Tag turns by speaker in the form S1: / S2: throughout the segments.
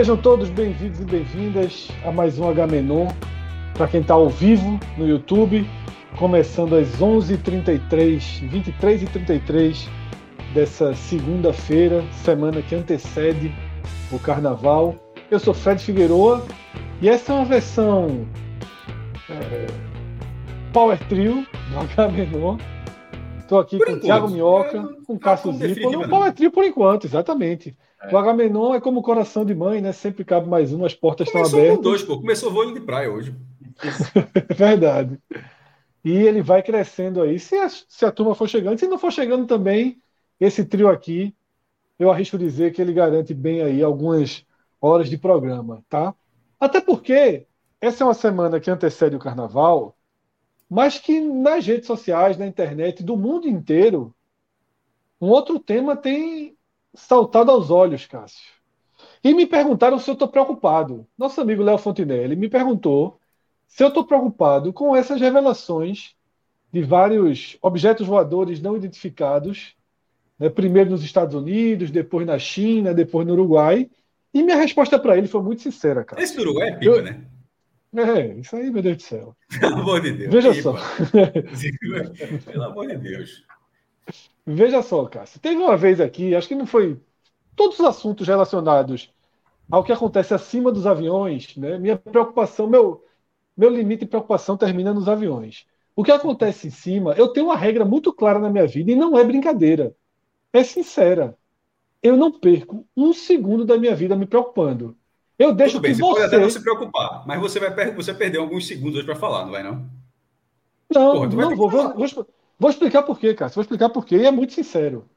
S1: Sejam todos bem-vindos e bem-vindas a mais um H-Menon. Para quem está ao vivo no YouTube, começando às 11h33, 23h33 dessa segunda-feira, semana que antecede o Carnaval. Eu sou Fred Figueroa e essa é uma versão é, Power Trio do H-Menon. Estou aqui por com o Thiago Minhoca, com Cássio Zipo. Não, Power Trio por enquanto, exatamente. É. O Agamenon é como coração de mãe, né? Sempre cabe mais um, as portas Começou estão abertas.
S2: Começou dois, pô. Começou de praia hoje.
S1: Verdade. E ele vai crescendo aí. Se a, se a turma for chegando, se não for chegando também, esse trio aqui, eu arrisco dizer que ele garante bem aí algumas horas de programa, tá? Até porque essa é uma semana que antecede o carnaval, mas que nas redes sociais, na internet, do mundo inteiro, um outro tema tem saltado aos olhos, Cássio. E me perguntaram se eu estou preocupado. Nosso amigo Léo Fontinelli me perguntou se eu estou preocupado com essas revelações de vários objetos voadores não identificados, né, primeiro nos Estados Unidos, depois na China, depois no Uruguai. E minha resposta para ele foi muito sincera, cara.
S2: Esse do Uruguai é pipa, eu... né?
S1: É, isso aí, meu Deus do céu.
S2: Pelo amor de Deus.
S1: Veja pipa. só.
S2: Pelo amor de Deus.
S1: Veja só, Cássio. Teve uma vez aqui, acho que não foi. Todos os assuntos relacionados ao que acontece acima dos aviões, né? Minha preocupação, meu, meu limite de preocupação termina nos aviões. O que acontece em cima, eu tenho uma regra muito clara na minha vida e não é brincadeira. É sincera. Eu não perco um segundo da minha vida me preocupando. Eu deixo
S2: Tudo bem,
S1: que você.
S2: Pode até não se preocupar, mas você vai per... você perdeu alguns segundos hoje para falar, não vai não?
S1: Não, Porra, não vou, vou, vou, Vou explicar por quê, cara. Vou explicar por quê. E é muito sincero.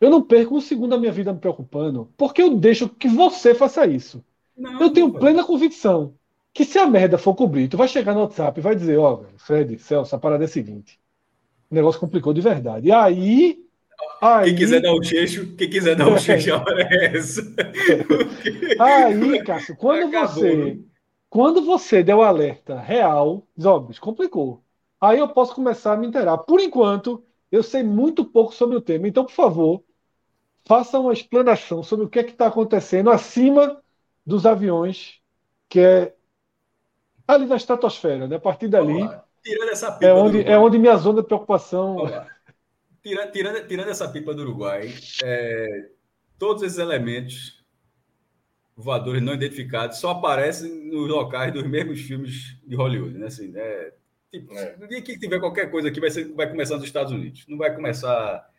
S1: Eu não perco um segundo da minha vida me preocupando, porque eu deixo que você faça isso. Não, eu tenho plena convicção que se a merda for cobrir, tu vai chegar no WhatsApp e vai dizer, ó, oh, Fred, Celso, a parada é a seguinte. O negócio complicou de verdade. E aí. aí...
S2: Quem quiser dar o cheixo, quem quiser dar o cheixo, a hora é essa.
S1: aí, Cássio, quando Acabou. você. Quando você der o alerta real, diz, ó, complicou. Aí eu posso começar a me inteirar. Por enquanto, eu sei muito pouco sobre o tema. Então, por favor, faça uma explanação sobre o que é está acontecendo acima dos aviões, que é ali na estratosfera. Né? A partir dali.
S2: Tirando essa pipa
S1: é onde, é onde minha zona de preocupação.
S2: Tirando, tirando, tirando essa pipa do Uruguai, é, todos esses elementos voadores não identificados só aparecem nos locais dos mesmos filmes de Hollywood. Né? Assim, é, Tipo, é. no dia que tiver qualquer coisa aqui, vai, ser, vai começar nos Estados Unidos. Não vai começar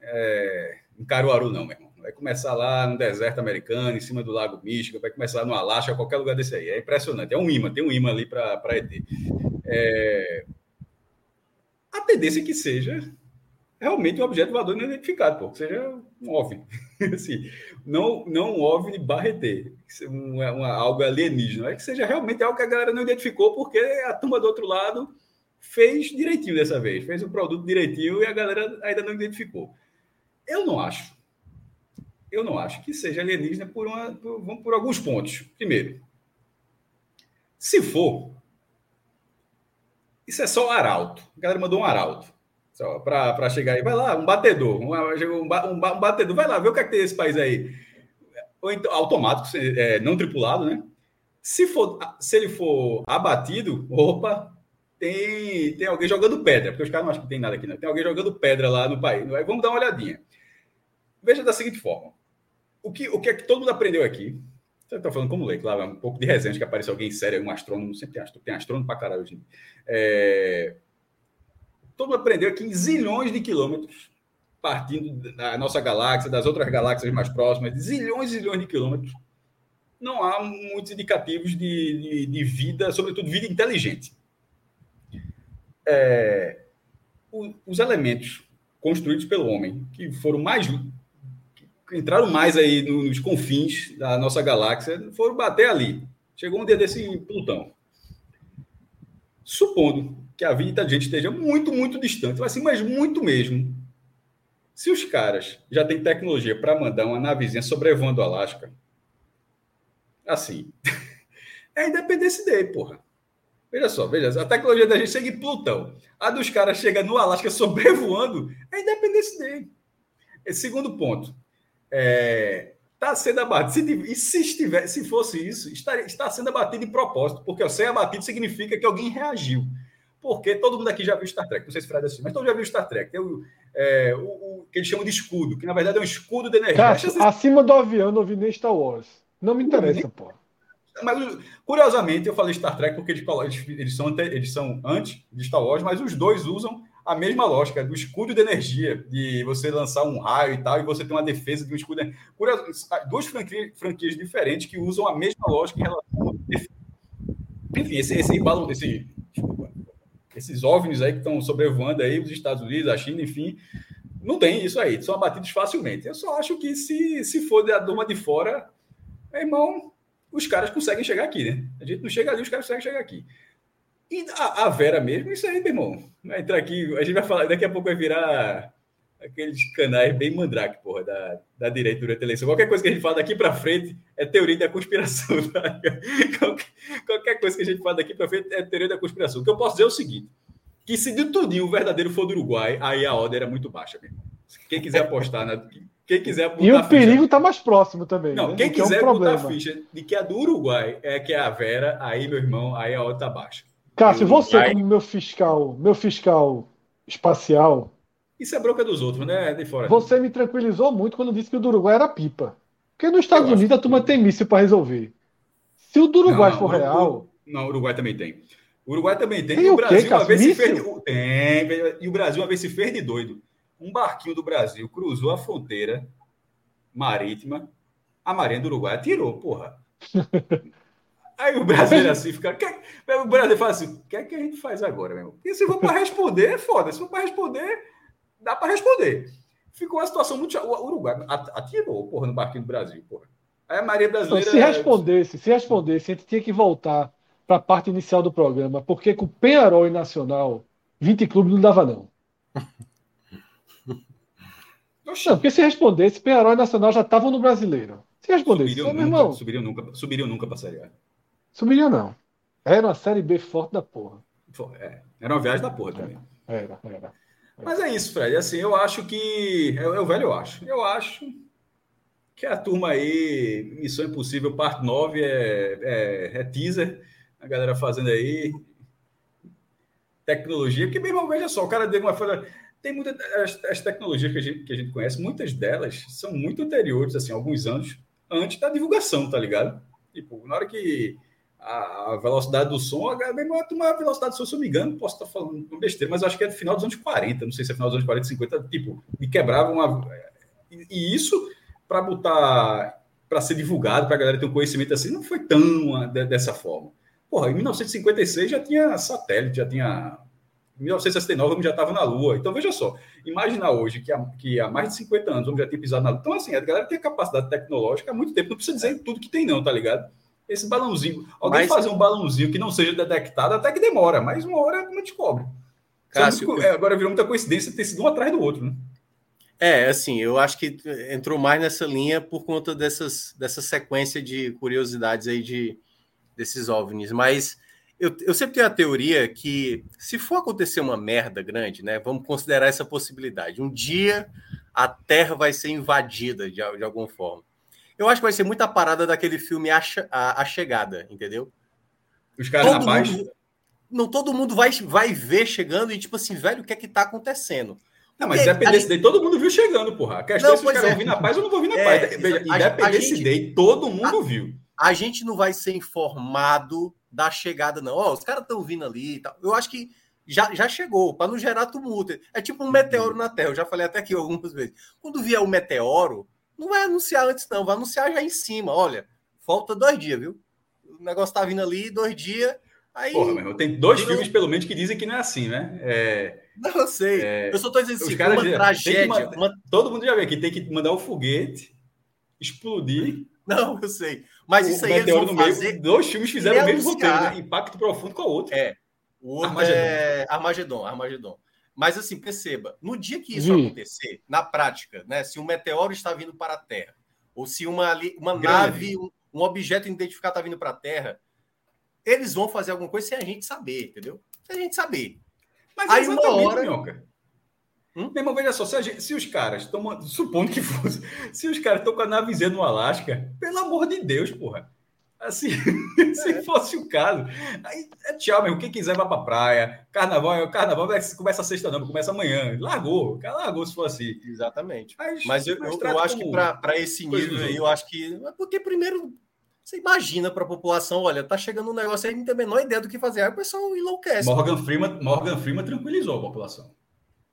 S2: é, em Caruaru, não, meu irmão. Vai começar lá no deserto americano, em cima do Lago Místico, vai começar no Alasca, qualquer lugar desse aí. É impressionante. É um imã, tem um imã ali para ET. É... A tendência é que seja realmente um objeto voador não identificado, pô. Que seja um OVNI. assim, não, não um OVNI barra ET. Uma, uma, algo alienígena. É que seja realmente algo que a galera não identificou, porque a turma do outro lado fez direitinho dessa vez. Fez o produto direitinho e a galera ainda não identificou. Eu não acho. Eu não acho que seja alienígena por, uma, por, por alguns pontos. Primeiro, se for, isso é só arauto. A galera mandou um arauto para chegar aí. Vai lá, um batedor, um, um, um, batedor, vai lá, vê o que é que tem esse país aí. Ou então, automático, é, não tripulado, né? Se, for, se ele for abatido, opa, tem, tem alguém jogando pedra, porque os caras não acham que tem nada aqui, não. Tem alguém jogando pedra lá no país. Vamos dar uma olhadinha. Veja da seguinte forma: o que, o que é que todo mundo aprendeu aqui? Você está falando como leigo, lá, um pouco de resenha, que aparece alguém sério, um astrônomo, sempre tem astrônomo, tem astrônomo para caralho hoje. É, todo mundo aprendeu aqui em zilhões de quilômetros partindo da nossa galáxia, das outras galáxias mais próximas, de zilhões e zilhões de quilômetros, não há muitos indicativos de, de, de vida, sobretudo vida inteligente. É, o, os elementos construídos pelo homem, que foram mais que entraram mais aí nos confins da nossa galáxia, foram bater ali. Chegou um dia desse Plutão. Supondo que a vida inteligente esteja muito, muito distante, assim, mas muito mesmo. Se os caras já têm tecnologia para mandar uma navezinha sobrevoando o Alasca, assim, é Independence Day, porra. Veja só, veja. A tecnologia da gente chega em Plutão. A dos caras chega no Alasca sobrevoando, é Independence Day. Esse segundo ponto. É, está sendo abatido. E se estiver, se fosse isso, estaria, está sendo abatido de propósito, porque ser abatido significa que alguém reagiu. Porque todo mundo aqui já viu Star Trek, não sei se Fred assim, mas todo mundo já viu Star Trek. Tem o, é, o, o, que eles chamam de escudo, que na verdade é um escudo de energia.
S1: Cássio, acima do avião não vi nem Star Wars. Não me interessa, pô.
S2: Mas, curiosamente, eu falei Star Trek porque eles, eles, são, eles são antes de Star Wars, mas os dois usam a mesma lógica do escudo de energia, de você lançar um raio e tal, e você ter uma defesa de um escudo. Duas franquias, franquias diferentes que usam a mesma lógica em relação Enfim, esse, esse esse, esses OVNIs aí que estão sobrevoando aí os Estados Unidos, a China, enfim, não tem isso aí, são abatidos facilmente. Eu só acho que se, se for da turma de fora, irmão, os caras conseguem chegar aqui, né? A gente não chega ali, os caras conseguem chegar aqui. E a, a, Vera mesmo, isso aí, meu irmão. Vai entrar aqui, a gente vai falar, daqui a pouco vai virar aqueles canais bem mandrake, porra, da, da direita durante a eleição. Qualquer coisa que a gente fala daqui para frente é teoria da conspiração. Tá? Qualquer, qualquer, coisa que a gente fala daqui para frente é teoria da conspiração. O que eu posso dizer é o seguinte: que se de tudinho o verdadeiro for do Uruguai, aí a ordem era muito baixa, meu irmão. Quem quiser apostar na. Quem quiser
S1: e o perigo está mais próximo também.
S2: Não,
S1: né?
S2: quem quiser é um botar a ficha de que a do Uruguai é que é a Vera, aí, meu irmão, aí a ordem está baixa.
S1: Cássio, você aí... como meu fiscal, meu fiscal espacial.
S2: Isso é bronca dos outros, né? De fora.
S1: Você me tranquilizou muito quando disse que o do Uruguai era pipa. Porque nos Estados Eu Unidos a turma que... tem míssil para resolver. Se o do Uruguai não, for
S2: não,
S1: real.
S2: Não, o Uruguai também tem. O Uruguai também tem. tem e o Brasil quê, uma vez míssil? se fez. De... Tem. E o Brasil uma vez se fez de doido. Um barquinho do Brasil cruzou a fronteira marítima. A Marinha do Uruguai atirou, porra. Aí o brasileiro assim fica. o brasileiro fala assim: o que é que a gente faz agora, meu? Porque se for para responder, foda. Se for para responder, dá para responder. Ficou uma situação muito. O Uruguai atirou, porra, no barquinho do Brasil, porra. Aí a Maria Brasileira.
S1: se respondesse, se respondesse, a gente tinha que voltar para a parte inicial do programa, porque com o Penharol e Nacional, 20 clubes não dava, não. Não, porque se respondesse, Penharol e Nacional já estavam no brasileiro. Se respondesse,
S2: subiriam, nunca, irmão, subiriam nunca, subiriam nunca para a Série A.
S1: Subiria não. Era uma série B forte da porra.
S2: É, era uma viagem da porra também.
S1: Era, era. era.
S2: Mas é isso, Fred. Assim, eu acho que. É, é o velho, eu acho. Eu acho que a turma aí, Missão Impossível, parte 9, é, é, é teaser. A galera fazendo aí. Tecnologia. Porque, meu irmão, veja só, o cara deu uma. Tem muitas. As, as tecnologias que a, gente, que a gente conhece, muitas delas são muito anteriores, assim, alguns anos antes da divulgação, tá ligado? Tipo, na hora que a, velocidade do som, a, uma velocidade do som, se eu me engano, posso estar falando besteira, mas acho que é do final dos anos 40, não sei se é final dos anos 40, 50, tipo, me quebrava uma. E, e isso, para botar, para ser divulgado, para a galera ter um conhecimento assim, não foi tão de, dessa forma. Porra, em 1956 já tinha satélite, já tinha. Em 1969 já estava na Lua. Então, veja só, imaginar hoje que há, que há mais de 50 anos o homem já tinha pisado na Lua. Então, assim, a galera tem capacidade tecnológica há muito tempo, não precisa dizer tudo que tem, não, tá ligado? Esse balãozinho. Alguém mas, fazer um balãozinho que não seja detectado até que demora, mas uma hora não descobre. Cássio, é, agora virou muita coincidência ter sido um atrás do outro, né?
S3: É, assim, eu acho que entrou mais nessa linha por conta dessas, dessa sequência de curiosidades aí de, desses OVNIs. Mas eu, eu sempre tenho a teoria que se for acontecer uma merda grande, né? Vamos considerar essa possibilidade. Um dia a Terra vai ser invadida de, de alguma forma. Eu acho que vai ser muita parada daquele filme A, a, a Chegada, entendeu?
S2: Os caras na paz.
S3: Não, todo mundo vai, vai ver chegando e, tipo assim, velho, o que é que tá acontecendo?
S2: Não, mas Independence gente... Day todo mundo viu chegando, porra. A questão não, é se os caras é. vão vir na paz ou não vão vir na é, paz. Independence Day todo mundo
S3: a,
S2: viu.
S3: A gente não vai ser informado da chegada, não. Ó, oh, os caras estão vindo ali e tal. Eu acho que já, já chegou, para não gerar tumulto. É tipo um meteoro na Terra. Eu já falei até aqui algumas vezes. Quando vier o um meteoro, não vai anunciar antes, não. Vai anunciar já em cima. Olha, falta dois dias, viu? O negócio tá vindo ali, dois dias. Aí,
S2: Porra, meu tem dois filmes, pelo menos, que dizem que não é assim, né? É,
S3: não, eu sei. É, eu só tô dizendo assim,
S2: uma tragédia. Mandar, uma... Todo mundo já vê que tem que mandar o um foguete, explodir.
S3: Não, eu sei. Mas
S2: o
S3: isso aí
S2: eles vão fazer... Meio, dois filmes fizeram o mesmo roteiro, né? Impacto profundo com a outra.
S3: É. O outro Armagedon. é Armagedon, Armagedon. Mas assim, perceba, no dia que isso hum. acontecer, na prática, né, se um meteoro está vindo para a Terra, ou se uma, uma nave, um, um objeto identificado está vindo para a Terra, eles vão fazer alguma coisa sem a gente saber, entendeu? Sem a gente saber.
S2: Mas aí uma hora. Minhoca. Hum? Meu irmão, veja só, se, gente, se os caras estão. Supondo que fosse. Se os caras estão com a navezinha no Alasca, pelo amor de Deus, porra. Assim, é. se fosse o caso, aí é tchau mesmo. Quem quiser vai pra praia. Carnaval, é carnaval começa sexta, não, começa amanhã. Largou, cara largou se for assim.
S3: Exatamente. Mas, mas eu, eu, eu acho que para esse nível aí, eu acho que. Porque primeiro você imagina para a população, olha, tá chegando um negócio aí, não tem a menor ideia do que fazer. Aí o pessoal enlouquece.
S2: Morgan Freeman, Morgan Freeman tranquilizou a população.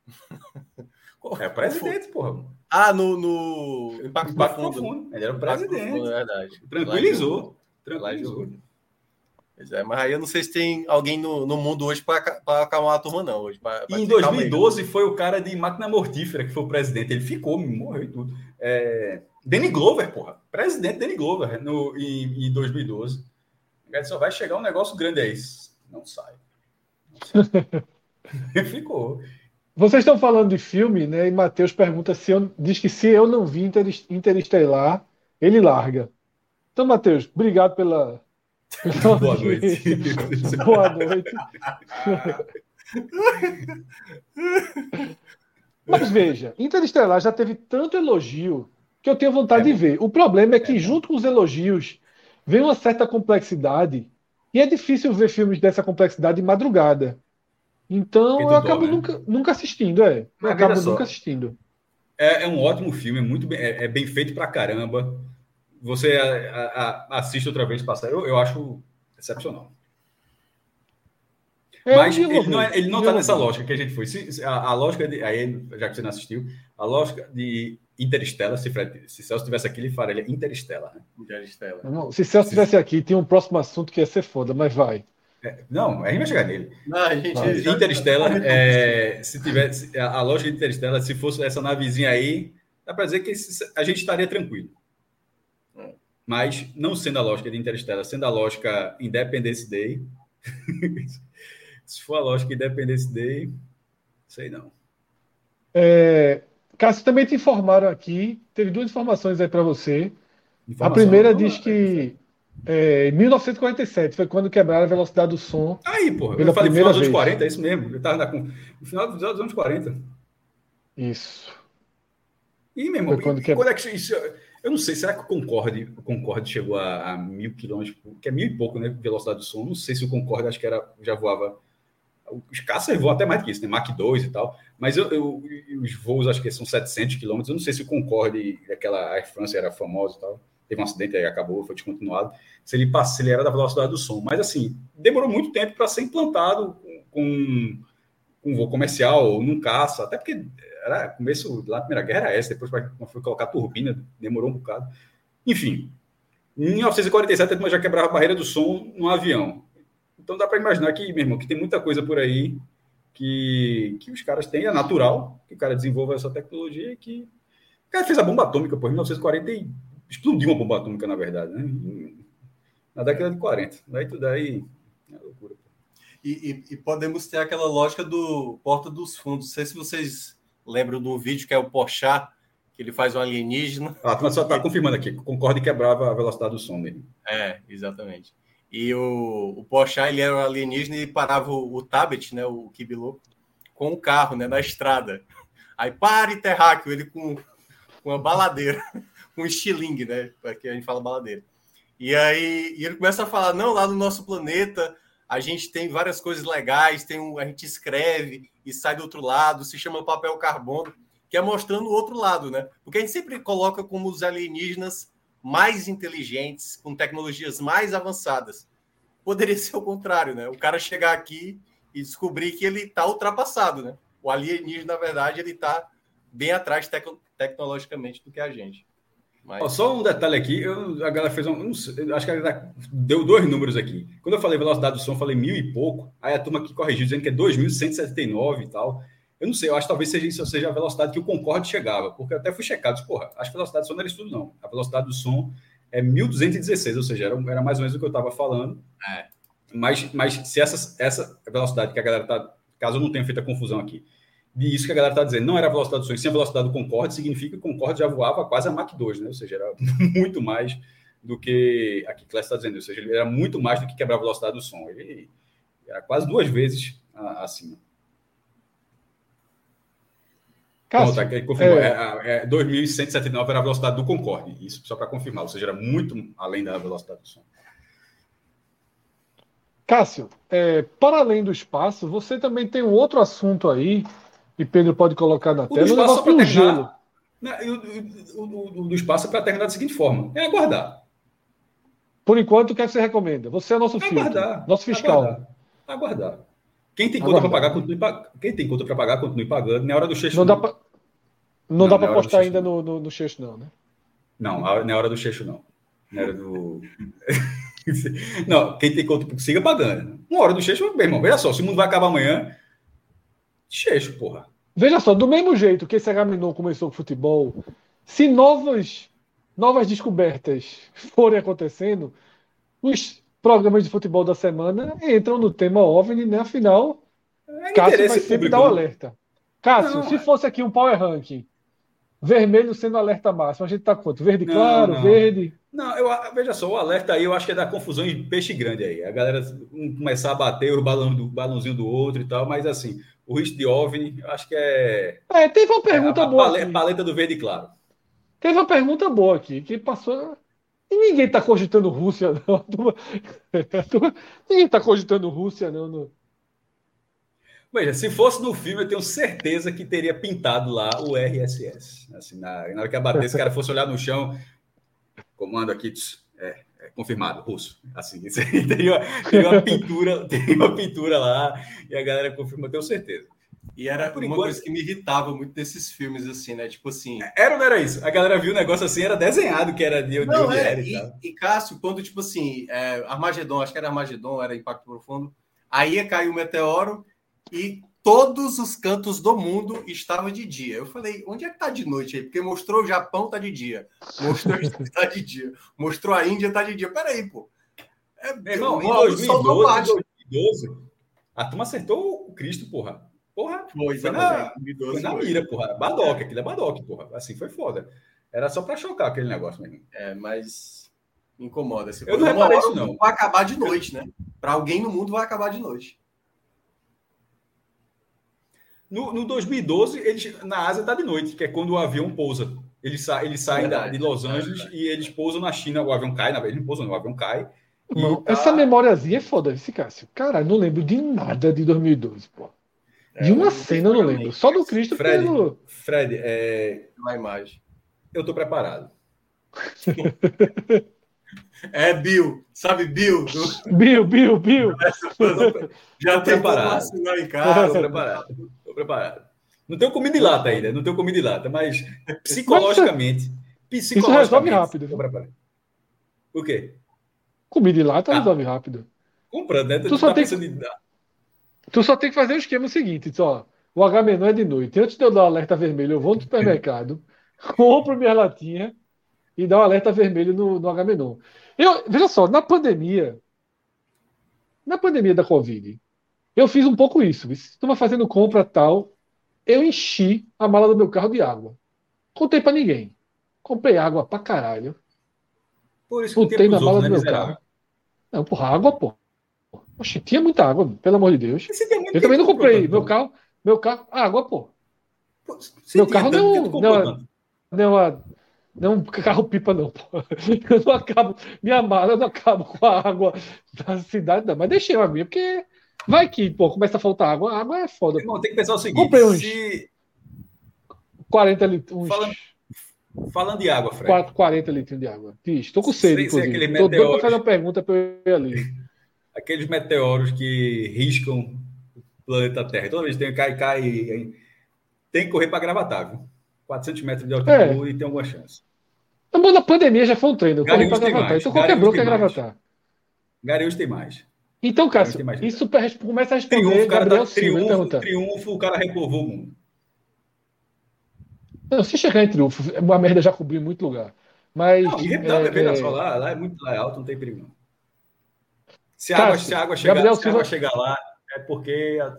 S2: é o presidente, porra.
S3: Ah, no, no Impacto,
S2: Impacto Profundo. Profundo. Ele era o presidente. Profundo, é verdade. Tranquilizou. Tranquilizou.
S3: Pois é, mas aí eu não sei se tem alguém no, no mundo hoje para acalmar a turma, não. Hoje, pra,
S2: pra em 2012 foi o cara de máquina mortífera que foi o presidente. Ele ficou, morreu e tudo. É... Danny Glover, porra. Presidente Danny Glover no, em, em 2012. Só vai chegar um negócio grande aí. Não sai. Não sai. Ficou.
S1: Vocês estão falando de filme, né? E Matheus pergunta se eu. Diz que se eu não vi Interestelar, ele larga. Então, Matheus, obrigado pela.
S2: pela Boa noite.
S1: Boa noite. Mas veja, Interestelar já teve tanto elogio que eu tenho vontade é, de ver. O problema é que, é, junto com os elogios, vem uma certa complexidade. E é difícil ver filmes dessa complexidade de madrugada. Então eu acabo né? nunca, nunca assistindo, é. Eu acabo nunca assistindo.
S2: É, é, um ótimo filme, é muito bem, é, é bem feito pra caramba. Você a, a, assiste outra vez passar, eu, eu acho excepcional. É, Mas ele não, é, ele não tá nessa lógica que a gente foi. Se, a, a, lógica de. Aí, já que você não assistiu, a lógica de Interestela, se, se Celso estivesse aqui, ele faria Interestela. Né?
S1: Interestela. Não, se Celso estivesse aqui, tinha um próximo assunto que ia ser foda, mas vai.
S2: É, não, a gente vai chegar nele. Não, a gente, Interestela, é, se tivesse a, a lógica de Interestela, se fosse essa navezinha aí, dá para dizer que a gente estaria tranquilo. Mas não sendo a lógica de Interestela, sendo a lógica Independence Day, se for a lógica Independence Day, sei não.
S1: É, Cássio, também te informaram aqui, teve duas informações aí para você. Informação, a primeira diz que é, em 1947 foi quando quebraram a velocidade do som.
S2: Aí, pô, eu falei no final dos anos 40, é isso mesmo. Eu estava no final dos anos 40.
S1: Isso.
S2: E, meu irmão, quando, que... quando é que isso. Eu não sei, será que o Concorde, o Concorde chegou a, a mil quilômetros, que é mil e pouco, né? Velocidade do som. Não sei se o Concorde acho que era, já voava os caças voam até mais que isso, né? Mach 2 e tal. Mas eu, eu, os voos acho que são 700 quilômetros. Eu não sei se o Concorde, aquela Air France era famosa e tal. Teve um acidente aí, acabou, foi descontinuado. Se ele, passa, se ele era da velocidade do som. Mas assim, demorou muito tempo para ser implantado com, com um voo comercial ou num caça. Até porque era começo lá na Primeira Guerra era essa. Depois foi colocar turbina, demorou um bocado. Enfim, em 1947 a já quebrava a barreira do som no avião. Então dá para imaginar que, meu irmão, que tem muita coisa por aí que, que os caras têm, é natural que o cara desenvolva essa tecnologia que. O cara fez a bomba atômica, por 1940 e explodiu uma bomba atômica, na verdade, né? Na década de 40. Daí tudo aí é loucura.
S3: E, e, e, podemos ter aquela lógica do Porta dos Fundos. Não sei se vocês lembram do vídeo que é o Porchat, que ele faz um alienígena.
S2: Ah, mas só está confirmando aqui, concorda que quebrava a velocidade do som dele.
S3: É, exatamente. E o, o Porchat, ele era alienígena e parava o, o Tabet, né, o Kibilo, com o carro, né, na estrada. Aí para e terráqueo, ele com, com uma baladeira, com um estilingue, né, porque a gente fala baladeira. E aí e ele começa a falar, não, lá no nosso planeta a gente tem várias coisas legais, tem um, a gente escreve e sai do outro lado, se chama papel carbono, que é mostrando o outro lado, né? Porque a gente sempre coloca como os alienígenas mais inteligentes, com tecnologias mais avançadas. Poderia ser o contrário, né? O cara chegar aqui e descobrir que ele está ultrapassado, né? O alienígena, na verdade, ele está bem atrás tec tecnologicamente do que a gente.
S2: Mas... só um detalhe aqui, eu, a galera fez um. um acho que a galera deu dois números aqui. Quando eu falei velocidade do som, eu falei mil e pouco. Aí a turma aqui corrigiu, dizendo que é 2.179 e tal. Eu não sei, eu acho que talvez seja isso, seja a velocidade que o Concorde chegava, porque eu até fui checado, disse, porra, acho que a velocidade do som não era isso tudo, não. A velocidade do som é 1216, ou seja, era, era mais ou menos o que eu estava falando. É. Mas, mas se essa, essa velocidade que a galera está, caso eu não tenha feito a confusão aqui, de isso que a galera está dizendo, não era a velocidade do som, sim a velocidade do Concorde, significa que o Concorde já voava quase a Mach 2, né? Ou seja, era muito mais do que aqui Class está dizendo, ou seja, ele era muito mais do que quebrar a velocidade do som. Ele era quase duas vezes acima. Cássio, Pronto, aqui confirmou. É... É, é, 2.179 era a velocidade do Concorde. Isso só para confirmar, ou seja, era muito além da velocidade do som.
S1: Cássio, é, para além do espaço, você também tem um outro assunto aí, e Pedro pode colocar na o tela, o
S2: negócio do gelo. O, o, o, do espaço é para terminar da seguinte forma: é aguardar.
S1: Por enquanto, o que, é que você recomenda? Você é nosso filho, nosso fiscal.
S2: Aguardar. aguardar. Quem tem conta para pagar, continue pagando. Quem tem conta para pagar, continue pagando. Na hora do checho.
S1: Não, dá para não, não dá para postar ainda no, no, no não, né?
S2: Não, na hora do checho, não. Na hora do. não, quem tem conta, siga pagando. Uma hora do checho, meu irmão, veja só, se o mundo vai acabar amanhã, checho, porra.
S1: Veja só, do mesmo jeito que esse Agamenon começou com futebol, se novas, novas descobertas forem acontecendo, os programas de futebol da semana entram no tema OVNI, né? Afinal, é Cássio vai sempre dar o alerta. Cássio, não, se é. fosse aqui um Power Ranking, vermelho sendo alerta máximo, a gente tá quanto? Verde não, claro, não. verde?
S2: Não, eu, veja só, o alerta aí eu acho que é da confusão de peixe grande aí. A galera começar a bater o balão do balãozinho do outro e tal, mas assim, o risco de OVNI, acho que é.
S1: É, teve uma pergunta
S2: é,
S1: a boa.
S2: Paleta, paleta do verde claro.
S1: Teve uma pergunta boa aqui, que passou. E ninguém está cogitando Rússia, não. Ninguém está cogitando Rússia, não. não.
S2: Veja, se fosse no filme, eu tenho certeza que teria pintado lá o RSS. Assim, na, na hora que abater, esse cara fosse olhar no chão, comando aqui, é confirmado, russo. Assim, teria, teria, uma pintura, teria uma pintura lá, e a galera confirma, tenho certeza.
S3: E era Por uma enquanto... coisa que me irritava muito desses filmes, assim, né? Tipo assim.
S2: Era ou não era isso? A galera viu o negócio assim, era desenhado que era de,
S3: não, de é, era e, e, e, Cássio, quando, tipo assim, é, Armagedon, acho que era Armagedon, era Impacto Profundo, aí ia cair o meteoro e todos os cantos do mundo estavam de dia. Eu falei, onde é que tá de noite aí? Porque mostrou o Japão tá de dia, mostrou tá de dia, mostrou a Índia tá de dia. Peraí, pô.
S2: É, Meu irmão, em 2012, 2012, a turma acertou o Cristo, porra. Porra, foi, foi, na, foi na mira, porra. Badoque, aquilo é badoque, porra. Assim, foi foda. Era só pra chocar aquele negócio mesmo.
S3: É, mas incomoda.
S2: Eu não reparei isso, não.
S3: Vai acabar de noite, né? Para alguém no mundo vai acabar de noite.
S2: No, no 2012, eles, na Ásia tá de noite, que é quando o avião pousa. Eles, sa, eles saem verdade, de Los Angeles e eles pousam na China. O avião cai, na verdade, ele não pousa, não, o avião cai.
S1: Não, tá... Essa memóriazinha é foda, esse Cássio. Cara, não lembro de nada de 2012, pô. De é, uma cena eu não lembro. Só do Cristo
S2: Fred, pelo... Fred, é...
S3: uma imagem.
S2: Eu tô preparado.
S3: é Bill, sabe Bill?
S1: Bill, Bill, Bill.
S2: Já tô preparado. Em casa. Tô preparado. Tô preparado. Não tenho comida de lata ainda, não tenho comida de lata, mas psicologicamente, psicologicamente
S1: isso resolve rápido. Tô preparado.
S2: O quê?
S1: Comida de lata ah, resolve rápido.
S2: Comprando, né?
S1: Tu, tu só tá tem que... de... Tu só tem que fazer o esquema seguinte, ó, o H menor é de noite. Antes de eu dar o alerta vermelho, eu vou no supermercado, compro minha latinha e dá o um alerta vermelho no, no H menor. Eu, veja só, na pandemia, na pandemia da Covid, eu fiz um pouco isso. Estava fazendo compra tal, eu enchi a mala do meu carro de água. Contei para ninguém. Comprei água pra caralho.
S2: Por isso Botei na mala outros, do
S1: né, meu carro. Não, porra, água, pô. Oxe, tinha muita água, pelo amor de Deus. Eu também não comprei. Meu carro, meu carro, água, pô. pô meu carro não, não, não, não, carro pipa não, pô. Eu não acabo, minha mala eu não acabo com a água da cidade, não. Mas deixei a minha, porque vai que, pô, começa a faltar água. A água é foda.
S2: Irmão, tem que pensar o seguinte:
S1: comprei uns se... 40 litros.
S2: Falando, falando de água, Fred.
S1: 40 litros de água. Tô com sede, inclusive. Tô doido pra fazer uma pergunta pra eu ir ali
S2: aqueles meteoros que riscam o planeta Terra. Toda vez que tem cai, cai. Tem que correr para gravatar, viu? 400 metros de altitude é. e tem alguma chance.
S1: Na pandemia já foi um treino. Correr para gravatar. Então qualquer bloco é gravatar.
S2: Garanhuns tem mais.
S1: Então, Cássio, isso começa a responder triunfo, Gabriel tá, Silva.
S2: Triunfo, triunfo, o cara reprovou o mundo.
S1: Não, se chegar em triunfo, a merda já cobriu muito lugar. Mas. Não,
S2: e é, é, só lá, lá é muito lá é alto, não tem perigo. Não. Se, a água, se a água chegar, Gabriel se a água chegar lá, é porque. A...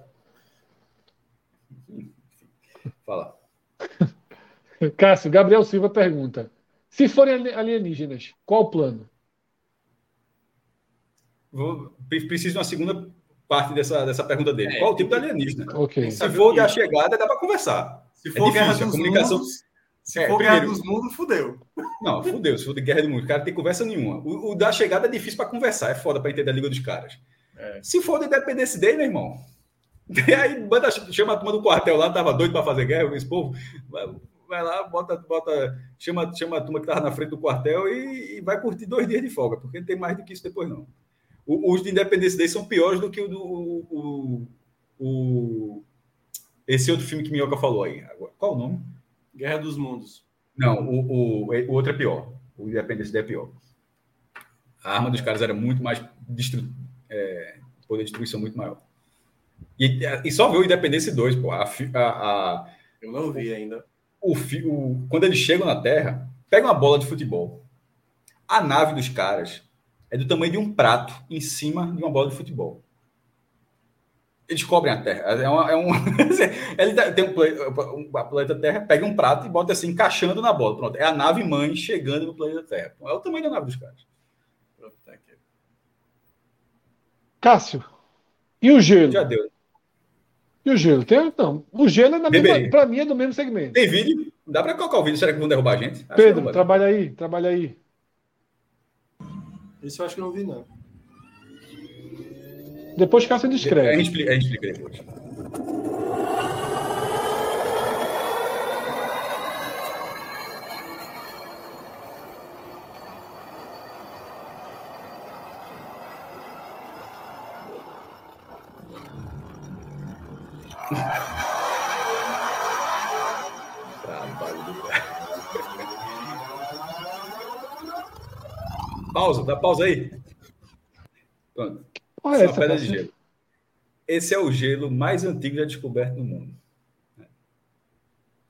S2: Fala.
S1: Cássio, Gabriel Silva pergunta: se forem alienígenas, qual o plano?
S2: Vou, preciso de uma segunda parte dessa, dessa pergunta dele. É, qual o tipo de alienígena?
S1: Okay.
S2: Se for da chegada, dá para conversar.
S4: Se for é difícil, a comunicação. Mundos, se é, for primeiro, Guerra dos Mundos, fudeu.
S2: Não, fudeu. Se for de Guerra do Mundo, o cara tem conversa nenhuma. O, o, da chegada é difícil para conversar, é foda para entender a língua dos caras. É. Se for de Independência Day, meu irmão. E aí banda, chama a turma do quartel lá, tava doido para fazer guerra, esse povo. Vai, vai, lá, bota, bota, chama, chama a turma que tava na frente do quartel e, e, vai curtir dois dias de folga, porque não tem mais do que isso depois, não. O, os de Independência Day são piores do que o do. O, o, esse outro filme que Minhoca falou aí. Qual o nome?
S4: Guerra dos Mundos.
S2: Não, o, o, o outro é pior. O Independência Day é pior. A arma dos caras era muito mais. Destru... É, poder de destruição muito maior. E, e só viu o Independência 2, pô. A, a, a,
S4: Eu não vi ainda.
S2: O, o, quando eles chegam na Terra, pega uma bola de futebol. A nave dos caras é do tamanho de um prato em cima de uma bola de futebol. Eles cobrem a Terra. É, uma, é um. ele tem um, a planeta Terra, pega um prato e bota assim, encaixando na bola. Pronto. É a nave mãe chegando no planeta Terra. É o tamanho da nave dos caras. Tá
S1: Cássio, e o gelo?
S2: Já deu.
S1: E o gelo? Tem, não. O gelo, é para mim, é do mesmo segmento.
S2: Tem vídeo? Dá para colocar o vídeo? Será que vão derrubar a gente?
S1: Acho Pedro, trabalha aí, trabalha aí.
S4: Isso eu acho que não vi, não.
S1: Depois Cássio descreve.
S2: A gente explica, a gente explica depois. Pausa, aí. Pronto. Olha essa pedra de gelo. Esse é o gelo mais antigo já descoberto no mundo.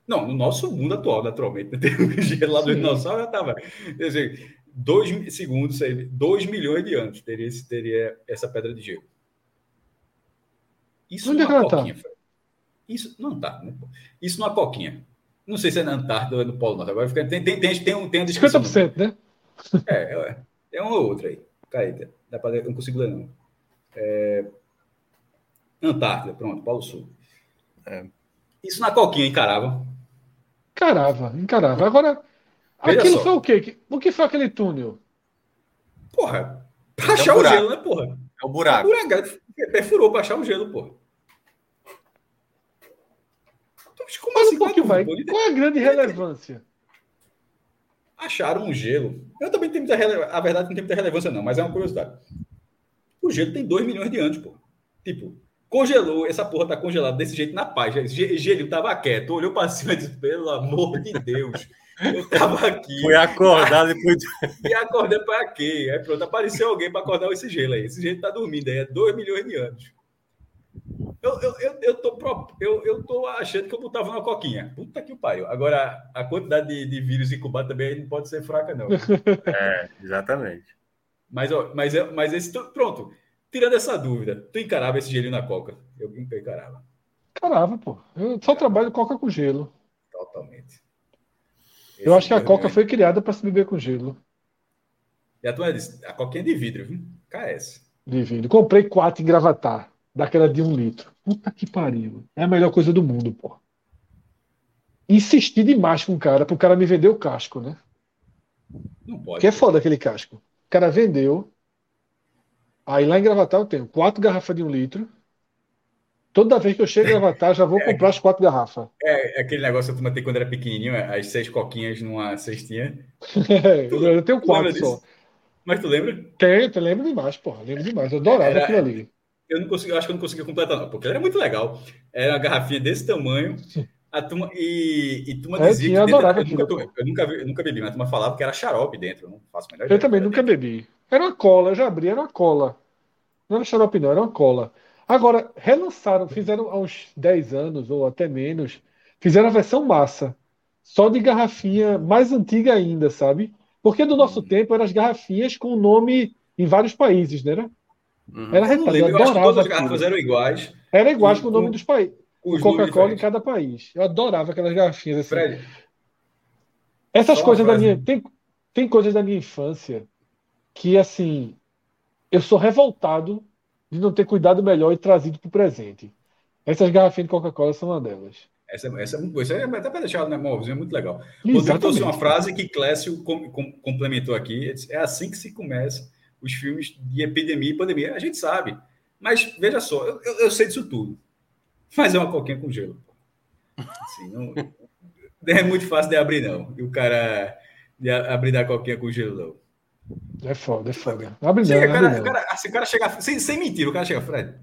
S2: Não, no nosso mundo atual, naturalmente. Né? Tem um gelo lá do dinossauro já estava. Dois segundos, dois milhões de anos teria, teria essa pedra de gelo. Isso Onde é tá? coquinha. Tá? Isso não tá, né? Isso numa coquinha. Não sei se é na Antártida ou é no Polo Norte. Agora fica, tem, tem, tem, tem, um, tem a
S1: descrição. 50%, né?
S2: É, é, é uma ou outra aí. Caída. Dá pra, não consigo ler, não. É... Antártida, pronto, Polo Sul. É. Isso na coquinha encarava.
S1: Encarava, encarava. Agora, Veja aquilo só. foi o quê? O que foi aquele túnel?
S2: Porra, pra achar é o gelo, né, porra?
S4: É o buraco.
S2: É o buraco. Perfurou pra achar o gelo, porra.
S1: Então, como Mas assim? Um pouquinho, vai. Qual é a grande relevância?
S2: Acharam um gelo. Eu também tenho muita relevância. A verdade não tem muita relevância, não, mas é uma curiosidade. O gelo tem 2 milhões de anos, pô. Tipo, congelou, essa porra tá congelada desse jeito na paz. Gelo tava quieto, olhou para cima e disse: pelo amor de Deus, eu tava aqui.
S4: Fui acordar depois.
S2: E acordei para quê? Aí pronto, apareceu alguém para acordar esse gelo aí. Esse gelo tá dormindo aí, é 2 milhões de anos. Eu, eu, eu, eu, tô, eu, eu tô achando que eu botava uma coquinha. Puta que pariu. Agora, a quantidade de, de vírus incubado também não pode ser fraca, não.
S4: É, exatamente.
S2: Mas, ó, mas, mas esse. Pronto. Tirando essa dúvida, tu encarava esse gelinho na coca? Eu, encarava.
S1: Encarava, pô. Eu só trabalho coca com gelo.
S2: Totalmente.
S1: Esse eu acho que a coca foi criada para se beber com gelo.
S2: E a tua disse, a coquinha é de vidro, viu? KS.
S1: De vidro. Comprei quatro em gravatar, daquela de um litro. Puta que pariu. É a melhor coisa do mundo, pô. Insisti demais com o cara, pro cara me vender o casco, né? Não pode. Que é foda aquele casco. O cara vendeu. Aí lá em Gravatar eu tenho quatro garrafas de um litro. Toda vez que eu chego em Gravatar, já vou é, comprar as quatro garrafas.
S2: É, é aquele negócio que eu tomei quando era pequenininho, as seis coquinhas numa cestinha.
S1: É, eu tenho quatro só.
S2: Mas tu lembra?
S1: Tenho, tu lembro demais, porra. Lembro demais. Eu adorava era, aquilo ali.
S2: Eu não consegui, eu acho que eu não consegui completar, não, porque era muito legal. Era uma garrafinha desse tamanho. A turma, e, e turma
S1: é, dizia que. Eu, adorava
S2: eu, nunca, eu, nunca, eu nunca bebi, mas a turma falava que era xarope dentro. Eu não faço
S1: melhor Eu também nunca dentro. bebi. Era uma cola, eu já abri, era uma cola. Não era xarope, não, era uma cola. Agora, relançaram, fizeram há uns 10 anos ou até menos, fizeram a versão massa. Só de garrafinha mais antiga ainda, sabe? Porque do nosso hum. tempo eram as garrafinhas com o nome em vários países, né?
S2: Uhum. Era retado, eu, eu acho que todas as garrafas eram iguais.
S1: Era iguais com o nome dos países. Com Coca-Cola em cada país. Eu adorava aquelas garrafinhas assim. Fred, Essas coisas da minha. Tem, tem coisas da minha infância que, assim, eu sou revoltado de não ter cuidado melhor e trazido para o presente. Essas garrafinhas de Coca-Cola são uma delas.
S2: Essa, essa é muito boa. Isso é até para deixar né, móvelzinho, é muito legal. Exatamente. Rodrigo trouxe uma frase que Clécio com, com, complementou aqui. É assim que se começa os filmes de epidemia e pandemia. A gente sabe. Mas veja só, eu, eu, eu sei disso tudo. Mas é uma coquinha com gelo. Assim, não, é muito fácil de abrir, não. E o cara de abrir da coquinha com gelo,
S1: não. É foda, é foda. Abre
S2: chega, não, cara, abre cara, assim, o cara chega, sem, sem mentira, o cara chega, Fred,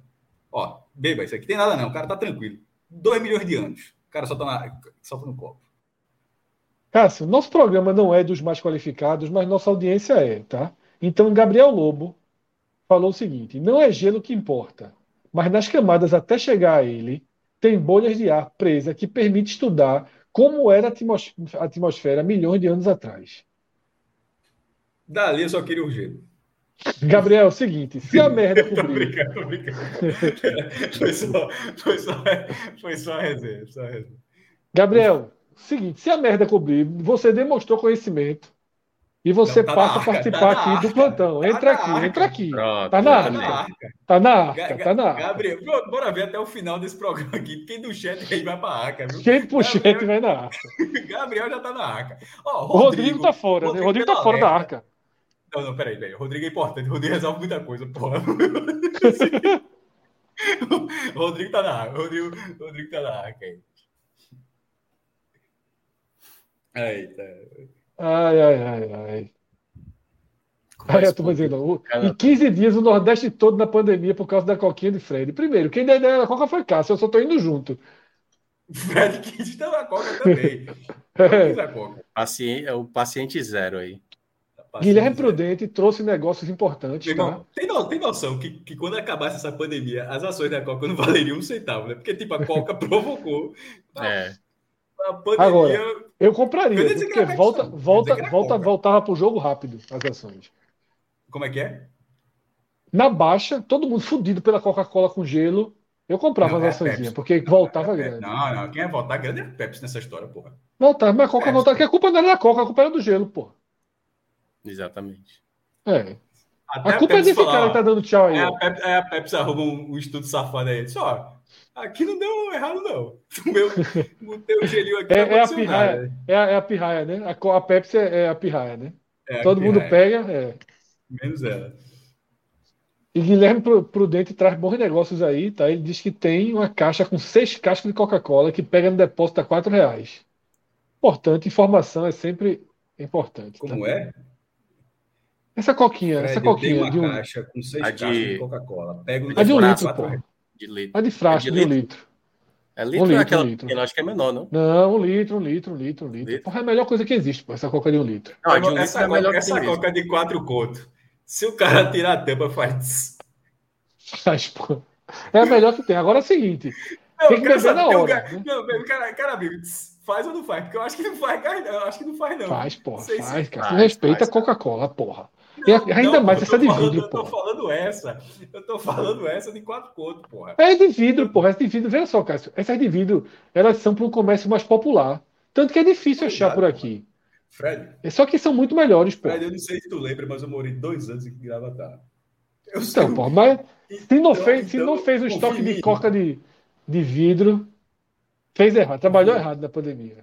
S2: ó, beba, isso aqui tem nada não, o cara tá tranquilo. 2 milhões de anos, o cara só tá, na, só tá no copo.
S1: Cássio, nosso programa não é dos mais qualificados, mas nossa audiência é, tá? Então, Gabriel Lobo falou o seguinte: não é gelo que importa, mas nas camadas até chegar a ele, tem bolhas de ar presa que permite estudar como era a atmosfera milhões de anos atrás.
S2: Dali eu só queria o gelo.
S1: Gabriel, é o seguinte, se a merda cobrir... tô
S2: brincando, tô brincando. foi, só, foi, só, foi só a resenha, só a resenha.
S1: Gabriel, seguinte, se a merda cobrir, você demonstrou conhecimento, e você não, tá passa a participar tá aqui arca, do plantão. Tá entra aqui, arca. entra aqui. Pronto, tá na arca. Tá na arca, tá na arca.
S2: Gabriel, bora ver até o final desse programa aqui. Quem do chat aí vai pra arca, viu?
S1: Quem pro chat vai na arca.
S2: Gabriel já tá na arca.
S1: Ó, Rodrigo, o Rodrigo tá fora, Rodrigo, né? Rodrigo tá fora da arca.
S2: Não, não, peraí, peraí. Rodrigo é importante. Rodrigo resolve muita coisa, porra. Rodrigo tá na arca. Rodrigo, Rodrigo tá na arca aí. Eita.
S1: Ai, ai, ai, ai. Aí eu tô dizendo, em 15 dias o Nordeste todo na pandemia por causa da coquinha de Fred. Primeiro, quem deu ideia da coca foi Cássio, eu só tô indo junto.
S2: Fred quis dar na coca também. é.
S3: Coca. Paciente, é o paciente zero aí.
S1: Guilherme Prudente trouxe negócios importantes.
S2: tá? tem, no, tem noção que, que quando acabasse essa pandemia, as ações da Coca não valeriam um centavo, né? Porque, tipo, a Coca provocou.
S1: É. Pandemia. Agora, eu compraria, eu porque volta, volta, volta, voltava para o jogo rápido as ações.
S2: Como é que é?
S1: Na baixa, todo mundo fudido pela Coca-Cola com gelo. Eu comprava não, as é ações, porque não, voltava
S2: é
S1: grande.
S2: Não, não, quem é voltar grande é Pepsi nessa história, porra.
S1: Voltava, mas a Coca voltava, que a culpa não era da Coca, a culpa era do gelo, porra.
S3: Exatamente.
S1: É. Até a culpa a é desse falar, cara que tá dando tchau aí. É
S2: a Pepsi, é a Pepsi arruma um, um estudo safado aí. Só, Aqui não deu errado, não. O meu, o teu gelinho aqui
S1: é, é a pirraia, é a, é a pirraia, né? A, a Pepsi é, é a pirraia, né? É Todo mundo pega. É.
S2: Menos ela.
S1: E Guilherme Prudente traz bons negócios aí, tá? Ele diz que tem uma caixa com seis caixas de Coca-Cola que pega no depósito a quatro reais. Importante, informação é sempre importante.
S2: Tá? Como tá? é?
S1: Essa coquinha, Fred, essa coquinha.
S2: uma de um... caixa com seis
S3: a
S2: caixas de, de Coca-Cola.
S1: Pega no a de um litro. De litro. A de frasco, é de, de um litro.
S3: É litro, um litro, é aquela um litro. acho que é menor, não?
S1: Não, um litro, um litro, um litro, um litro. litro? Porra, é a melhor coisa que existe, pô, essa coca de um litro. Não,
S2: de um essa litro é melhor essa coca de quatro conto. Se o cara tirar a tampa, faz.
S1: Faz, pô. É a melhor que tem. Agora é o seguinte. Não, tem que beber na hora. Cara,
S2: né? Não, cara, cara, amigo, faz ou não faz? Porque eu acho que não faz, cara. Eu acho que não faz, não.
S1: Faz, porra. Faz, cara. Faz, respeita a Coca-Cola, porra. Não, ainda não, mais essa de
S2: falando,
S1: vidro,
S2: Eu tô falando essa. Eu tô falando essa de quatro contos, porra.
S1: É de vidro, porra. Essa de vidro. Veja só, Cássio. Essas de vidro, elas são para um comércio mais popular. Tanto que é difícil Cuidado, achar por aqui.
S2: Fred.
S1: É só que são muito melhores,
S2: porra. Fred, eu não sei se tu lembra, mas eu morei dois anos em Gravatar.
S1: Eu então, sei. porra, mas se não então, fez, se não então, fez o estoque de coca de, de vidro, fez errado. Trabalhou errado na pandemia.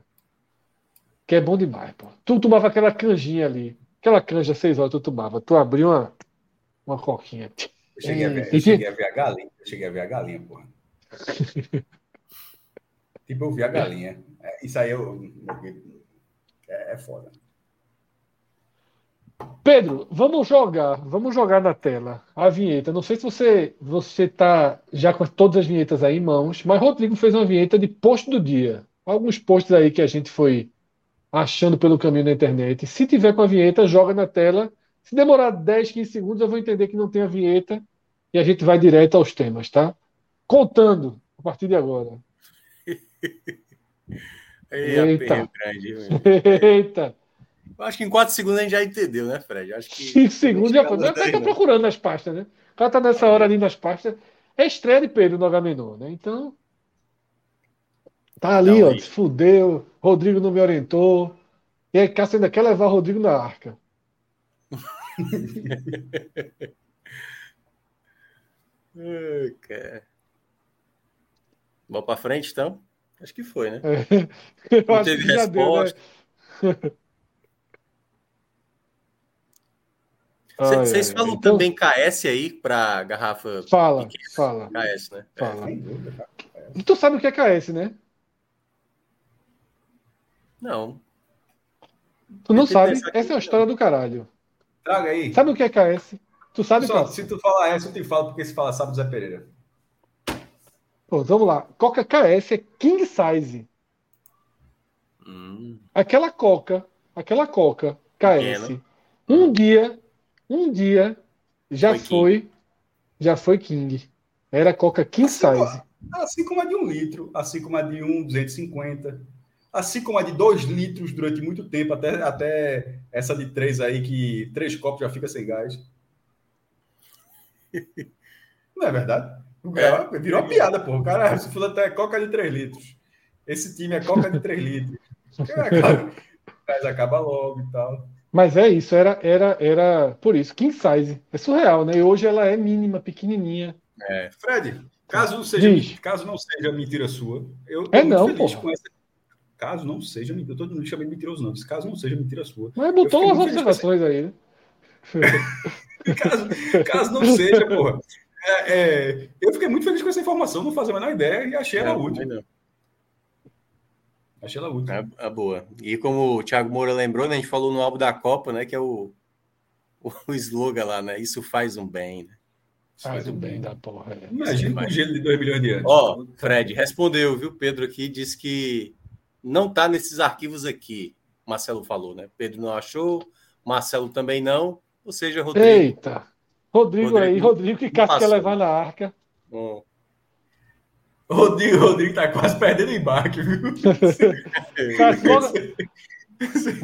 S1: Que é bom demais, pô. Tu tomava aquela canjinha ali. Aquela canja, seis horas tu tomava. Tu abriu uma, uma coquinha.
S2: Eu cheguei, a ver, eu cheguei a ver a galinha. Eu cheguei a ver a galinha, porra. tipo, eu vi a galinha. É, isso aí eu, é, é foda.
S1: Pedro, vamos jogar, vamos jogar na tela a vinheta. Não sei se você você tá já com todas as vinhetas aí em mãos, mas Rodrigo fez uma vinheta de post do dia. Alguns posts aí que a gente foi achando pelo caminho na internet. Se tiver com a vinheta, joga na tela. Se demorar 10, 15 segundos, eu vou entender que não tem a vinheta e a gente vai direto aos temas, tá? Contando a partir de agora.
S3: Eita.
S1: Eita.
S3: Eu acho que em 4 segundos a gente já entendeu, né, Fred? Acho que
S1: 5 segundos já foi. O cara tá procurando nas pastas, né? O cara tá nessa hora ali nas pastas. É estreia de Pedro no H-Menor, né? Então. Tá ali, ó. Se fudeu. Rodrigo não me orientou. E aí, Cássio ainda quer levar o Rodrigo na arca.
S3: Cara. Vamos pra frente, então? Acho que foi, né?
S1: É. Não teve resposta. Deu, né?
S3: Vocês falam então... também KS aí para garrafa?
S1: Fala, pequena? fala.
S3: KS, né?
S1: Fala. É. Tu sabe o que é KS, né?
S3: Não.
S1: Tu não sabe? Essa é a história do caralho.
S2: Traga aí.
S1: Sabe o que é KS? Tu sabe
S2: Só, Se tu falar essa, eu te falo porque se fala sabe do Zé Pereira.
S1: Pô, vamos lá. Coca KS é king size.
S3: Hum.
S1: Aquela coca, aquela coca KS. Pequena. Um dia um dia já foi, foi já foi King. Era Coca King assim, Size.
S2: Assim como a de um litro, assim como a de um 250, assim como a de dois litros durante muito tempo, até, até essa de três aí, que três copos já fica sem gás. Não é verdade? É. Virou uma piada, pô. O cara se falou até Coca de 3 litros. Esse time é Coca de 3 litros. Mas acaba logo e tal.
S1: Mas é isso, era, era, era por isso, king size. É surreal, né? E hoje ela é mínima, pequenininha.
S2: É. Fred, caso não seja, caso não seja mentira sua, eu
S1: é não, feliz porra. com essa.
S2: Caso não seja mentira, eu tô não chamei mentiroso, não. Caso não seja mentira sua.
S1: Mas botou umas observações aí, né?
S2: caso, caso não seja, porra. É, é, eu fiquei muito feliz com essa informação, não fazia a menor ideia e achei ela útil. Achei ela útil. É,
S3: é, boa. E como o Thiago Moura lembrou, né, a gente falou no álbum da Copa, né? Que é o, o, o slogan lá, né? Isso faz um bem, né?
S1: Faz, um bem, bem da porra.
S2: É. Imagina com gelo de 2 milhões de anos.
S3: Ó, oh, Fred, respondeu, viu? Pedro aqui disse que não tá nesses arquivos aqui. Marcelo falou, né? Pedro não achou, Marcelo também não. Ou seja, Rodrigo.
S1: Eita! Rodrigo, Rodrigo aí, Rodrigo que Cássio quer levar na arca.
S2: Hum. Rodrigo, Rodrigo tá quase perdendo o embarque, viu?
S1: Cássio,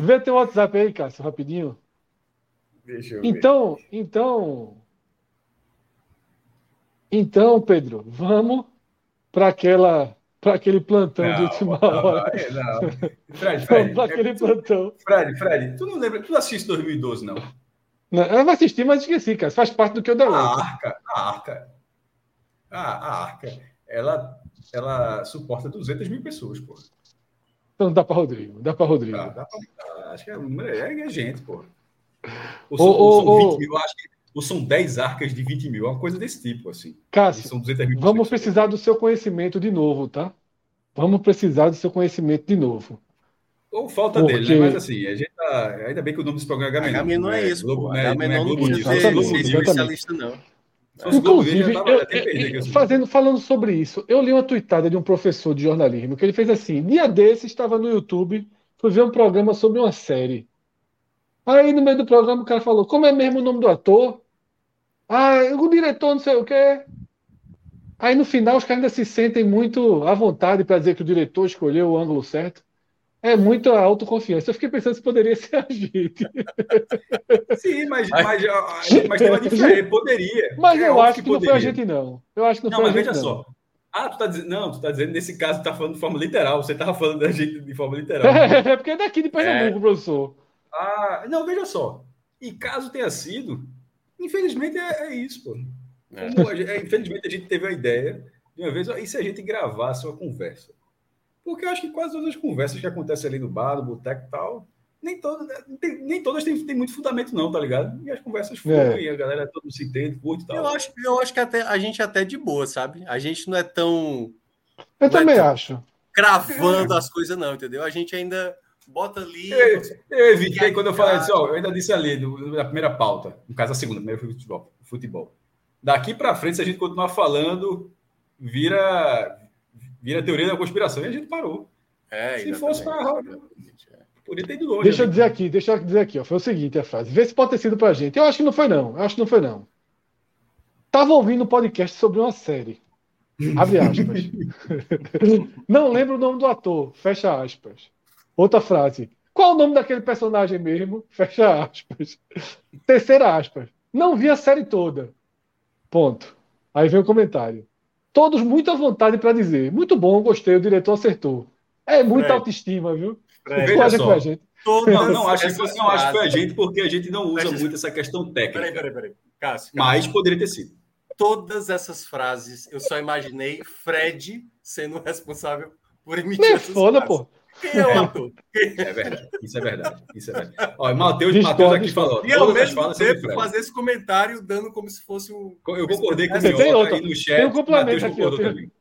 S1: Vê teu WhatsApp aí, Cássio, rapidinho.
S2: Deixa eu
S1: então, ver. Então, então, Pedro, vamos para aquela para aquele plantão não, de última não, hora.
S2: Não, Fred, Fred.
S1: para aquele plantão.
S2: Fred, Fred, tu não lembra, tu não assiste 2012, não?
S1: Não, eu vou assistir, mas esqueci, cara. Faz parte do que eu dei.
S2: A arca, a arca. A, a arca ela, ela suporta 200 mil pessoas, pô.
S1: Então dá para Rodrigo, dá para Rodrigo. Dá,
S2: dá pra, acho que é, é, gente, pô. Ou são, ou, ou, são 20 mil, acho que ou são 10 arcas de 20 mil, é uma coisa desse tipo, assim.
S1: Cássio, são 200 mil vamos precisar do seu conhecimento de novo, tá? Vamos precisar do seu conhecimento de novo.
S2: Ou falta Porque... dele, né? Mas assim, a gente tá... ainda bem que o nome desse programa é
S3: H-Menor. não é isso, Globo, pô. H-Menor não precisa ser especialista, não.
S1: Inclusive, eu, eu, fazendo, falando sobre isso, eu li uma tuitada de um professor de jornalismo que ele fez assim: dia desse estava no YouTube, fui ver um programa sobre uma série. Aí no meio do programa o cara falou: como é mesmo o nome do ator? Ah, o diretor não sei o quê. Aí no final os caras ainda se sentem muito à vontade para dizer que o diretor escolheu o ângulo certo. É muita autoconfiança. Eu fiquei pensando se poderia ser a gente.
S2: Sim, mas, mas, mas tem uma diferença. Poderia.
S1: Mas é eu acho que, que não foi a gente, não. Eu acho que não, não foi
S2: mas
S1: a gente,
S2: veja
S1: não.
S2: só. Ah, tu tá dizendo. Não, tu tá dizendo, nesse caso, tu tá falando de forma literal. Você tava falando da gente de forma literal.
S1: É, porque é daqui de Pernambuco, é. professor.
S2: Ah, não, veja só. E caso tenha sido, infelizmente é, é isso, pô. É. é. infelizmente a gente teve a ideia de uma vez, e se a gente gravasse uma conversa? Porque eu acho que quase todas as conversas que acontecem ali no bar, no boteco e tal, nem todas, nem todas têm, têm muito fundamento, não, tá ligado? E as conversas fluem, é. a galera todo se entende, curte e tal.
S3: Eu acho, eu acho que até, a gente é até de boa, sabe? A gente não é tão.
S1: Eu também é tão acho.
S3: Cravando as coisas, não, entendeu? A gente ainda bota ali.
S2: Eu, eu evitei quando eu falei assim, ó, eu ainda disse ali, na primeira pauta, no caso a segunda, primeiro foi futebol. futebol. Daqui para frente, se a gente continuar falando, vira, vira teoria da conspiração e a gente parou.
S3: É,
S2: se fosse para
S1: Podia ter ido longe. Deixa eu dizer aqui, deixa eu dizer aqui, ó, foi o seguinte a frase. Vê se pode ter sido pra gente. Eu acho que não foi, não. Eu acho que não foi, não. Tava ouvindo um podcast sobre uma série. Abre aspas. não lembro o nome do ator. Fecha aspas. Outra frase. Qual o nome daquele personagem mesmo? Fecha aspas. Terceira aspas. Não vi a série toda. Ponto. Aí vem o comentário. Todos muito à vontade para dizer. Muito bom, gostei, o diretor acertou. É muita é. autoestima, viu?
S2: Veja só. Que a gente. não, não, acho, que, não acho que foi a gente, porque a gente não usa muito essa questão técnica. Peraí, peraí, peraí. Cássio, Cássio. Mas poderia ter sido.
S3: Todas essas frases, eu só imaginei Fred sendo responsável por emitir
S1: Me essas foda, frases. pô.
S2: Quem é o ator? É verdade, isso é verdade. Isso é verdade. Ó, Matheus, Matheus aqui falou.
S3: E ao mesmo tempo fazer esse comentário dando como se fosse um.
S2: Eu concordei com o
S1: senhor aí no chat. Tem um complemento aqui. Tem,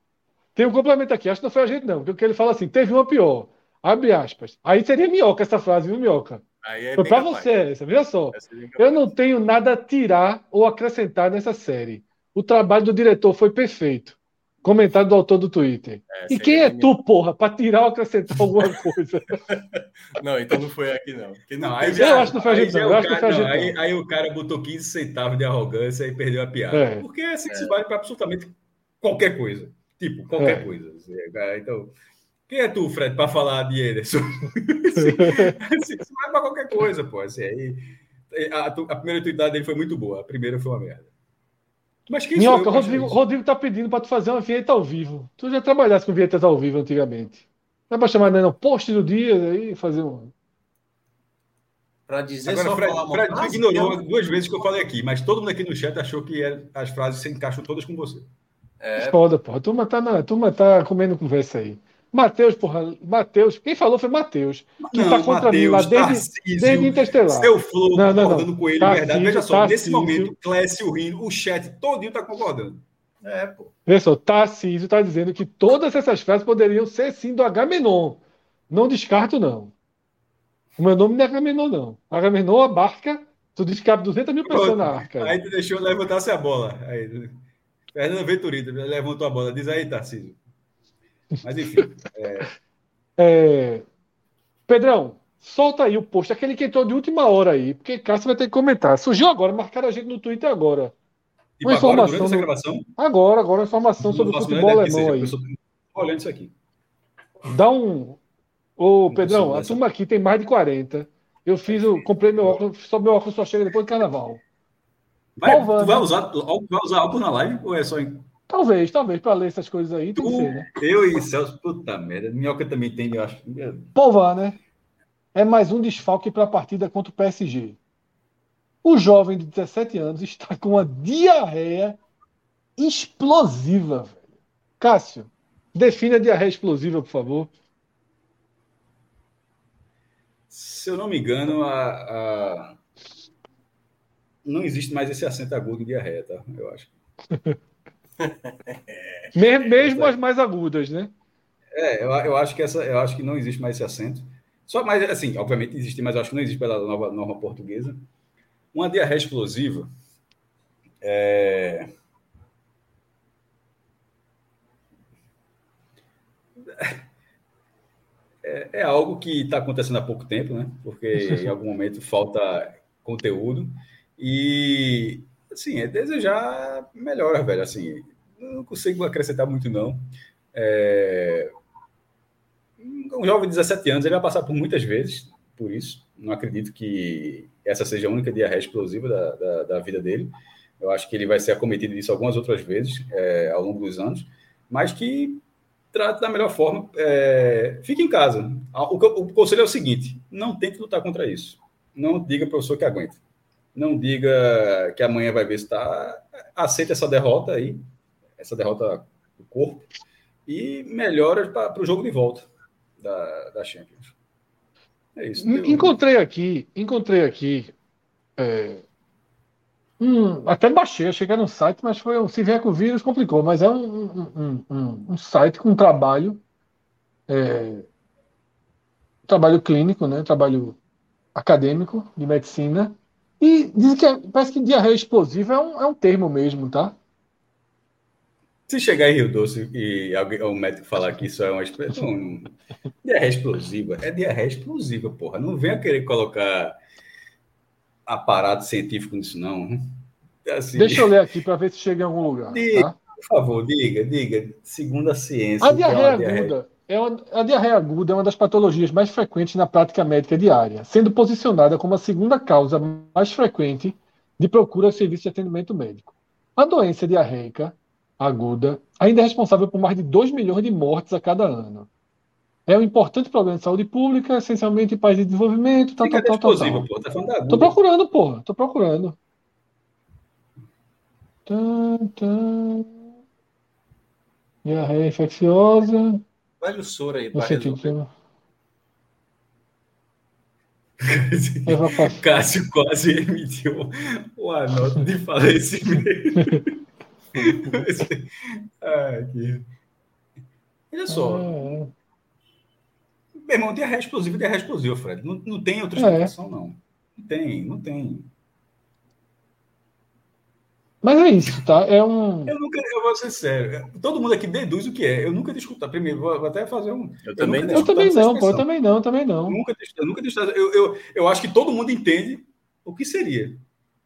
S1: tem, um complemento aqui. Acho que não foi a gente, não. Porque ele fala assim: teve uma pior. Abre aspas. Aí seria minhoca essa frase, viu, minhoca? É Foi para você essa, veja só. É eu não tenho nada a tirar ou acrescentar nessa série. O trabalho do diretor foi perfeito. Comentário do autor do Twitter. É, e quem é tu, porra, para tirar ou acrescentar alguma coisa?
S3: não, então não foi aqui, não.
S2: não, não aí já, eu acho que não foi a gente, não. aí, aí, o cara botou 15 centavos de arrogância e perdeu a piada. É. Porque assim é. se vale para absolutamente qualquer coisa. Tipo, qualquer é. coisa. Então, quem é tu, Fred, para falar de Ederson? assim, assim, vai para qualquer coisa, pô. Assim, aí, a, a primeira tweetada dele foi muito boa, a primeira foi uma merda.
S1: Mas quem Minhoca, eu, Rodrigo, Rodrigo tá pedindo para tu fazer uma vinheta ao vivo. Tu já trabalhasse com vinhetas ao vivo antigamente. Não é para chamar não, post do dia aí fazer um.
S2: Para dizer Agora, só Fred, falar Fred frase, ignorou eu... duas vezes que eu falei aqui, mas todo mundo aqui no chat achou que é, as frases se encaixam todas com você.
S1: É... Foda, porra. A turma tá, na, turma tá comendo conversa aí. Matheus, porra, Matheus, quem falou foi Matheus, que está contra Mateus, mim lá desde, desde Interestelar.
S2: Seu Flow não, não, concordando não. com ele, Tarcísio, verdade. Veja só, Tarcísio, nesse momento, Clécio rindo, o chat todinho está concordando.
S1: É, pô. Veja só, Tarcísio está dizendo que todas essas frases poderiam ser sim do Agamenon. Não descarto, não. O meu nome não é Agamenon, não. Agamenon abarca, tu disse que cabe 200 mil pessoas na arca.
S2: Aí tu deixou levantar-se a bola. Aí, Fernando Venturita levantou a bola. Diz aí, Tarcísio. Mas enfim. É...
S1: É... Pedrão, solta aí o post, aquele que entrou de última hora aí, porque Cássio vai ter que comentar. Surgiu agora, marcaram a gente no Twitter agora.
S2: Uma agora, informação. Essa gravação?
S1: Agora, agora, informação sobre o futebol alemão aí.
S2: Olhando isso aqui.
S1: Dá um. Ô, Pedrão, a turma aqui tem mais de 40. Eu fiz, o, comprei meu óculos, só meu óculos só chega depois do carnaval.
S2: Vai, tu vai usar, vai usar álcool na live ou é só em
S1: Talvez, talvez, para ler essas coisas aí, tem que ser, né?
S2: Eu e Celso, puta merda. Minhoca também tem, eu acho.
S1: Povar, né? É mais um desfalque para a partida contra o PSG. O jovem de 17 anos está com uma diarreia explosiva, velho. Cássio, defina a diarreia explosiva, por favor.
S2: Se eu não me engano, a, a... não existe mais esse acento agudo em diarreia, tá? Eu acho.
S1: Mesmo as mais agudas, né?
S2: É, eu, eu, acho que essa, eu acho que não existe mais esse acento. Só mais assim, obviamente existe, mas eu acho que não existe pela nova norma portuguesa. Uma diarreia explosiva é... é, é algo que está acontecendo há pouco tempo, né? Porque em algum momento falta conteúdo e assim é desejar melhor, velho. Assim, não consigo acrescentar muito, não. É... Um jovem de 17 anos, ele vai passar por muitas vezes por isso. Não acredito que essa seja a única diarreia explosiva da, da, da vida dele. Eu acho que ele vai ser acometido disso algumas outras vezes é, ao longo dos anos, mas que trate da melhor forma. É, fique em casa. O, o, conselho é o seguinte: não tente lutar contra isso. Não diga para o professor que aguenta. Não diga que amanhã vai ver se está. Aceite essa derrota aí, essa derrota do corpo e melhora para o jogo de volta da, da Champions.
S1: É isso. Encontrei aqui, encontrei aqui. É, um, até baixei, achei que era um site, mas foi se vier com o vírus complicou. Mas é um, um, um, um site com trabalho é, trabalho clínico, né? Trabalho acadêmico de medicina. E dizem que é, parece que diarreia explosiva é um, é um termo mesmo, tá?
S2: Se chegar em Rio Doce e alguém, um médico falar que isso é uma expressão. diarreia explosiva, é diarreia explosiva, porra. Não venha querer colocar aparato científico nisso, não.
S1: Assim, Deixa eu ler aqui para ver se chega em algum lugar.
S2: Diga, tá? Por favor, diga, diga. Segundo a ciência.
S1: A diarreia é aguda. Diarreia... É uma, a diarreia aguda é uma das patologias mais frequentes na prática médica diária, sendo posicionada como a segunda causa mais frequente de procura ao serviço de atendimento médico. A doença diarreica aguda, ainda é responsável por mais de 2 milhões de mortes a cada ano. É um importante problema de saúde pública, essencialmente em países de desenvolvimento, tal, tal, tal, tal, tal. Pô, tá Tô procurando, porra, tô procurando. Tum, tum. Diarreia infecciosa.
S3: Vai o soro aí,
S1: resolver.
S2: Cássio quase emitiu uma nota de falecimento. Ai, que... Olha só. Ah, é. Meu irmão, diarreia explosiva, diarreia explosiva, Fred. Não, não tem outra explicação, é. não. Não tem, não tem.
S1: Mas é isso, tá? É um.
S2: Eu nunca, eu vou ser sério. Todo mundo aqui deduz o que é. Eu nunca discuto. Primeiro, vou até fazer um.
S1: Eu também, eu, eu também não, pô. Eu também não, eu também não.
S2: Nunca, eu nunca eu, eu, eu acho que todo mundo entende o que seria.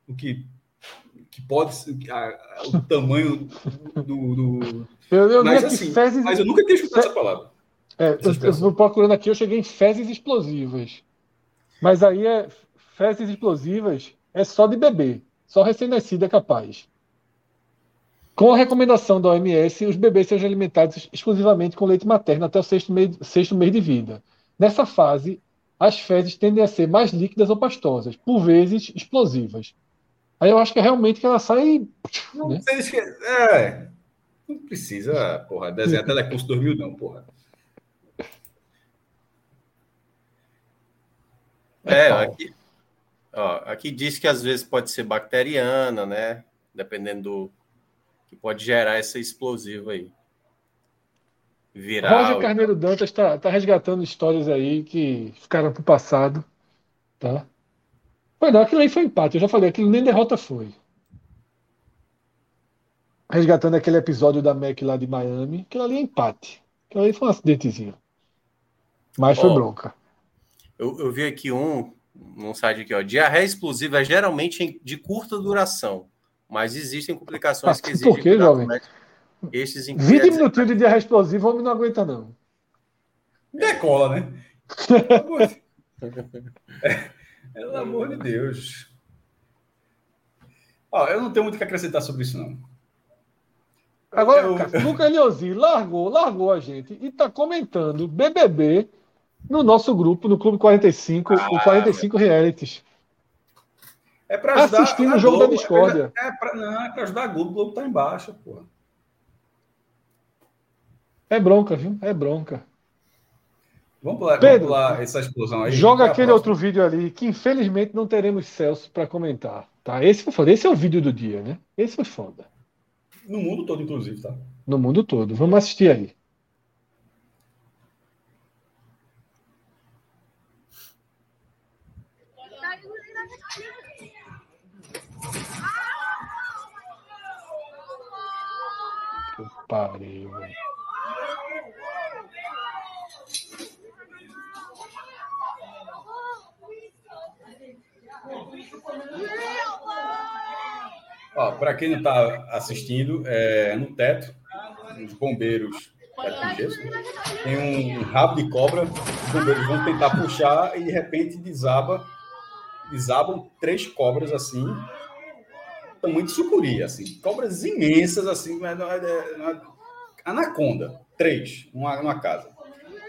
S2: O que que pode ser a, o tamanho do. do...
S1: Eu, eu mas, assim, fezes...
S2: mas eu nunca tinha escutado Fe... essa palavra.
S1: É, eu, estou procurando aqui, eu cheguei em fezes explosivas. Mas aí é fezes explosivas é só de bebê. Só recém-nascido é capaz. Com a recomendação da OMS, os bebês sejam alimentados exclusivamente com leite materno até o sexto mês, sexto mês de vida. Nessa fase, as fezes tendem a ser mais líquidas ou pastosas, por vezes explosivas. Aí eu acho que é realmente que ela sai.
S2: Não né? sei É. Não precisa, porra, desenhar telecurso 2000, não, porra.
S3: É, aqui, ó, aqui diz que às vezes pode ser bacteriana, né? Dependendo do. que pode gerar essa explosiva aí.
S1: Viral. Roger Carneiro Dantas está tá resgatando histórias aí que ficaram para o passado. Tá? Foi não, aquilo aí foi empate. Eu já falei, aquilo nem derrota foi. Resgatando aquele episódio da Mac lá de Miami, aquilo ali é empate. Aquilo ali foi um acidentezinho. Mas foi oh, bronca.
S3: Eu, eu, vi aqui um, num site aqui, ó. Diarreia explosiva é geralmente de curta duração, mas existem complicações que exigem.
S1: Por quê, jovem? Estes 20 minutinhos de diarreia explosiva, o homem não aguenta, não.
S2: Decola, né? é. Pelo amor de Deus. Ó, eu não tenho muito o que acrescentar sobre isso, não.
S1: Agora, eu... Lucas Leozzi largou, largou a gente e está comentando BBB no nosso grupo, no Clube 45, ah, o 45 Realities.
S2: É para ajudar
S1: Assistindo o jogo Globo, da discórdia.
S2: É, pra, não, é para ajudar a Globo. O Globo tá embaixo, pô.
S1: É bronca, viu? É bronca.
S2: Vamos pular, Pedro, vamos pular essa explosão aí.
S1: Joga aquele outro vídeo ali, que infelizmente não teremos Celso para comentar. Tá? Esse foi foda. Esse é o vídeo do dia, né? Esse foi foda.
S2: No mundo todo, inclusive, tá?
S1: No mundo todo. Vamos assistir aí. Pariu,
S2: Para quem não está assistindo, é, no teto, os bombeiros tem um rabo de cobra, os bombeiros vão tentar puxar e de repente desaba, desabam três cobras assim, tamanho de sucuri, assim, cobras imensas assim, é, é, anaconda, três, numa, numa casa.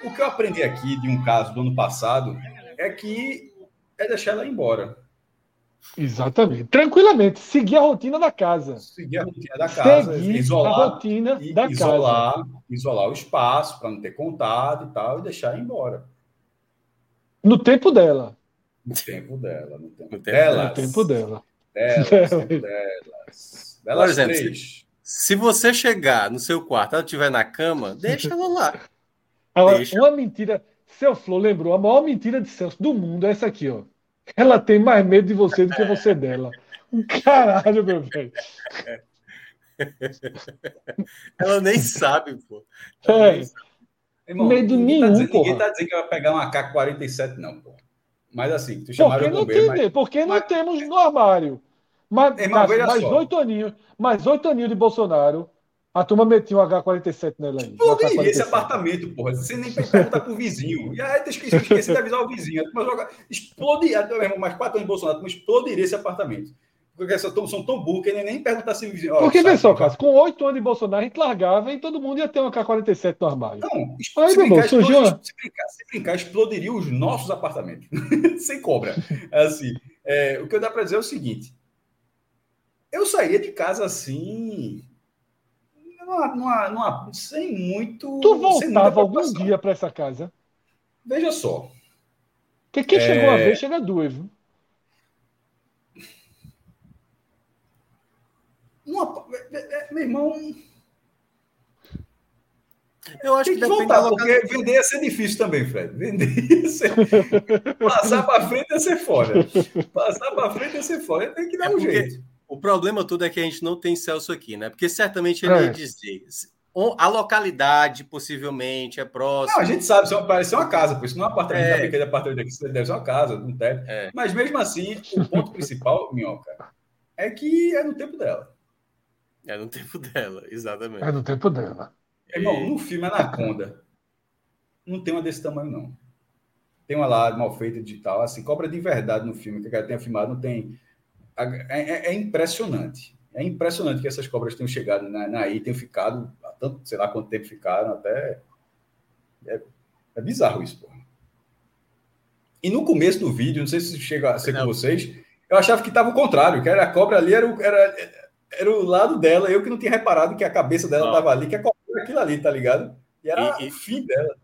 S2: O que eu aprendi aqui de um caso do ano passado é que é deixar ela embora.
S1: Exatamente. Tranquilamente. Seguir a rotina da casa.
S2: Seguir a rotina da casa.
S1: Seguir isolar, a rotina da
S2: isolar,
S1: casa.
S2: Isolar o espaço para não ter contato e tal, e deixar ir embora.
S1: No tempo dela.
S2: No tempo dela. No tempo,
S1: delas. No tempo dela.
S2: Delas, delas. Delas Por exemplo, três.
S3: Se, você chegar no seu quarto, ela estiver na cama, deixa ela lá.
S1: Agora, deixa. uma mentira seu Flor lembrou, a maior mentira de Celso do mundo é essa aqui, ó. Ela tem mais medo de você do que você dela. Caralho, meu velho.
S3: Ela nem sabe, pô.
S1: É.
S2: Irmão,
S1: Medo
S2: ninguém tá
S1: nenhum,
S2: dizendo, ninguém tá dizendo que vai pegar uma AK-47, não, pô. Mas assim, tu chamaram
S1: que
S2: o
S1: não,
S2: bombeiro,
S1: tem,
S2: mas...
S1: porque não
S2: mas-
S1: temos no armário. Mas,
S2: Irmão,
S1: mais oito aninhos, mais oito aninhos de Bolsonaro, a turma metia um H-47 nela aí. um
S2: Explodiria esse
S1: AK-47.
S2: apartamento, porra. Você nem pergunta pro vizinho. E aí, esqueci, esqueci de avisar o vizinho. Mas joga, explodiria, meu irmão, mais quatro anos de Bolsonaro, mas explodiria esse apartamento. Porque são tão, são tão burros que nem, nem perguntar se o vizinho. ó,
S1: Porque, só,
S2: vai-
S1: Cássio, com oito anos de Bolsonaro, a gente largava e todo mundo ia ter um AK-47 no armário.
S2: Não,
S1: Aí,
S2: se, brincar,
S1: surgiu
S2: se, brincar, se brincar, explodiria os nossos apartamentos. Sem cobra. Assim, é, o que eu dá para dizer é o seguinte: eu saía de casa assim. Numa, numa, numa- sem muito.
S1: Tu voltava algum dia para essa casa?
S2: Veja só.
S1: Porque quem
S2: É.
S1: chegou a ver, chega duas. viu?
S2: Numa, é, é, meu irmão,
S3: Eu acho
S2: tem
S3: que
S2: que
S3: da
S2: voltar,
S3: localidade.
S2: porque vender ia ser difícil também, Fred. Vender ia ser. Passar para frente ia ser foda. Passar para frente ia ser foda. Tem que dar
S3: É
S2: um
S3: porque-
S2: jeito.
S3: O problema todo é que a gente não tem Celso aqui, né? Porque certamente ele
S1: É.
S3: ia dizer. "O- A localidade possivelmente é
S2: Não,
S3: próxima.
S2: a gente sabe, isso parece ser uma casa, por isso não é um apartamento,
S3: É.
S2: é. pequeno apartamento aqui, isso deve ser uma casa, um teto.
S3: É.
S2: Mas mesmo assim, o ponto principal, Minhoca, é que é no tempo dela.
S3: É no tempo dela, exatamente.
S1: É no tempo dela.
S2: Irmão, no filme Anaconda, não tem uma desse tamanho, não. Tem uma lá mal feita digital, assim, cobra de verdade no filme, que a cara tenha filmado, não tem. É, é- é impressionante. É impressionante que essas cobras tenham chegado na, na ilha, tenham ficado, há tanto, sei lá quanto tempo ficaram, até. É, é bizarro isso, pô. E no começo do vídeo, não sei se chega a ser com
S3: Não.
S2: vocês, eu achava que estava o contrário, que era a cobra ali, era o, era, era o lado dela, eu que não tinha reparado que a cabeça dela estava ali, que a cobra era aquilo ali, tá ligado? E era
S3: E-
S2: o fim dela.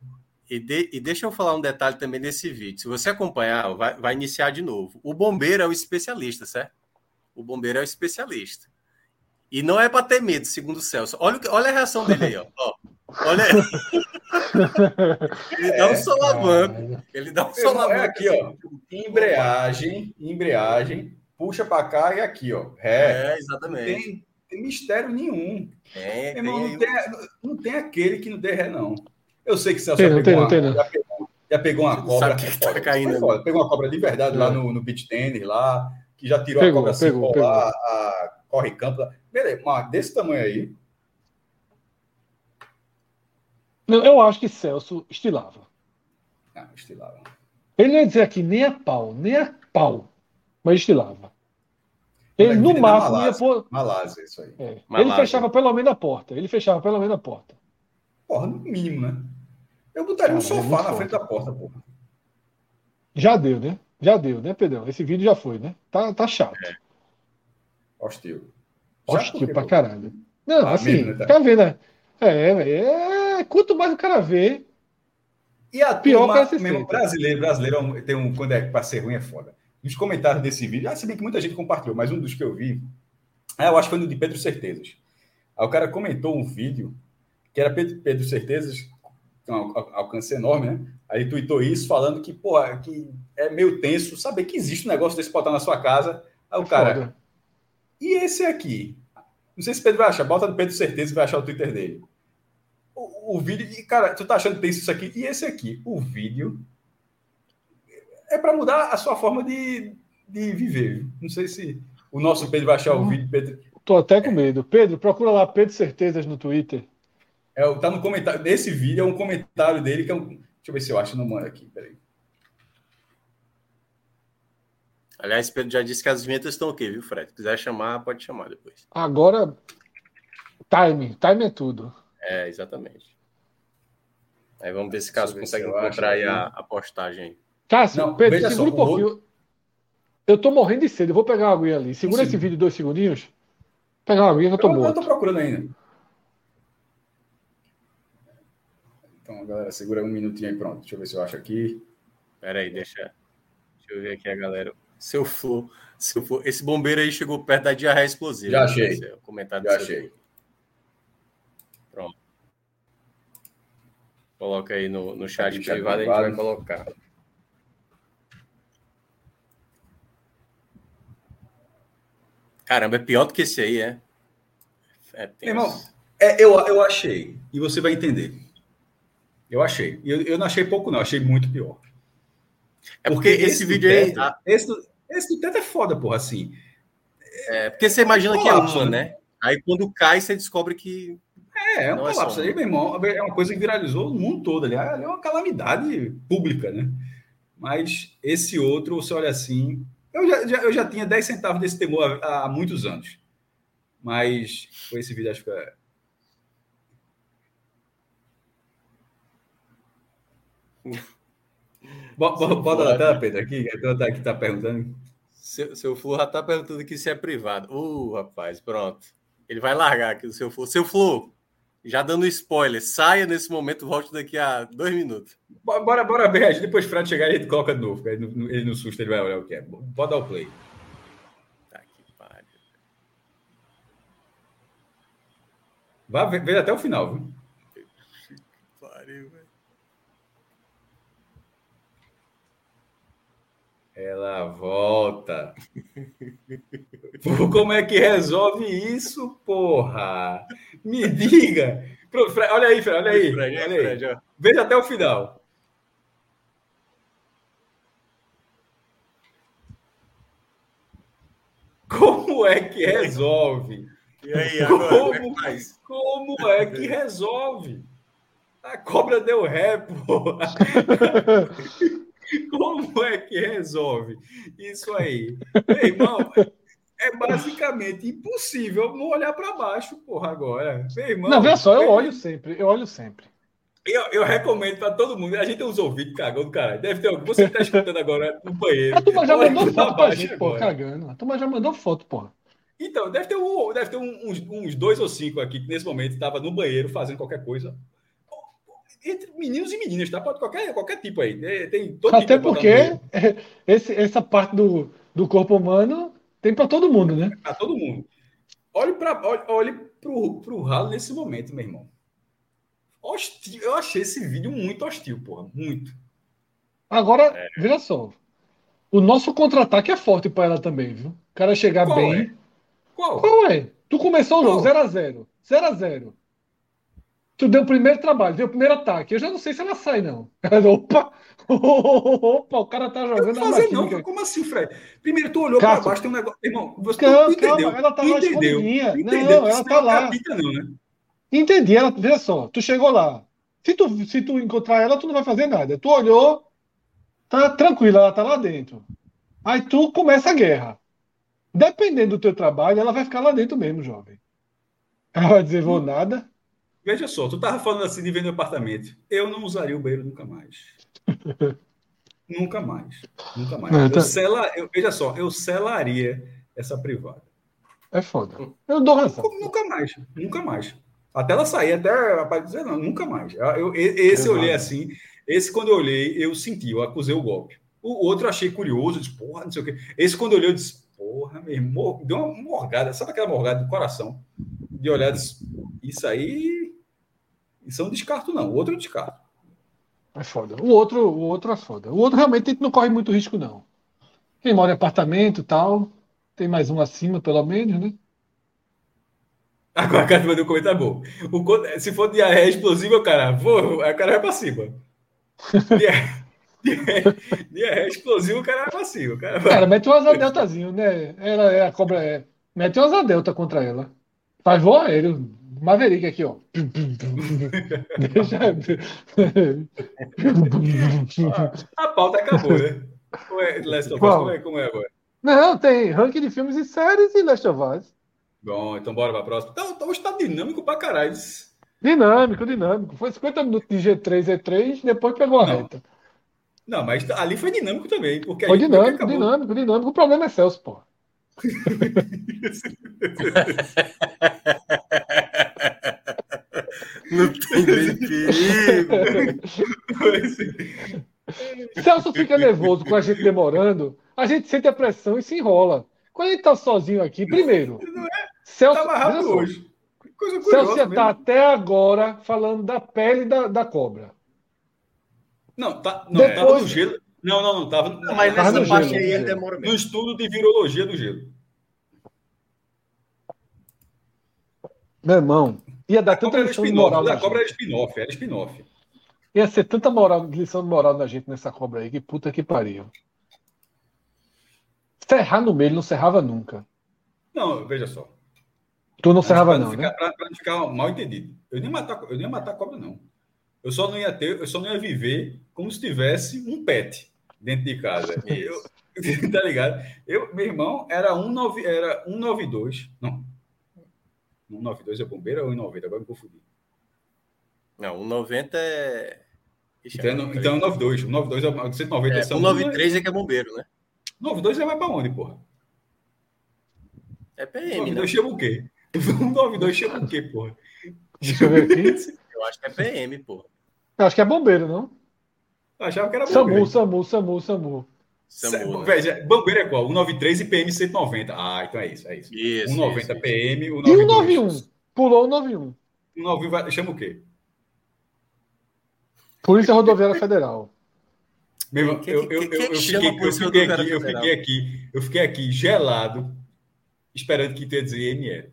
S3: E, de- e deixa eu falar um detalhe também desse vídeo. Se você acompanhar, vai, vai iniciar de novo. O bombeiro é o especialista, certo? O bombeiro é o especialista. E não é para ter medo, segundo o Celso. Olha, o que- olha a reação dele aí, ó. Ó, Olha aí. Ele dá um solavanco. Ele dá um
S2: irmão,
S3: solavanco.
S2: é aqui, ó. Embreagem, embreagem, puxa para cá e aqui, ó. Ré.
S3: É,
S2: Não
S3: exatamente.
S2: tem, tem mistério nenhum.
S3: É,
S2: irmão,
S3: tem
S2: não, tem, não tem aquele que não dê ré, não. Eu sei que Celso
S1: Tem,
S2: já
S1: não
S2: pegou,
S1: tem,
S2: uma, já pegou, já pegou uma cobra.
S3: sabe que
S2: é
S3: que tá caindo.
S2: Pegou uma cobra de verdade lá
S1: É.
S2: no, no beach tennis, lá, que já tirou
S1: Pegou,
S2: a cobra assim,
S1: pegou,
S2: lá, a corre campo. Beleza, mas desse tamanho aí,
S1: Não, eu acho que Celso estilava.
S2: não, estilava.
S1: Ele não ia dizer aqui nem a pau, nem a pau, mas estilava. Ele, no máximo, ia
S2: Malásia.
S1: pôr.
S2: Malásia, isso aí.
S1: é, ele fechava pelo menos a porta. Ele fechava pelo menos a porta.
S2: Porra, no mínimo, né? Eu botaria um
S1: Cara, é
S2: sofá
S1: muito
S2: na frente da porta, porra.
S1: Já deu, né? Já deu, né, Pedrão? Esse vídeo já foi, né? Tá, tá chato.
S2: Hostil. Já
S1: Hostil
S2: porque,
S1: pra caralho. Não,
S2: Ah,
S1: assim,
S2: mesmo, né, tá?
S1: tá vendo? É, velho, é, quanto mais o cara vê,
S2: E a
S1: Pior
S2: turma,
S1: se
S2: mesmo, brasileiro, brasileiro é tem um, quando é pra ser ruim é foda. Nos comentários desse vídeo, ah, se bem que muita gente compartilhou, mas um dos que eu vi, ah, eu acho que foi no de Pedro Certezas. Aí o cara comentou um vídeo que era Pedro, Pedro Certezas, tem um al- alcance enorme, né? Aí tweetou isso, falando que, pô, que é meio tenso saber que existe um negócio desse botar na sua casa. Aí o cara,
S1: foda.
S2: e esse aqui? Não sei se Pedro vai achar, bota no Pedro Certeza e vai achar o Twitter dele. O, o vídeo, e cara, tu tá achando que tem isso aqui? E esse aqui? O vídeo é para mudar a sua forma de, de viver. Não sei se o nosso Pedro vai achar o vídeo. Pedro,
S1: Tô até com medo. Pedro, procura lá Pedro Certezas no Twitter.
S2: É, tá no comentário. Nesse vídeo é um comentário dele que é um. Deixa eu ver se eu acho no mano aqui. Peraí.
S3: Aliás, Pedro já disse que as vinhetas estão ok, viu, Fred? Se quiser chamar, pode chamar depois.
S1: Agora, time. Time é tudo.
S3: É, exatamente. Aí vamos ver se
S2: eu
S3: caso consegue
S2: se eu
S3: encontrar aí a, a postagem aí.
S1: Cássio,
S2: Não,
S1: Pedro, segura
S2: só,
S1: um pouquinho. Eu tô morrendo de sede. Eu vou pegar uma aguinha ali. Segura
S2: Sim.
S1: esse vídeo dois segundinhos. Pegar uma aguinha que eu tô
S2: Eu, eu
S1: morto.
S2: tô procurando ainda. Então, galera, segura um minutinho aí, pronto. Deixa eu ver se eu acho aqui.
S3: Pera aí, deixa, deixa eu ver aqui a galera. Seu for, seu for. Esse bombeiro aí chegou perto da diarreia explosiva.
S2: Já achei.
S3: Esse é comentário
S2: Já achei.
S3: Pronto. Coloca aí no, no chat privado, a gente vai colocar. Caramba, é pior do que esse aí, é?
S2: é Irmão, é, eu, eu achei, e você vai entender. Eu achei. Eu, eu não achei pouco, não, achei muito pior.
S3: É porque, porque esse, esse vídeo
S2: aí. Esse, esse do teto é foda, porra, assim.
S3: É, porque você imagina que é uma, né? né? Aí quando cai, você descobre que.
S2: É, é um é colapso. É aí, meu irmão, é uma coisa que viralizou no mundo todo. Ali. É uma calamidade pública, né? Mas esse outro, você olha assim. Eu já, já eu já tinha 10 centavos desse temor há, há, muitos anos. Mas com esse vídeo, acho que é. Bota na tela, Pedro, aqui. Tela tá aqui tá perguntando.
S3: Seu, seu Flu já tá perguntando aqui se é privado. Uh, rapaz, pronto. Ele vai largar aqui o seu Flu. Seu Flu, já dando spoiler, saia nesse momento, volte daqui a dois minutos.
S2: Bora, bora ver. Depois o Fred chegar, ele coloca de novo. Ele no, ele no susto, ele vai olhar o que é. Pode dar o play. Tá que pariu. Vai ver até o final, viu? Que pariu, velho. Ela volta. Como é que resolve isso, porra? Me diga. Olha aí, Fred, olha aí. Olha aí. Veja até o final. Como é que resolve?
S3: E aí, agora,
S2: como, como, é que como é que resolve? A cobra deu ré, porra. Como é que resolve isso aí? Meu irmão, é basicamente impossível não olhar para baixo, porra, agora. Meu irmão,
S1: não, veja só, eu olho sempre, eu olho sempre.
S2: Eu, eu recomendo para todo mundo. A gente tem uns ouvidos cagando do caralho. Deve ter algum. Você que está escutando agora no banheiro. A
S1: turma já mandou foto pra gente, pô, cagando. A turma já mandou foto, porra.
S2: Então, deve ter, um, deve ter uns, uns dois ou cinco aqui que nesse momento estava no banheiro fazendo qualquer coisa entre meninos e meninas, tá? Pode qualquer, qualquer tipo aí. Tem
S1: todo Até tipo porque esse, essa parte do, do corpo humano tem para todo mundo, né?
S2: Para todo mundo. Olhe para olhe, olhe pro, pro ralo nesse momento, meu irmão. Hostil. Eu achei esse vídeo muito hostil, porra. Muito.
S1: Agora, é. veja só. O nosso contra-ataque é forte para ela também, viu? O cara chegar Qual bem. É?
S2: Qual?
S1: Qual é? Tu começou o jogo 0x0. 0x0 tu deu o primeiro trabalho, deu o primeiro ataque. Eu já não sei se ela sai, não. Opa! Opa, o cara tá jogando
S2: não fazer, não. Como assim, Fred? Primeiro, tu olhou para baixo, tem um negócio. Irmão, você calma, entendeu.
S1: Calma, ela tá lá entendeu. entendeu. Não, ela tá lá. Capita, não, né? Entendi. Ela, veja só, tu chegou lá. Se tu, se tu encontrar ela, tu não vai fazer nada. Tu olhou, tá tranquila, ela tá lá dentro. Aí tu começa a guerra. Dependendo do teu trabalho, ela vai ficar lá dentro mesmo, jovem. Ela vai dizer, vou nada.
S2: Veja só, tu estava falando assim de vender apartamento. Eu não usaria o banheiro nunca mais. nunca mais. Nunca mais. Não, tá... eu sela, eu, veja só, eu selaria essa privada.
S1: É foda. Eu dou razão.
S2: Nunca mais. Nunca mais. Até ela sair, até rapaz dizer, não, nunca mais. Eu, esse eu olhei assim. Esse, quando eu olhei, eu senti, eu acusei o golpe. O outro eu achei curioso, disse, porra, não sei o quê. Esse, quando eu olhei, eu disse, porra, meu irmão, deu uma morgada, sabe aquela morgada do coração? De olhar, disse, isso aí isso é um descarto, não. O outro é um descarto.
S1: É foda. O outro, o outro é foda. O outro realmente não corre muito risco, não. Quem mora em apartamento e tal, tem mais um acima, pelo menos, né?
S2: Agora, cara, mandou um comentário bom. O, se for diarreia explosiva, cara, vou, o cara vai pra cima. Diarreia explosiva, o cara vai pra cima. Cara, vai...
S1: cara mete um asa deltazinho, né? Ela é a cobra. É... Mete um asa delta contra ela. Faz voo aéreo. Maverick aqui, ó.
S2: a pauta acabou, né? Como é, Last of Us, como é, como é agora?
S1: Não, tem ranking de filmes e séries e Last of Us.
S2: Bom, então bora pra próxima. Então, então hoje tá dinâmico pra caralho.
S1: Dinâmico, dinâmico. Foi 50 minutos de G3, E3, depois pegou a reta.
S2: Não, mas ali foi dinâmico também. Porque
S1: foi dinâmico, dinâmico, dinâmico. O problema é Celso, pô.
S3: Não tem nem perigo.
S1: Celso fica nervoso com a gente demorando, a gente sente a pressão e se enrola. Quando a gente tá sozinho aqui, primeiro. Não é? Celso, tá hoje. Celso já tá até agora falando da pele da, da cobra.
S2: Não, tá, não Depois... tava no gelo. Não, não, não, tava. Não,
S3: mas nessa parte aí ele demora
S2: mesmo. No estudo de virologia do gelo.
S1: Meu irmão, ia dar tanta lição de moral.
S2: A cobra era spin-off, era spin-off.
S1: Ia ser tanta moral, lição de moral na gente nessa cobra aí, que puta que pariu. Serrar no meio, não serrava nunca.
S2: Não, veja só.
S1: Tu não serrava, não,
S2: ficar,
S1: né?
S2: Pra, pra não ficar mal entendido. Eu nem matar, eu nem matar a cobra, não. Eu só não ia ter, eu só não ia viver como se tivesse um pet dentro de casa. Eu, tá ligado? Eu, meu irmão era 19, era 192. Não. 192 é bombeiro ou 190? Agora me confundi.
S3: Não, 190 é.
S2: Ixi, então, é então 192. 192 é 190
S3: é, 193 é que é bombeiro, né?
S2: 92 é mais pra onde, porra?
S3: É PM, 92
S2: né? chama o quê? 192 chama o quê, porra?
S1: Deixa eu ver aqui.
S3: Eu acho que é PM, porra.
S1: Eu acho que é bombeiro, não?
S2: Eu achava que era bombeiro.
S1: SAMU, SAMU, SAMU,
S2: SAMU. Né? Veja, bombeiro é qual? 193 e PM 190. Ah, então é isso, é isso. isso 190 isso, PM,
S1: o 92. E o 91? Pulou o 91.
S2: O 91 vai, chama o quê?
S1: Polícia Rodoviária Federal.
S2: Meu irmão, eu, eu, eu, eu, fiquei, eu, fiquei aqui, eu fiquei aqui, eu fiquei aqui gelado, esperando que tu ia dizer IML.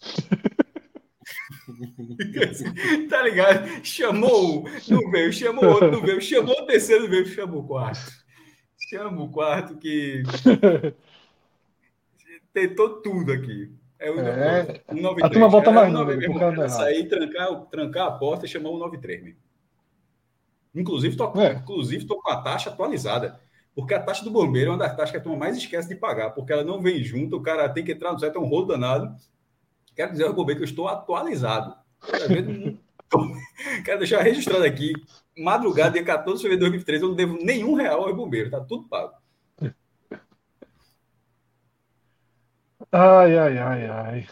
S2: tá ligado? Chamou um, não veio, chamou outro, não veio, chamou o terceiro, não veio, chamou o quarto. Chama o quarto que tentou tudo aqui. É o
S1: é, 193. A turma bota mais número.
S2: Sair, trancar, trancar a porta e chamar o 93 mesmo. Inclusive, tô, é. inclusive, tô com a taxa atualizada. Porque a taxa do bombeiro é uma das taxas que a turma mais esquece de pagar, porque ela não vem junto, o cara tem que entrar no site, é um rolo danado. Quero dizer ao bombeiro que eu estou atualizado. Quero deixar registrado aqui, madrugada, dia 14 de fevereiro de 2003, eu não devo nenhum real ao bombeiro, tá tudo pago.
S1: Ai, ai, ai, ai.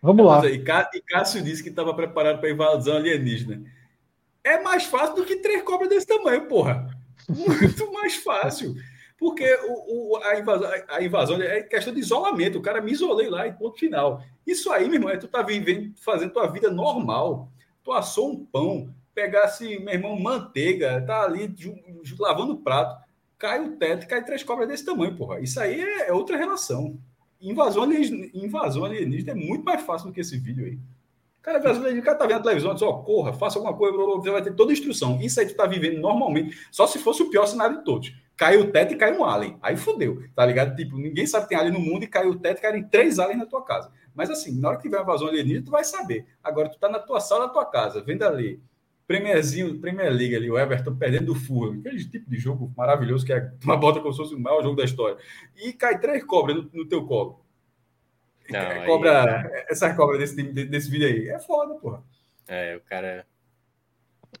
S1: Vamos lá.
S2: E Cássio disse que estava preparado para invasão alienígena. É mais fácil do que três cobras desse tamanho, porra. Muito mais fácil. Porque o, o, a, invasão, a invasão é questão de isolamento. O cara me isolei lá e ponto final. Isso aí, meu irmão, é tu tá vivendo, fazendo tua vida normal. Tu assou um pão, pegasse, meu irmão, manteiga, tá ali lavando o prato, cai o teto, cai três cobras desse tamanho, porra. Isso aí é, é outra relação. Invasão alienígena, invasão alienígena é muito mais fácil do que esse vídeo aí. Cara, o cara tá vendo a televisão, diz, ó, corra, faça alguma coisa, você vai ter toda a instrução. Isso aí tu tá vivendo normalmente, só se fosse o pior cenário de todos. Cai o teto e cai um alien. Aí fudeu, tá ligado? Tipo, ninguém sabe que tem alien no mundo e cai o teto e caem três aliens na tua casa. Mas assim, na hora que tiver uma invasão alienígena, tu vai saber. Agora, tu tá na tua sala da tua casa, vendo ali, Premierzinho, Premier League ali, o Everton perdendo do Fulham, aquele tipo de jogo maravilhoso que é uma bota como se fosse o maior jogo da história. E cai três cobras no, no teu colo. Não, é, cobra, aí... Essa cobra desse, desse vídeo aí. É foda, porra.
S3: É, o cara.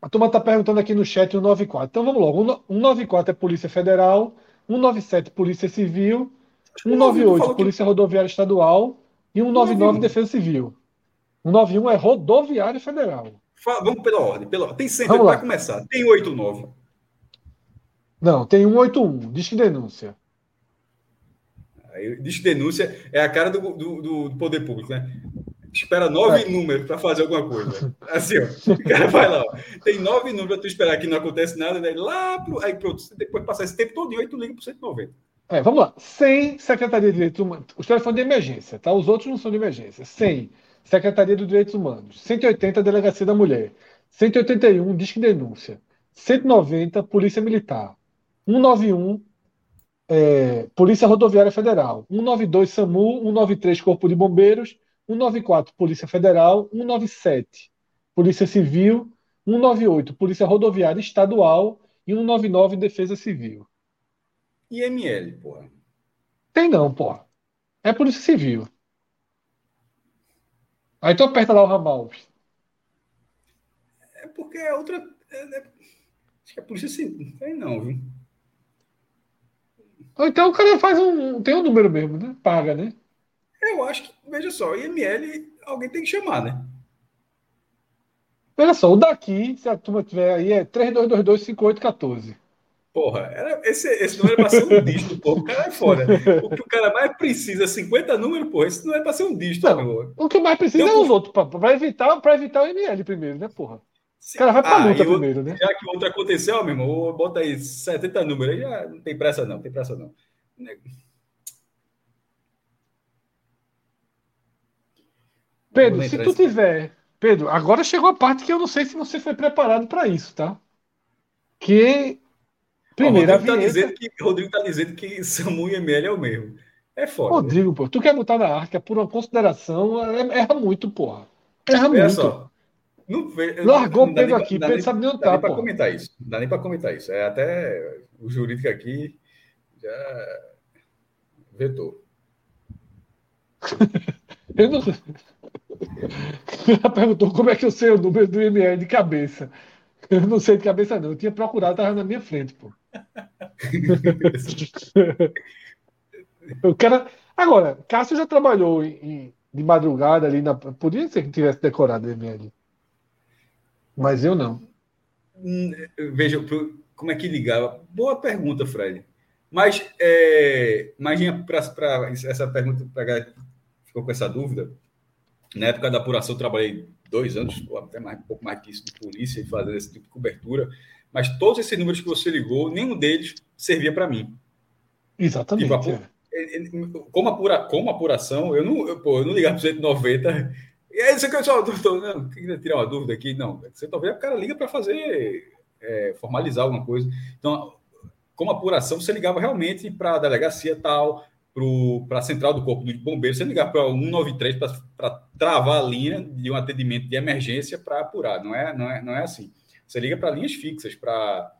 S1: A turma tá perguntando aqui no chat o 94. Então vamos logo. 194 é Polícia Federal, 197 Polícia Civil, 198 Polícia que... Rodoviária Estadual e 199 Defesa Civil. 191 é Rodoviária Federal.
S2: Vamos pela ordem. Pela... Tem sempre, para começar. Tem 89.
S1: Não, tem 181. Diz que denúncia.
S2: Aí diz denúncia é a cara do, do, do poder público, né? Espera nove é. números para fazer alguma coisa. Assim, ó, o cara vai lá, ó. tem nove números para tu esperar que não acontece nada, né? lá pro, aí pronto, depois passar esse tempo todo, aí tu liga para 190.
S1: É, vamos lá. Sem Secretaria de Direitos Humanos, os telefones de emergência, tá? Os outros não são de emergência. Sem Secretaria dos Direitos Humanos, 180 Delegacia da Mulher, 181 Disque Denúncia, 190 Polícia Militar, 191 é, Polícia Rodoviária Federal, 192 SAMU, 193 Corpo de Bombeiros, 194 Polícia Federal, 197 Polícia Civil, 198 Polícia Rodoviária Estadual e 199 Defesa Civil.
S2: IML, porra.
S1: Tem não, porra. É Polícia Civil. Aí tu aperta lá o ramal.
S2: É porque é outra. É, é, acho que é Polícia Civil. Tem não, viu?
S1: Então o cara faz um. Tem um número mesmo, né? Paga, né?
S2: Eu acho que, veja só, IML alguém tem que chamar, né?
S1: Olha só, o daqui, se a turma tiver aí, é 32225814.
S2: Porra, era, esse, esse número é para ser um dígito, porra. O cara é foda. O que o cara mais precisa, 50 números, porra, esse não é para ser um dígito,
S1: não, O que mais precisa então, é os outros, para evitar, evitar o ML primeiro, né, porra? O cara vai pra ah, luta primeiro, né?
S2: Já que o outro aconteceu, meu irmão, bota aí 70 números aí, já não tem pressa não, tem pressa não.
S1: Pedro, se tu tiver. Pedro, agora chegou a parte que eu não sei se você foi preparado para isso, tá? Que.
S2: Primeiro, Ó, Rodrigo, está dizendo que, Rodrigo tá dizendo que Samu e ML é o mesmo. É foda.
S1: Rodrigo, né? pô, tu quer botar na arca por uma consideração, é, erra muito, porra. Erra Olha muito. Só, não, Largou o Pedro aqui, Pedro sabe nem onde tá. Não
S2: dá nem para comentar isso. Não dá nem para comentar isso. É até o jurídico aqui já vetou.
S1: eu não... Ela perguntou como é que eu sei o número do IML de cabeça. Eu não sei de cabeça, não. Eu tinha procurado, estava na minha frente, pô. o cara. Agora, Cássio já trabalhou em, de madrugada ali na. Podia ser que tivesse decorado o IML. Mas eu não.
S2: Hum, veja, como é que ligava? Boa pergunta, Fred. Mas, é, imagina para essa pergunta, para ficou com essa dúvida. Na época da apuração, eu trabalhei dois anos, até mais, um pouco mais que isso, de polícia e fazendo esse tipo de cobertura. Mas todos esses números que você ligou, nenhum deles servia para mim.
S1: Exatamente. Tipo,
S2: é. É, é, como, apura, como apuração, eu não, eu, pô, eu não ligava para 190. E aí, você quer só, doutor, não, queria tirar uma dúvida aqui? Não, 190 o cara liga para fazer, é, formalizar alguma coisa. Então, como apuração, você ligava realmente para a delegacia tal, para a central do Corpo de Bombeiros, você ligar para 193 para travar a linha de um atendimento de emergência para apurar. Não é, não, é, não é assim. Você liga para linhas fixas, para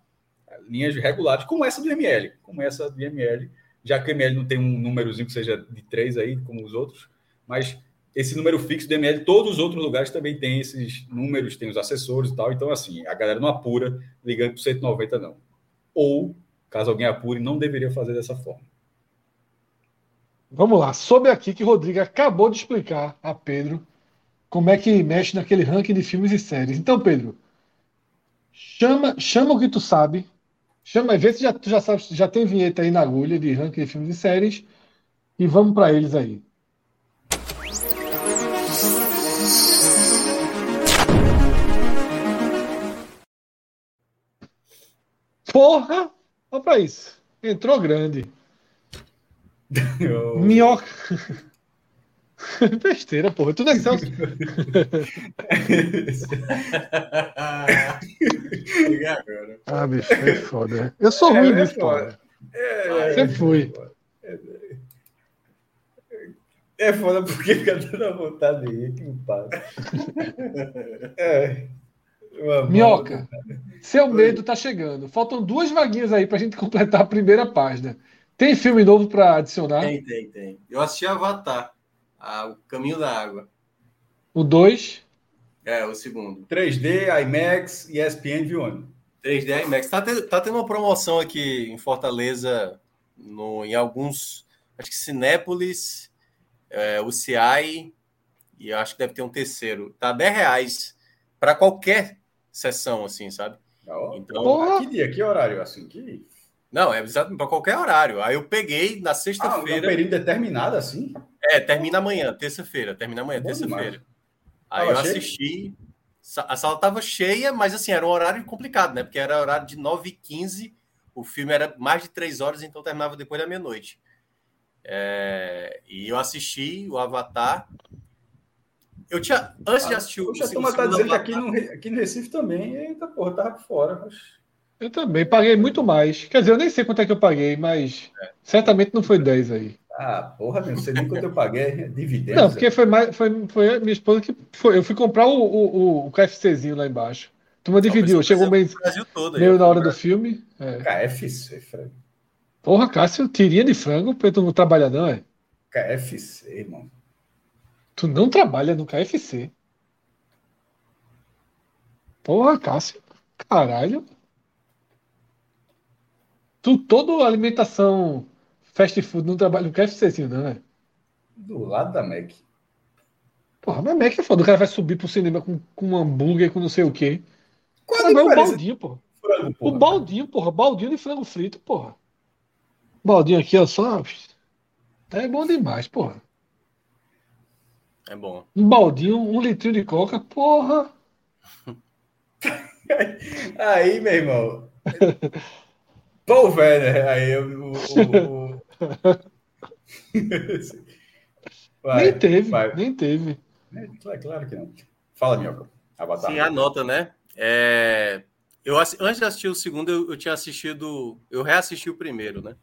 S2: linhas regulares, como essa do ML, como essa do ML, já que o ML não tem um númerozinho que seja de três aí, como os outros, mas esse número fixo do ML, todos os outros lugares também têm esses números, tem os assessores e tal. Então, assim, a galera não apura ligando para 190, não. Ou, caso alguém apure, não deveria fazer dessa forma.
S1: Vamos lá, soube aqui que Rodrigo acabou de explicar a Pedro como é que mexe naquele ranking de filmes e séries. Então, Pedro, chama, chama o que tu sabe, chama, vê se já, tu já sabe, já tem vinheta aí na agulha de ranking de filmes e séries e vamos para eles aí. Porra! Olha para isso. Entrou grande. Eu... Minhoca. Besteira, porra. Tudo é Celso. ah, bicho, é foda. Eu sou é, ruim é nisso, porra. É, Sempre fui.
S2: É foda porque fica dando vontade de ir, que me passa.
S1: É. Minhoca, seu medo tá chegando. Faltam duas vaguinhas aí pra gente completar a primeira página. Tem filme novo para adicionar?
S3: Tem, tem, tem. Eu assisti Avatar, a, O Caminho da Água.
S1: O 2?
S3: É, o segundo.
S2: 3D, IMAX e ESPN Vione.
S3: 3D, IMAX. Tá tendo, tá tendo uma promoção aqui em Fortaleza, no, em alguns. Acho que Cinépolis, é, o CI, e acho que deve ter um terceiro. Tá 10 reais para qualquer sessão, assim, sabe?
S2: então, que dia, que horário? Assim, que
S3: não, é exato para qualquer horário. Aí eu peguei na sexta-feira.
S2: Ah, um período determinado assim?
S3: É, termina amanhã, terça-feira. Termina amanhã, terça-feira. Aí eu cheio? assisti. A sala estava cheia, mas assim, era um horário complicado, né? Porque era horário de 9h15. O filme era mais de três horas, então terminava depois da meia-noite. É... E eu assisti o Avatar. Eu tinha. Antes ah, de assistir o.
S2: Poxa, a turma tá dizendo que aqui no, aqui no Recife também. Eita, porra, tava fora.
S1: Eu também paguei muito mais. Quer dizer, eu nem sei quanto é que eu paguei, mas é. certamente não foi 10 aí.
S2: Ah, porra, meu, não sei nem quanto eu paguei, dividendo.
S1: Não, porque foi mais, foi, foi a minha esposa que foi. Eu fui comprar o, o, o KFCzinho lá embaixo. Turma dividiu, chegou meio, meio na hora do filme.
S2: É. KFC, Frango.
S1: Porra, Cássio, tirinha de frango, porque tu não trabalha, não, é?
S2: KFC, irmão.
S1: Tu não trabalha no KFC. Porra, Cássio. Caralho. Tu, toda alimentação fast food não trabalha no KFCzinho, não, né?
S2: Do lado da Mac.
S1: Porra, mas Mac é foda. O cara vai subir pro cinema com, com um hambúrguer, com não sei o quê. Qual é o baldinho, porra. Frango, porra. O baldinho, porra. Baldinho de frango frito, porra. Baldinho aqui, ó, só. É bom demais, porra.
S3: É bom.
S1: Um baldinho, um litrinho de coca, porra.
S2: Aí, meu irmão. Paul Werner, aí o. o, o...
S1: Vai, nem teve, vai. nem teve.
S2: É, claro, claro que não. Fala, Minhoca.
S3: Avatar. Sim, anota, né? É... Eu, antes de assistir o segundo, eu, eu, tinha assistido. Eu reassisti o primeiro, né?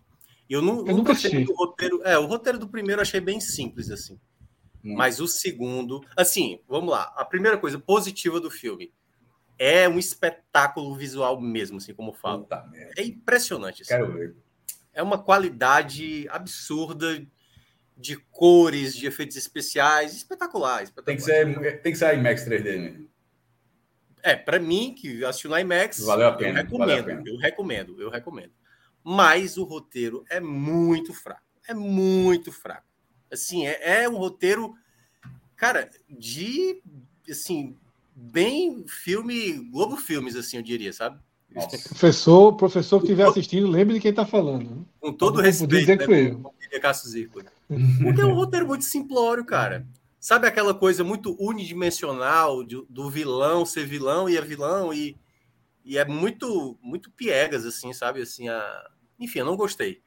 S3: E eu, não, eu nunca assisti. O roteiro, é, o roteiro do primeiro eu achei bem simples, assim. Hum. Mas o segundo. Assim, vamos lá. A primeira coisa positiva do filme é um espetáculo visual mesmo, assim como falo. É impressionante. Assim.
S2: Quero ver.
S3: É uma qualidade absurda de cores, de efeitos especiais, espetacular. espetacular.
S2: Tem que ser, tem que ser IMAX 3D, né?
S3: É, para mim, que assistiu no IMAX,
S2: valeu a pena,
S3: eu recomendo, pena. eu recomendo, eu recomendo. Mas o roteiro é muito fraco. É muito fraco. Assim, é, é um roteiro, cara, de assim, bem filme, Globo Filmes, assim, eu diria, sabe?
S1: Nossa. Professor, professor que estiver assistindo, lembre de quem está falando. Né?
S3: Com todo respeito, dizer né, que eu. Porque é um roteiro muito simplório, cara. Sabe aquela coisa muito unidimensional de, do vilão ser vilão e é vilão e, e é muito muito piegas assim, sabe? Assim, a... enfim, eu não gostei.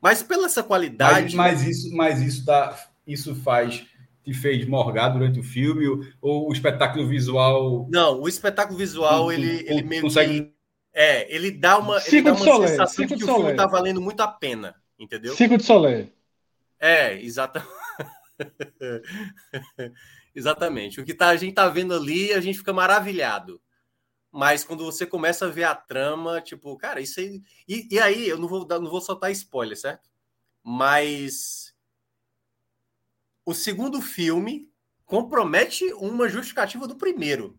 S3: Mas pela essa qualidade,
S2: mas, mas isso, mas isso dá, isso faz te fez morgar durante o filme ou o espetáculo visual?
S3: Não, o espetáculo visual ele, ele meio consegue... que é, ele dá uma, ele dá uma
S1: Soler,
S3: sensação de que o filme tá valendo muito a pena, entendeu?
S1: Circo de Soleil.
S3: É, exatamente. Exatamente. O que tá, a gente tá vendo ali, a gente fica maravilhado. Mas quando você começa a ver a trama, tipo, cara, isso aí. E, e aí, eu não vou, não vou soltar spoiler, certo? Mas o segundo filme compromete uma justificativa do primeiro.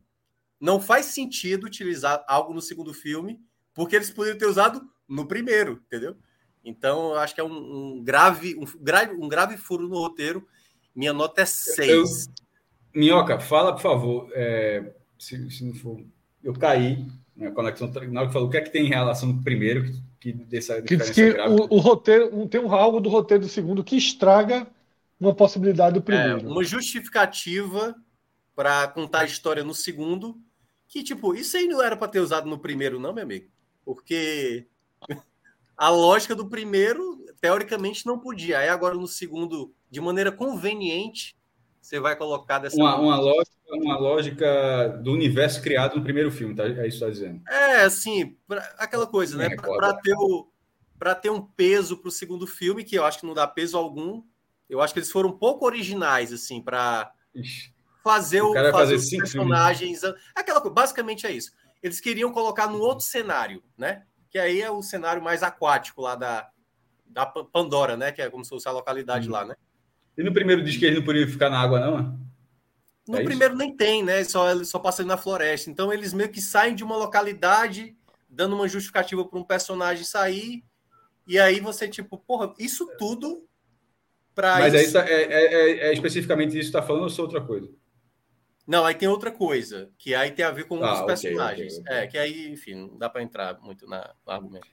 S3: Não faz sentido utilizar algo no segundo filme, porque eles poderiam ter usado no primeiro, entendeu? Então, eu acho que é um, um grave, um, grave, um grave furo no roteiro minha nota é 6.
S2: Minhoca, fala, por favor. É, se, se, não for. Eu caí na conexão. Na hora que falou o que é que tem em relação com o primeiro, que, que dessa
S1: que diz que o, o, roteiro tem um algo do roteiro do segundo que estraga uma possibilidade do primeiro.
S3: É, uma justificativa para contar a história no segundo. Que, tipo, isso aí não era para ter usado no primeiro, não, meu amigo. Porque a lógica do primeiro, teoricamente, não podia. Aí agora no segundo de maneira conveniente, você vai colocar dessa
S2: uma, uma lógica, uma lógica do universo criado no primeiro filme, tá? É isso que está dizendo.
S3: É, assim, pra, aquela coisa, né? Para ter, o, ter um peso para o segundo filme, que eu acho que não dá peso algum, eu acho que eles foram um pouco originais, assim, para fazer o, o fazer, fazer os personagens. Filmes. Aquela coisa, basicamente é isso. Eles queriam colocar no outro cenário, né? Que aí é o cenário mais aquático lá da, da Pandora, né? Que é como se fosse a localidade uhum. lá, né?
S2: E no primeiro diz que ele não podia ficar na água, não?
S3: No é primeiro isso? nem tem, né? Só, ele só passa ali na floresta. Então eles meio que saem de uma localidade, dando uma justificativa para um personagem sair. E aí você, tipo, porra, isso tudo
S2: para. Mas isso... aí tá, é, é, é, é, especificamente isso que está falando ou só outra coisa?
S3: Não, aí tem outra coisa, que aí tem a ver com ah, os personagens. Okay, okay, okay. É, que aí, enfim, não dá para entrar muito na, no argumento.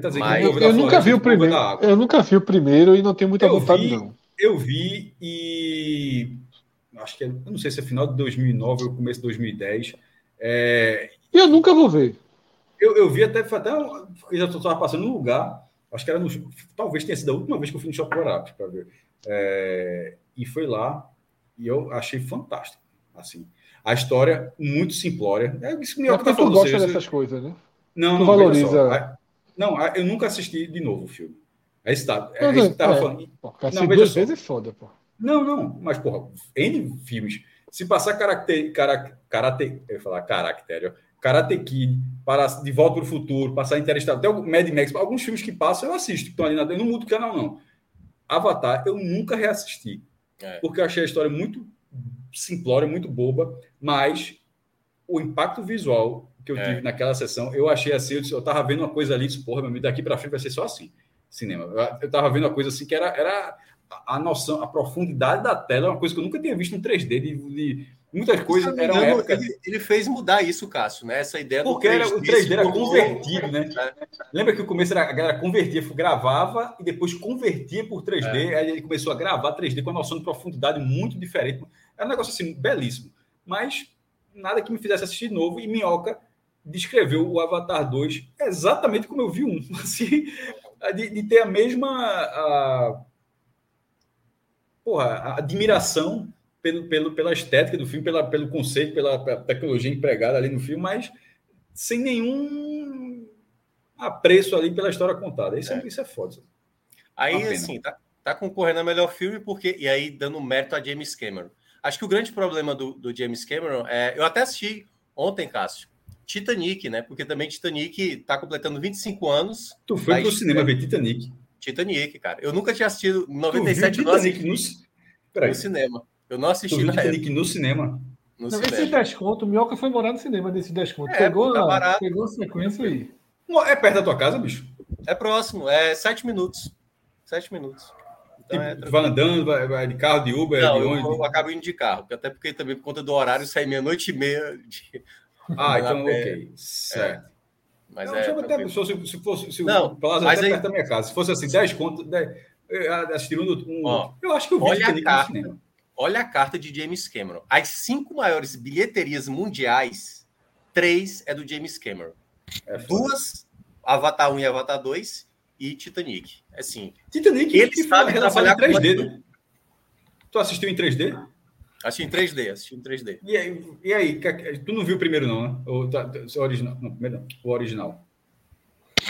S1: Tá Mas... eu, eu nunca vi o primeiro. Eu nunca vi o primeiro e não tenho muita eu vontade,
S2: vi,
S1: não.
S2: Eu vi e acho que é, eu não sei se é final de 2009 ou começo de 2010. É,
S1: eu nunca vou ver.
S2: Eu, eu vi até, até já estava passando no lugar. Acho que era no, talvez tenha sido a última vez que eu fui no Shopping Guarapes para ver. É, e foi lá e eu achei fantástico. Assim, a história muito simplória.
S1: É isso que me é tá falando. gosta dessas coisas, né?
S2: Não, tu não valoriza. Não, eu nunca assisti de novo o filme. É isso, tá, é, que tava é, falando. Pô,
S1: não, duas vezes é foda, pô.
S2: Não, não, mas, porra, N filmes. Se passar caracter, cara, karate, eu ia falar caractere, Karate Kid, para De Volta para o Futuro, passar Interestelar, até o Mad Max, alguns filmes que passam eu assisto, que estão ali na, eu não mudo o canal, não. Avatar, eu nunca reassisti, é. porque eu achei a história muito simplória, muito boba, mas o impacto visual que eu é. tive naquela sessão, eu achei assim, eu, disse, eu tava vendo uma coisa ali, disse, porra, meu, daqui para frente vai ser só assim cinema. Eu estava vendo uma coisa assim que era, era a noção, a profundidade da tela, uma coisa que eu nunca tinha visto em 3D, de, de muitas coisas. Era
S3: época... ele, ele, fez mudar isso, Cássio, né? Essa ideia
S2: Porque do 3D, era, o 3D era convertido, né? Lembra que o começo era, a galera convertia, gravava e depois convertia por 3D, é. aí ele começou a gravar 3D com uma noção de profundidade muito diferente. É um negócio assim, belíssimo. Mas nada que me fizesse assistir de novo. E Minhoca descreveu o Avatar 2 exatamente como eu vi um. Assim, de, de ter a mesma. A, porra, a admiração pelo, pelo, pela estética do filme, pela, pelo conceito, pela, pela tecnologia empregada ali no filme, mas sem nenhum apreço ali pela história contada. Isso é, é isso é foda.
S3: Aí, assim, tá, tá concorrendo a melhor filme, porque. E aí, dando mérito a James Cameron. Acho que o grande problema do, do James Cameron é. Eu até assisti ontem, Cássio. Titanic, né? Porque também Titanic tá completando 25 anos.
S2: Tu foi pro cinema ver Titanic?
S3: Titanic, cara. Eu nunca tinha assistido. Em 97 eu assisti no... no cinema. Eu não assisti
S2: tu Titanic no cinema.
S1: No não, cinema. Esse desconto, o Mioca foi morar no cinema nesse desconto. É, pegou, tá pegou a sequência aí.
S2: É perto da tua casa, bicho?
S3: É próximo, é sete minutos. Sete minutos.
S2: Então, tipo, é vai andando, vai, vai, de carro, de Uber,
S3: não,
S2: de
S3: onde? Eu, eu acabo indo de carro, até porque também por conta do horário sai meia-noite e meia. De...
S2: Ah, então ok. Certo. É. Mas não, é, até, se, fosse, se fosse se
S3: não,
S2: o Plaza até aí... perto da minha casa. Se fosse assim, 10 contos, assistir um, um
S3: Ó,
S2: eu acho que eu vi
S3: olha a carta, Olha a carta de James Cameron. As cinco maiores bilheterias mundiais, três é do James Cameron. É Duas, Avatar 1 e Avatar 2, e Titanic. Assim,
S2: Titanic, ele sabe trabalhar em 3D. Né? Tu assistiu em 3D?
S3: Assisti em 3D, assisti em 3D.
S2: E aí, e aí, tu não viu o primeiro, não, né? O, tá, o original. Não, primeiro não, o original.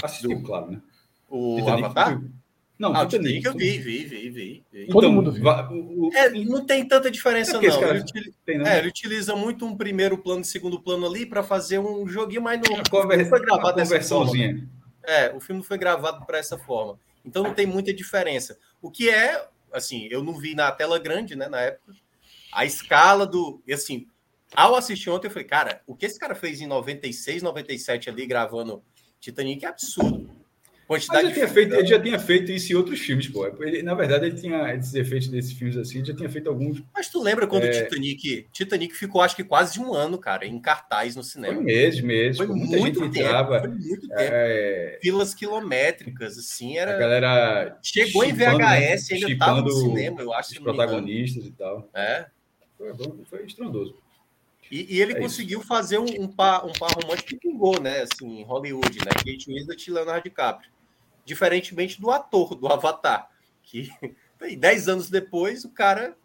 S2: Assistiu, claro, né?
S3: O Titanic, Avatar?
S2: Não,
S3: ah, Titanic, eu vi, vi, vi, vi.
S1: vi. Todo então, mundo viu.
S3: O, o... É, não tem tanta diferença, é não. Cara, ele, utiliza, tem, não. É, ele utiliza muito um primeiro plano e segundo plano ali para fazer um joguinho, mas não,
S2: conversa, não foi gravado dessa forma.
S3: É, o filme foi gravado para essa forma. Então não tem muita diferença. O que é, assim, eu não vi na tela grande, né, na época, a escala do. E assim, ao assistir ontem, eu falei, cara, o que esse cara fez em 96, 97 ali gravando Titanic é absurdo.
S2: Quantidade Mas já tinha feito, ele já tinha feito isso em outros filmes, pô. Ele, na verdade, ele tinha esses efeitos desses filmes assim, já tinha feito alguns.
S3: Mas tu lembra quando o é... Titanic. Titanic ficou, acho que quase um ano, cara, em cartaz no cinema.
S2: Foi meses, meses. Foi muita muito gente tempo, entrava. Foi muito tempo.
S3: É... Filas quilométricas, assim, era.
S2: A galera.
S3: Chegou em VHS, né? ainda tava no cinema, eu acho.
S2: Os protagonistas e tal.
S3: É.
S2: Foi, foi estrondoso.
S3: E, e ele é conseguiu fazer um, um, par, um par romântico que pingou, né? Assim, em Hollywood, né? Kate Winslet e Leonardo DiCaprio diferentemente do ator do Avatar, que dez anos depois o cara.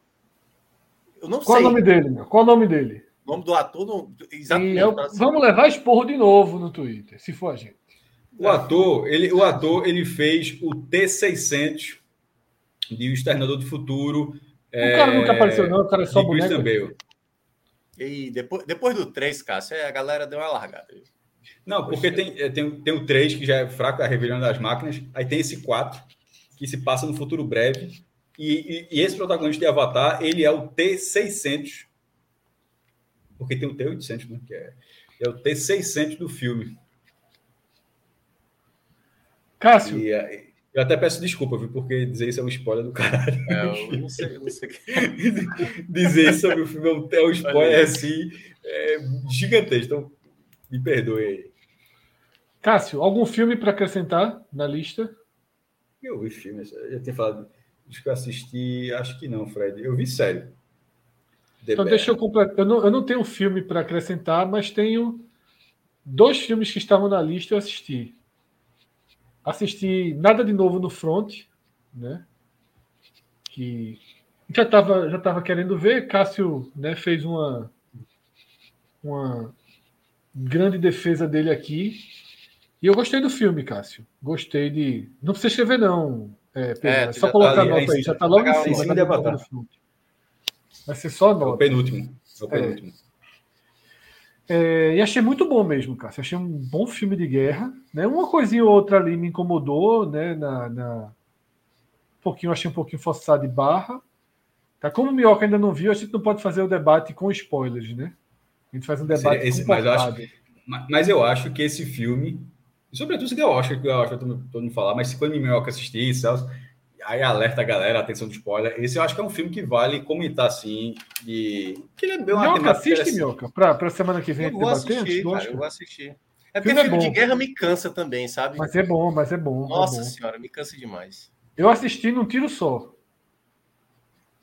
S3: Eu não
S1: Qual
S3: sei.
S1: Qual o nome dele? Meu? Qual o nome dele?
S3: O nome do ator não.
S1: Exatamente. Eu, vamos levar esporro de novo no Twitter, se for a gente.
S2: O ator, ele, o ator, ele fez o T600 de O Externador do Futuro.
S1: O é, cara nunca apareceu, não, o cara é só boneco.
S3: E depois, depois do 3, Cássio, a galera deu uma largada.
S2: Não, porque tem, é, tem, tem o 3, que já é fraco, a rebelião das máquinas. Aí tem esse 4, que se passa no futuro breve. E, e, e esse protagonista de Avatar, ele é o T600. Porque tem o T800, né? Que é, é o T600 do filme.
S1: Cássio.
S2: E, é, eu até peço desculpa, viu? Porque dizer isso é um spoiler do caralho.
S3: É, eu não sei, não sei
S2: dizer isso sobre o filme é um spoiler assim, é gigantesco. Então, me perdoe aí.
S1: Cássio, algum filme para acrescentar na lista?
S2: Eu vi filmes. Eu já tinha falado. Acho que eu assisti. Acho que não, Fred. Eu vi sério.
S1: The então, deixa eu completar. Eu não, eu não tenho filme para acrescentar, mas tenho dois filmes que estavam na lista eu assisti. Assisti Nada de Novo no Front, né? Que já estava já tava querendo ver. Cássio né, fez uma, uma grande defesa dele aqui. E eu gostei do filme, Cássio. Gostei de. Não precisa escrever, não. É, Pedro, é, é só colocar tá a nota aí. Já está logo em cima.
S2: Tá
S1: Vai ser só a nota. É
S2: o penúltimo. É o penúltimo.
S1: É. é, e achei muito bom mesmo, Cássio. Achei um bom filme de guerra. Né? Uma coisinha ou outra ali me incomodou, né? Na, na... Um pouquinho, achei um pouquinho forçado de barra. Tá? Como o Mioca ainda não viu, a gente não pode fazer o debate com spoilers, né? A gente faz um debate
S2: esse, mas, eu acho, mas eu acho que esse filme, sobretudo se der Oscar, que eu acho que todo, mundo falar, mas se quando Minhoca assistir, Celso, aí alerta a galera, atenção de spoiler. Esse eu acho que é um filme que vale comentar assim. De...
S1: Que ele é bem uma Minhoca, assiste, assim. Minhoca, para a semana que vem.
S3: Eu vou assistir, cara, eu vou assistir. É porque filme, filme é de guerra me cansa também, sabe?
S1: Mas é bom, mas é bom.
S3: É Nossa
S1: é bom.
S3: senhora, me cansa demais.
S1: Eu assisti num tiro só.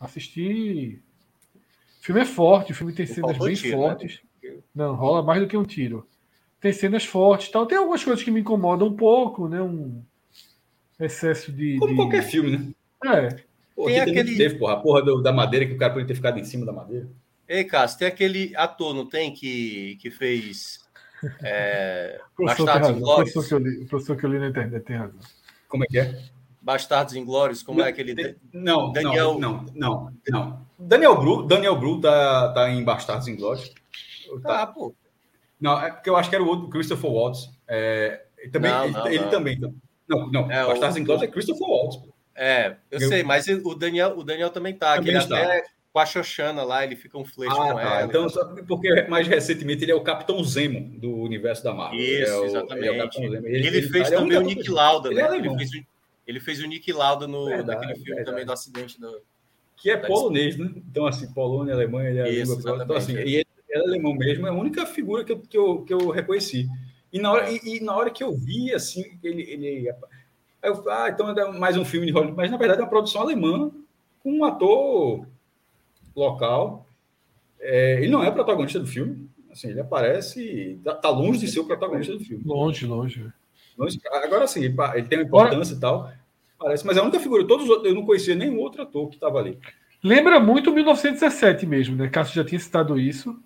S1: Assisti. O filme é forte, o filme tem cenas bem tiro, né? fortes. Né? Não, rola mais do que um tiro. Tem cenas fortes tal. Tem algumas coisas que me incomodam um pouco, né? Um excesso de.
S2: Como
S1: de...
S2: qualquer filme, né?
S1: É.
S2: Pô, tem aquele. Teve, porra, a porra do, da madeira que o cara podia ter ficado em cima da madeira.
S3: Ei, Cássio, tem aquele ator, não tem? Que, que fez. É,
S1: Bastardos Inglórios. O professor que eu li na internet tem razão.
S2: Como é que é?
S3: Bastardos Inglórios, como
S2: não,
S3: é aquele.
S2: Não, Daniel... não, não, não, Daniel Bru, Daniel Bru tá, tá em Bastardos Inglórios.
S3: Tá, ah, pô.
S2: Não, é porque eu acho que era o outro, Christopher Waltz. É, também, não, não, ele, não. também. Não, não. É, Bastardos o... Inglórios é Christopher Waltz. Pô.
S3: É, eu, eu, sei, mas o Daniel, o Daniel também tá. Também ele está. até com a Xoxana lá, ele fica um flerte ah, com tá. ela.
S2: Então, só porque mais recentemente ele é o Capitão Zemo do universo da Marvel.
S3: Isso,
S2: é o,
S3: exatamente. Ele, ele, ele fez também o Nick Lauda, né? Ele, fez o, ele fez o Nick Lauda no, verdade, naquele filme verdade. também do acidente do.
S2: Que é polonês, né? Então, assim, Polônia, Alemanha, ele é
S3: Isso,
S2: Então, assim, e ele é alemão mesmo, é a única figura que eu, que eu, que eu reconheci. E na, hora, e, e, na hora que eu vi, assim, ele. ele eu, ah, então é mais um filme de Hollywood. Mas, na verdade, é uma produção alemã com um ator local. É, ele não é protagonista do filme. Assim, ele aparece. Tá, tá, longe de ser o protagonista do filme.
S1: Longe, longe.
S2: longe agora sim, ele, ele tem uma importância Agora... e tal. Parece, mas é a única figura. Todos os outros, eu não conhecia nenhum outro ator que estava ali.
S1: Lembra muito 1917 mesmo, né? Cássio já tinha citado isso.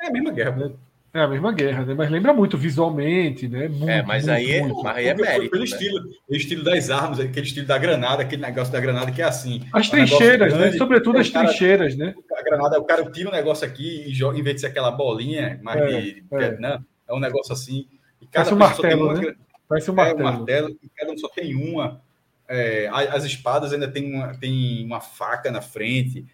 S2: É a mesma guerra, né?
S1: É a mesma guerra, né? Mas lembra muito visualmente, né? Muito,
S3: é, mas muito, aí, é, muito. mas aí é mérito.
S2: Pelo né? estilo, o estilo das armas, aquele estilo da granada, aquele negócio da granada que é assim.
S1: As trincheiras, né? Sobretudo as cara, trincheiras, né?
S2: A granada, o cara tira um negócio aqui e joga, em vez de ser aquela bolinha, mas é, de, é. Não, é um negócio assim.
S1: E cada Parece um martelo, né? Parece um martelo.
S2: É um martelo, e cada um só tem uma. É, as espadas ainda tem uma, tem uma faca na frente.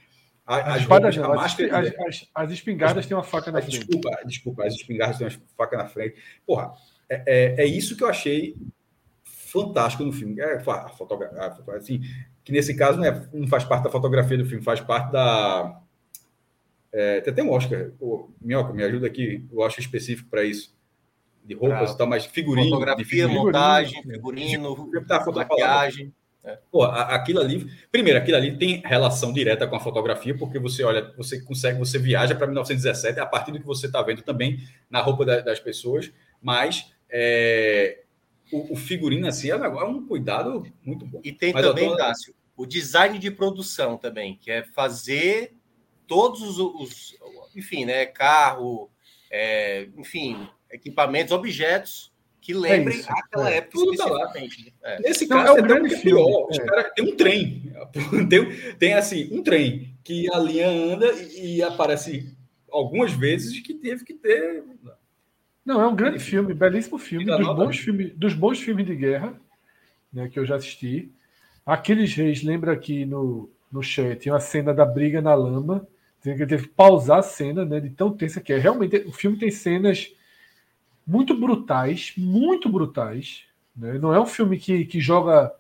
S1: A, as, espadas, roupas, a máscara, as, as, as, espingardas têm uma faca na frente.
S2: Desculpa, desculpa, as espingardas têm uma faca na frente. Porra, é, é, é isso que eu achei fantástico no filme. É, a fotografia, assim, que nesse caso não, é, não faz parte da fotografia do filme, faz parte da. É, tem até um Oscar. Minhoca, me ajuda aqui, o Oscar específico para isso. De roupas ah, e tal, mas figurino.
S3: Fotografia, figurino, montagem, figurino, tá, maquiagem.
S2: É. Pô, aquilo ali, primeiro, aquilo ali tem relação direta com a fotografia, porque você olha, você consegue, você viaja para 1917 a partir do que você está vendo também na roupa da, das pessoas, mas é, o, o, figurino assim é, é um cuidado muito bom.
S3: E tem mas também, Dácio, o design de produção também, que é fazer todos os, os enfim, né, carro, é, enfim, equipamentos, objetos que lembrem é isso, aquela é. época Tudo tá especificamente.
S2: É. Nesse não, caso, é, um grande é pior. Os é. cara, tem um trem. Tem, tem, assim, um trem que a linha anda e, e, aparece algumas vezes que teve que ter.
S1: Não, é um grande filme, belíssimo filme, dos bons, filmes, dos bons filmes de guerra né, que eu já assisti. Aqueles Reis, lembra aqui no, no chat, uma cena da briga na lama. Tem que teve que pausar a cena, né? De tão tensa que é. Realmente, o filme tem cenas muito brutais, muito brutais. Né? Não é um filme que, que joga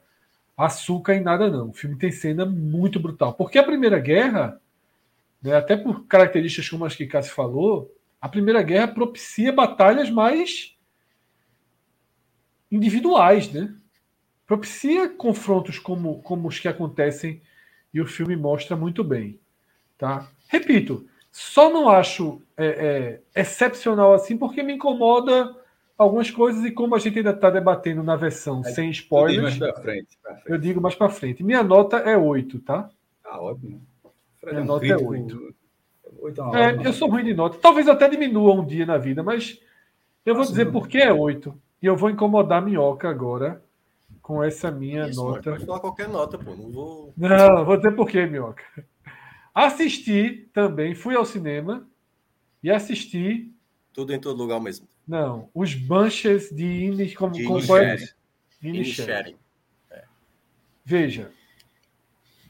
S1: açúcar em nada, não. O filme tem cena muito brutal. Porque a Primeira Guerra, né, até por características como as que Cássio falou, a Primeira Guerra propicia batalhas mais individuais, né? Propicia confrontos como, como os que acontecem e o filme mostra muito bem. Tá? Repito, só não acho é, é, excepcional assim porque me incomoda algumas coisas e como a gente ainda está debatendo na versão é, sem spoilers.
S2: Eu, frente, frente.
S1: eu digo mais para frente. Minha nota é 8, tá?
S2: Ah, ótimo.
S1: Minha nota é 8. 8 é, é eu sou ruim de nota. Talvez até diminua um dia na vida, mas eu vou Nossa, dizer por que é 8. E eu vou incomodar a minhoca agora com essa minha Isso, nota.
S3: Pode falar qualquer nota, pô. Não vou.
S1: Não, vou dizer por que, minhoca. Assisti também, fui ao cinema e assisti.
S3: Tudo em todo lugar mesmo
S1: Não, os Bunches de Inish, como,
S3: de
S1: como
S3: Inisherin.
S1: É. Veja,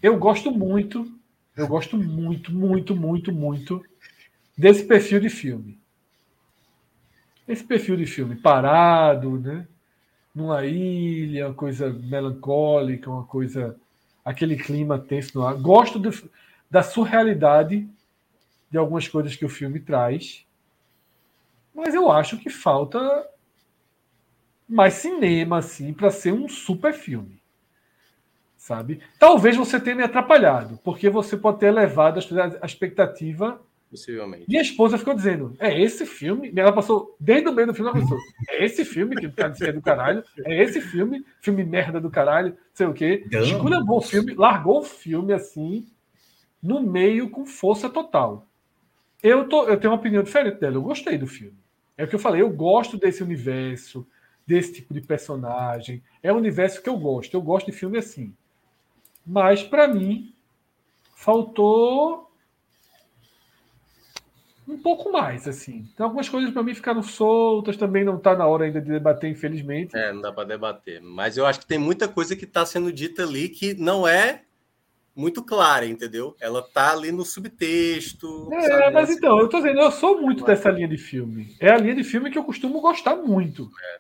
S1: eu gosto muito, eu gosto muito, muito, muito, muito desse perfil de filme. Esse perfil de filme parado, né? Numa ilha, uma coisa melancólica, uma coisa. aquele clima tenso no ar. Gosto do da surrealidade de algumas coisas que o filme traz. Mas eu acho que falta mais cinema assim para ser um super filme. Sabe? Talvez você tenha me atrapalhado, porque você pode ter elevado a expectativa
S3: Possivelmente.
S1: Minha esposa ficou dizendo: é esse filme. Ela passou, desde o meio do filme, ela pensou: é esse filme que tá dizendo do caralho, é esse filme, filme merda do caralho, sei o quê. Escolha um bom filme, largou o filme assim, no meio, com força total. Eu, tô, eu tenho uma opinião diferente dela, eu gostei do filme. É o que eu falei, eu gosto desse universo, desse tipo de personagem. É um universo que eu gosto, eu gosto de filme assim. Mas, para mim, faltou um pouco mais, assim. Então, algumas coisas para mim ficaram soltas, também não está na hora ainda de debater, infelizmente.
S3: É, não dá para debater. Mas eu acho que tem muita coisa que está sendo dita ali que não é muito clara, entendeu? Ela tá ali no subtexto.
S1: É, sabe? mas então, eu tô dizendo, eu sou muito dessa linha de filme. É a linha de filme que eu costumo gostar muito. É.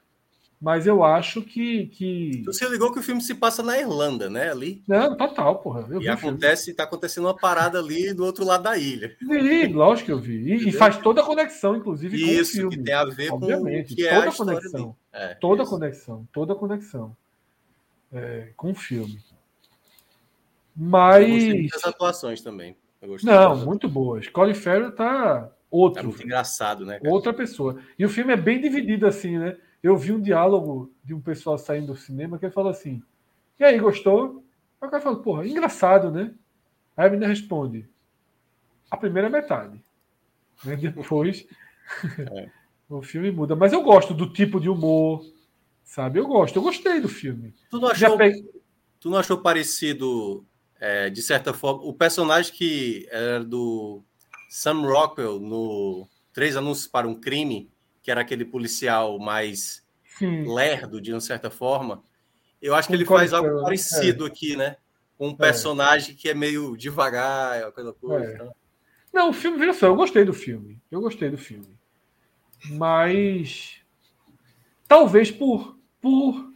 S1: Mas eu acho que, que.
S3: Você ligou que o filme se passa na Irlanda, né? Ali.
S1: Não, total, porra.
S3: Eu e acontece, tá acontecendo uma parada ali do outro lado da ilha.
S1: Vi, lógico que eu vi. E, e faz toda a conexão, inclusive,
S3: Isso,
S1: com o filme.
S3: que tem a ver
S1: Obviamente,
S3: com o que
S1: toda é
S3: a,
S1: a conexão. É, toda isso. a conexão, toda a conexão. É, com o filme. Mas. Eu
S3: das atuações também.
S1: Não, muito boas. Colin Farrell tá outro. É
S3: muito engraçado, né? Cara?
S1: Outra pessoa. E o filme é bem dividido assim, né? Eu vi um diálogo de um pessoal saindo do cinema que ele falou assim: E aí, gostou? Aí o cara falou: Porra, engraçado, né? Aí a menina responde: A primeira metade. Né? Depois é. o filme muda. Mas eu gosto do tipo de humor, sabe? Eu gosto, eu gostei do filme.
S3: Tu não achou, tu não achou parecido, é, de certa forma, o personagem que era do Sam Rockwell no Três Anúncios para um Crime? que era aquele policial mais Sim. lerdo, de uma certa forma. Eu acho que ele faz algo parecido é. aqui, né? Um é. personagem é. que é meio devagar, aquela coisa. É. Então.
S1: Não, o filme, veja só, eu gostei do filme. Eu gostei do filme. Mas. Talvez por. por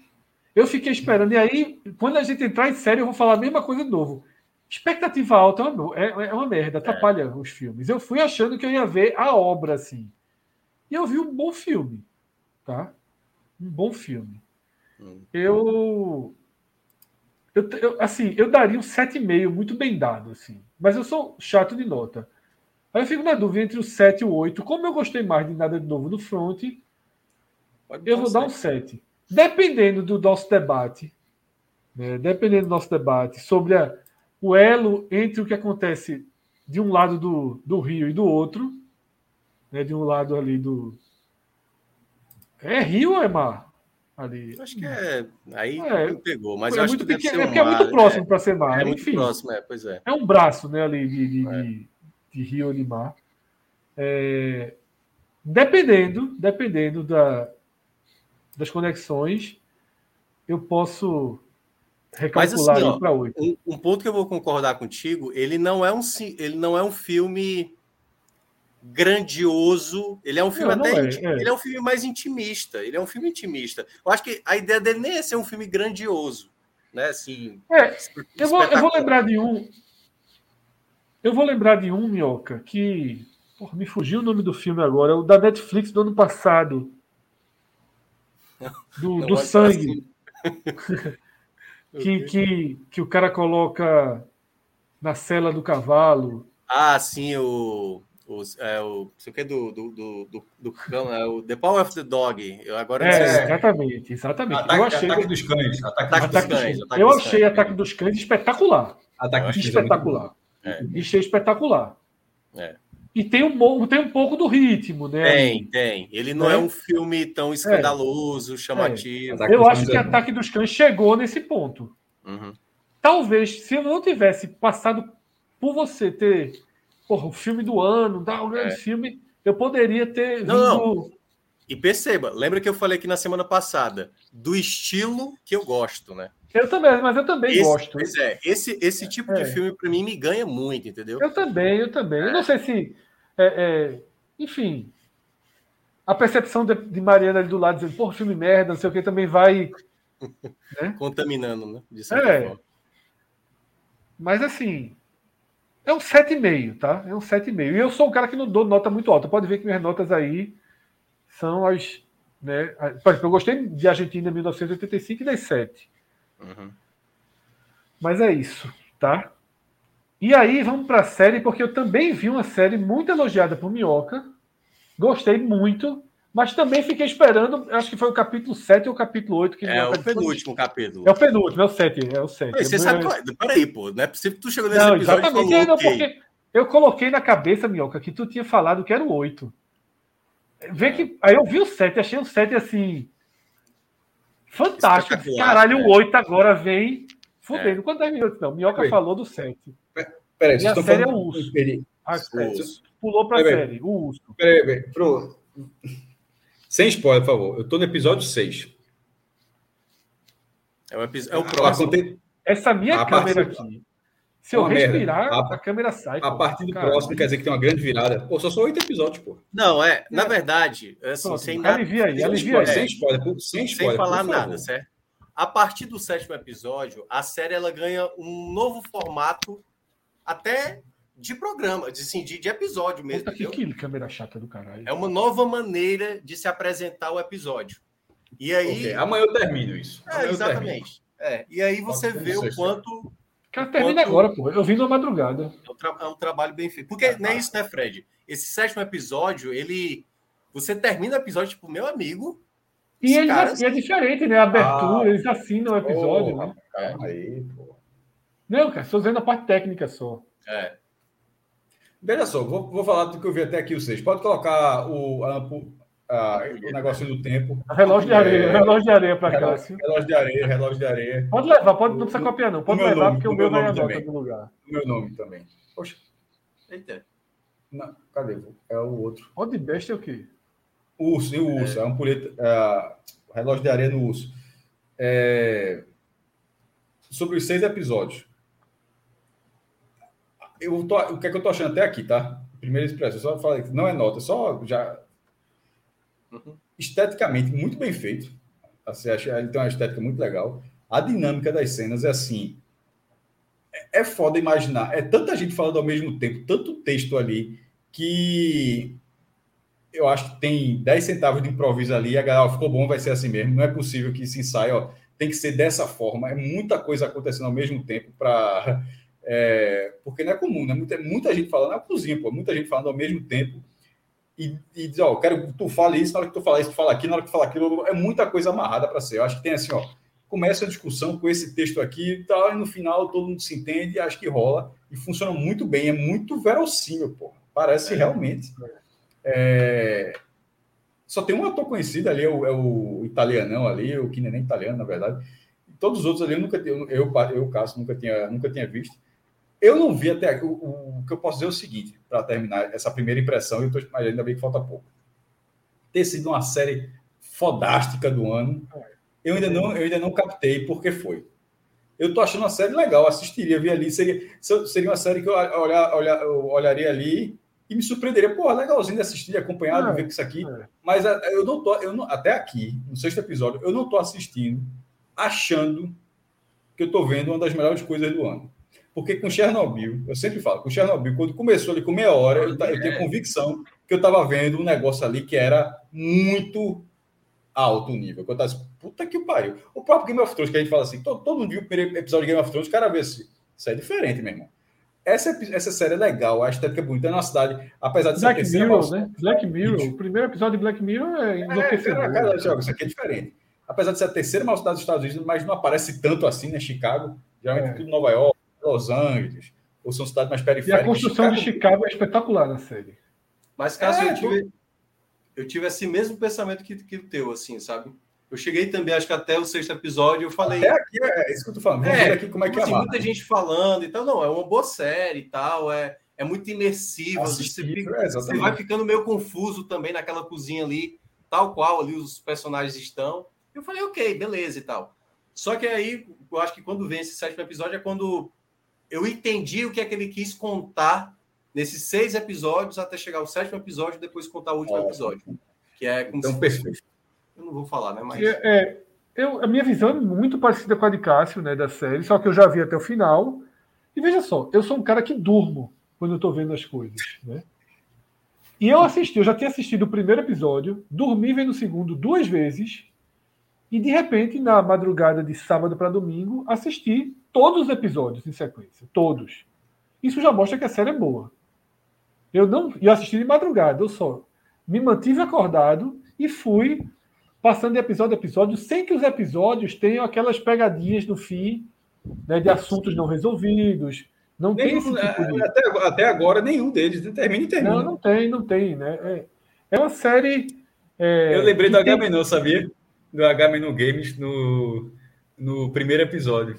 S1: eu fiquei esperando. E aí, quando a gente entrar em série, eu vou falar a mesma coisa de novo. Expectativa alta é, é uma merda, atrapalha os filmes. Eu fui achando que eu ia ver a obra assim. E eu vi um bom filme, tá? Um bom filme. Hum. Eu, eu, eu, assim, eu daria um 7,5 muito bem dado, assim. Mas eu sou chato de nota. Aí eu fico na dúvida entre o 7 e o 8. Como eu gostei mais de nada de novo no front, eu vou dar um 7. Dependendo do nosso debate, né, dependendo do nosso debate sobre a, o elo entre o que acontece de um lado do, do rio e do outro, né, de um lado ali do. É rio ou é mar? Ali.
S3: Acho que é. Aí é, pegou, mas
S1: é
S3: muito
S1: pequeno, é, um é muito próximo é, para ser mar.
S3: É
S1: muito Enfim,
S3: próximo, é, pois é.
S1: É um braço né, ali de, de, é. de, de rio ou de mar. É, dependendo, dependendo da, das conexões, eu posso recalcular assim, para oito.
S3: Um, um ponto que eu vou concordar contigo, ele não é um, ele não é um filme grandioso. Ele é um filme não, até. Não é, é. Ele é um filme mais intimista. Ele é um filme intimista. Eu acho que a ideia dele nem é ser um filme grandioso. Né? Assim,
S1: é, eu, vou, eu vou lembrar de um. Eu vou lembrar de um, Minhoca, que. Porra, me fugiu o nome do filme agora. O da Netflix do ano passado. Do, do sangue. Assim. que, que, que o cara coloca na cela do cavalo.
S3: Ah, sim, o. Os, é, o, sei o que do, do, do, do, do cão, é o The Power of the Dog. Eu agora
S1: é, exatamente, exatamente.
S2: Ataque,
S1: eu achei
S2: ataque dos cães.
S1: Ataque, ataque dos, cães. Ataque eu dos achei cães. Ataque dos Cães espetacular. Ataque dos espetacular. É. Achei espetacular.
S3: É.
S1: E tem um, tem um pouco do ritmo, né?
S3: Tem, tem. Ele não é, é um filme tão é. escandaloso, chamativo.
S1: Eu acho que Ataque dos Cães chegou nesse ponto.
S3: Uhum.
S1: Talvez, se eu não tivesse passado por você ter porra, o filme do ano, um grande é. filme, eu poderia ter.
S3: Não, não. E perceba, lembra que eu falei aqui na semana passada do estilo que eu gosto, né?
S1: Eu também, mas eu também
S3: esse,
S1: gosto.
S3: Pois é, esse, esse tipo é. de filme para mim me ganha muito, entendeu?
S1: Eu também, eu também. Eu não sei se. É, é, enfim. A percepção de, de Mariana ali do lado dizendo, pô, filme merda, não sei o que, também vai.
S3: Né? Contaminando, né? De certa é. forma.
S1: Mas assim, é um 7,5, tá? É um 7,5. E eu sou um cara que não dou nota muito alta. Pode ver que minhas notas aí são as. Né? Por exemplo, eu gostei de Argentina 1985 e das 7.
S3: Uhum.
S1: Mas é isso, tá? E aí vamos para a série, porque eu também vi uma série muito elogiada por Minhoca. Gostei muito, mas também fiquei esperando, acho que foi o capítulo 7 ou o capítulo 8 que
S3: É o penúltimo capítulo.
S1: É o penúltimo, é o 7, é o 7.
S3: Você sabe qual é? Peraí, pô, não é possível que tu chegou nesse
S1: não,
S3: episódio
S1: exatamente,
S3: e falou,
S1: não,
S3: ok.
S1: porque eu coloquei na cabeça, Minhoca, que tu tinha falado que era o 8. Vê que. Aí eu vi o 7, achei o 7 assim. Fantástico. Caralho,
S3: é.
S1: o 8 agora vem fudendo. Quantos minutos não? Minhoca falou do 7.
S2: Peraí, vocês
S1: a
S2: estão
S1: série
S2: falando.
S1: é o urso. Ah,
S3: Urso.
S1: Pulou pra
S2: Peraí.
S1: série. O urso.
S2: peraí, peraí. Pro... Sem spoiler, por favor. Eu tô no episódio 6.
S3: É o, epi- é o próximo.
S1: Essa minha
S2: A
S1: câmera
S2: partir-
S1: aqui. Se eu
S2: merda.
S1: respirar,
S2: A-
S1: a, câmera sai.
S2: a
S1: pô.
S2: partir do
S1: Caralho.
S2: próximo quer dizer que tem uma grande virada. Pô, só são oito episódios, pô.
S3: Não, é, na
S1: É.
S3: verdade, assim,
S1: Pronto,
S3: sem dar
S1: alivia aí,
S2: Sem
S1: alivia aí.
S2: sem spoiler, pô, sem
S3: sem
S2: spoiler.
S3: falar nada, certo? A partir do sétimo episódio, a série ela ganha um novo formato até de programa, de, assim, de, de episódio mesmo.
S1: Puta que, que câmera chata do caralho.
S3: É uma nova maneira de se apresentar o episódio. E aí.
S2: Ok, Amanhã eu termino isso.
S3: É,
S2: termino.
S3: exatamente. É, e aí você
S2: Pode
S3: vê o quanto
S1: Cara, termina agora, pô. Eu vim numa madrugada.
S3: é um, tra- é um trabalho bem feito. Porque nem isso, né, Fred? Esse sétimo episódio, ele. Você termina o episódio, tipo, meu amigo.
S1: E,
S3: caras-
S1: e é diferente, né? A abertura,
S2: Ah.
S1: eles assinam o episódio,
S2: Porra,
S1: né?
S2: Aí, pô.
S1: Não, cara, estou dizendo a parte técnica só.
S3: É.
S2: Veja só, vou, vou falar do que eu vi até aqui, vocês. Pode colocar o, a- a- o negócio do tempo.
S1: Relógio de areia,
S2: É.
S1: relógio de areia para Cássio.
S2: relógio de areia, relógio de areia.
S1: Pode levar, pode, não precisa copiar, não. Pode levar,
S2: nome,
S1: porque o meu vai
S2: também.
S1: no lugar.
S2: O meu nome também. Poxa,
S3: Eita.
S2: não, cadê? É o outro.
S1: Pode de besta é o quê?
S2: Urso, e o urso. É, um puleta, é, relógio de areia no urso. É, sobre os seis episódios. Eu tô, o que é que eu tô achando até aqui, tá? Primeira expressão, só falei que não é nota, só já.
S3: Uhum.
S2: Esteticamente, muito bem feito. Assim, acho, ele tem uma estética muito legal. A dinâmica das cenas é assim. É, é foda imaginar. É tanta gente falando ao mesmo tempo, tanto texto ali, que eu acho que tem 10 centavos de improviso ali, a galera, ficou bom, vai ser assim mesmo. Não é possível que se ensaie, ó, tem que ser dessa forma. É muita coisa acontecendo ao mesmo tempo para. porque não é comum, né? Muita, muita gente falando na cozinha, pô, muita gente falando ao mesmo tempo. E, e diz, ó, quero que tu fale isso, na hora que tu falar isso, tu fala aqui, na hora que tu fala aquilo, é muita coisa amarrada para ser. Eu acho que tem assim, ó, começa a discussão com esse texto aqui e tal, e no final todo mundo se entende, acho que rola, e funciona muito bem, é muito verossímil, pô. Parece realmente. É, Só tem um ator conhecido ali, é o, é o italianão ali, o que nem é nem italiano, na verdade. Todos os outros ali eu nunca eu, eu, eu Cássio, nunca tinha, nunca tinha visto. Eu não vi até o, o, o que eu posso dizer é o seguinte, para terminar essa primeira impressão, eu tô, mas ainda bem que falta pouco. Ter sido uma série fodástica do ano, eu ainda não, eu ainda não captei porque foi. Eu tô achando uma série legal, assistiria, ver ali, seria, seria uma série que eu, olhar, olhar, eu olharia ali e me surpreenderia. Pô, legalzinho de assistir, acompanhado,
S1: É,
S2: ver com isso aqui.
S1: é.
S2: Mas eu não tô, eu não, até aqui, no sexto episódio, eu não tô assistindo achando que eu tô vendo uma das melhores coisas do ano. Porque com Chernobyl, eu sempre falo, com Chernobyl, quando começou ali com meia hora, eu, eu tinha convicção que eu tava vendo um negócio ali que era muito alto nível. Que eu tava assim, puta que pariu. O próprio Game of Thrones, que a gente fala assim, todo, todo mundo viu o primeiro episódio de Game of Thrones, o cara vê assim, isso é diferente, meu irmão. Essa, essa série é legal, a estética é bonita, é uma cidade, apesar de ser a
S1: Black
S2: terceira
S1: Mirror,
S2: maior-
S1: né? Black Mirror. O primeiro episódio de Black Mirror é
S2: É, cara, cara, Thiago, isso aqui é diferente. Apesar de ser a terceira maior cidade dos Estados Unidos, mas não aparece tanto assim, né? Chicago, geralmente
S1: É.
S2: tudo Nova York, Los Angeles, ou são cidades mais
S1: E a
S2: periféricas.
S1: construção de Chicago é espetacular na série.
S3: Mas, Cássio,
S2: É,
S3: eu, tive, eu tive esse mesmo pensamento que, que o teu, assim, sabe? Eu cheguei também, acho que até o sexto episódio, eu falei.
S2: Até aqui é isso que eu tô falando. Vamos
S3: É,
S2: ver aqui como é que
S3: tipo assim,
S2: amarra.
S3: muita gente falando e tal. Não, é uma boa série e tal, é, é muito imersivo. Você, fica-
S2: é,
S3: você vai ficando meio confuso também naquela cozinha ali, tal qual ali os personagens estão. Eu falei, ok, beleza e tal. Só que aí, eu acho que quando vem esse sétimo episódio é quando eu entendi o que é que ele quis contar nesses seis episódios até chegar ao sétimo episódio e depois contar o último
S2: Ótimo.
S3: episódio. Que é como
S2: Então,
S3: se
S2: perfeito.
S3: Eu não vou falar, né? Mas.
S1: É, é, eu, a minha visão é muito parecida com a de Cássio, né, da série, só que eu já vi até o final. E veja só, eu sou um cara que durmo quando eu tô vendo as coisas, né? E eu assisti, eu já tinha assistido o primeiro episódio, dormi vendo o segundo duas vezes, e de repente, na madrugada de sábado para domingo, assisti todos os episódios em sequência, todos. Isso já mostra que a série é boa. Eu não, eu assisti de madrugada, eu só me mantive acordado e fui passando de episódio a episódio, sem que os episódios tenham aquelas pegadinhas no fim, né, de assuntos não resolvidos. Não nenhum, tem tipo
S2: de... até, até agora nenhum deles termina e termina.
S1: Não, não tem, não tem, né? É, é uma série. É,
S2: eu lembrei do Agamenon, sabia? Do Agamenon Games no, no primeiro episódio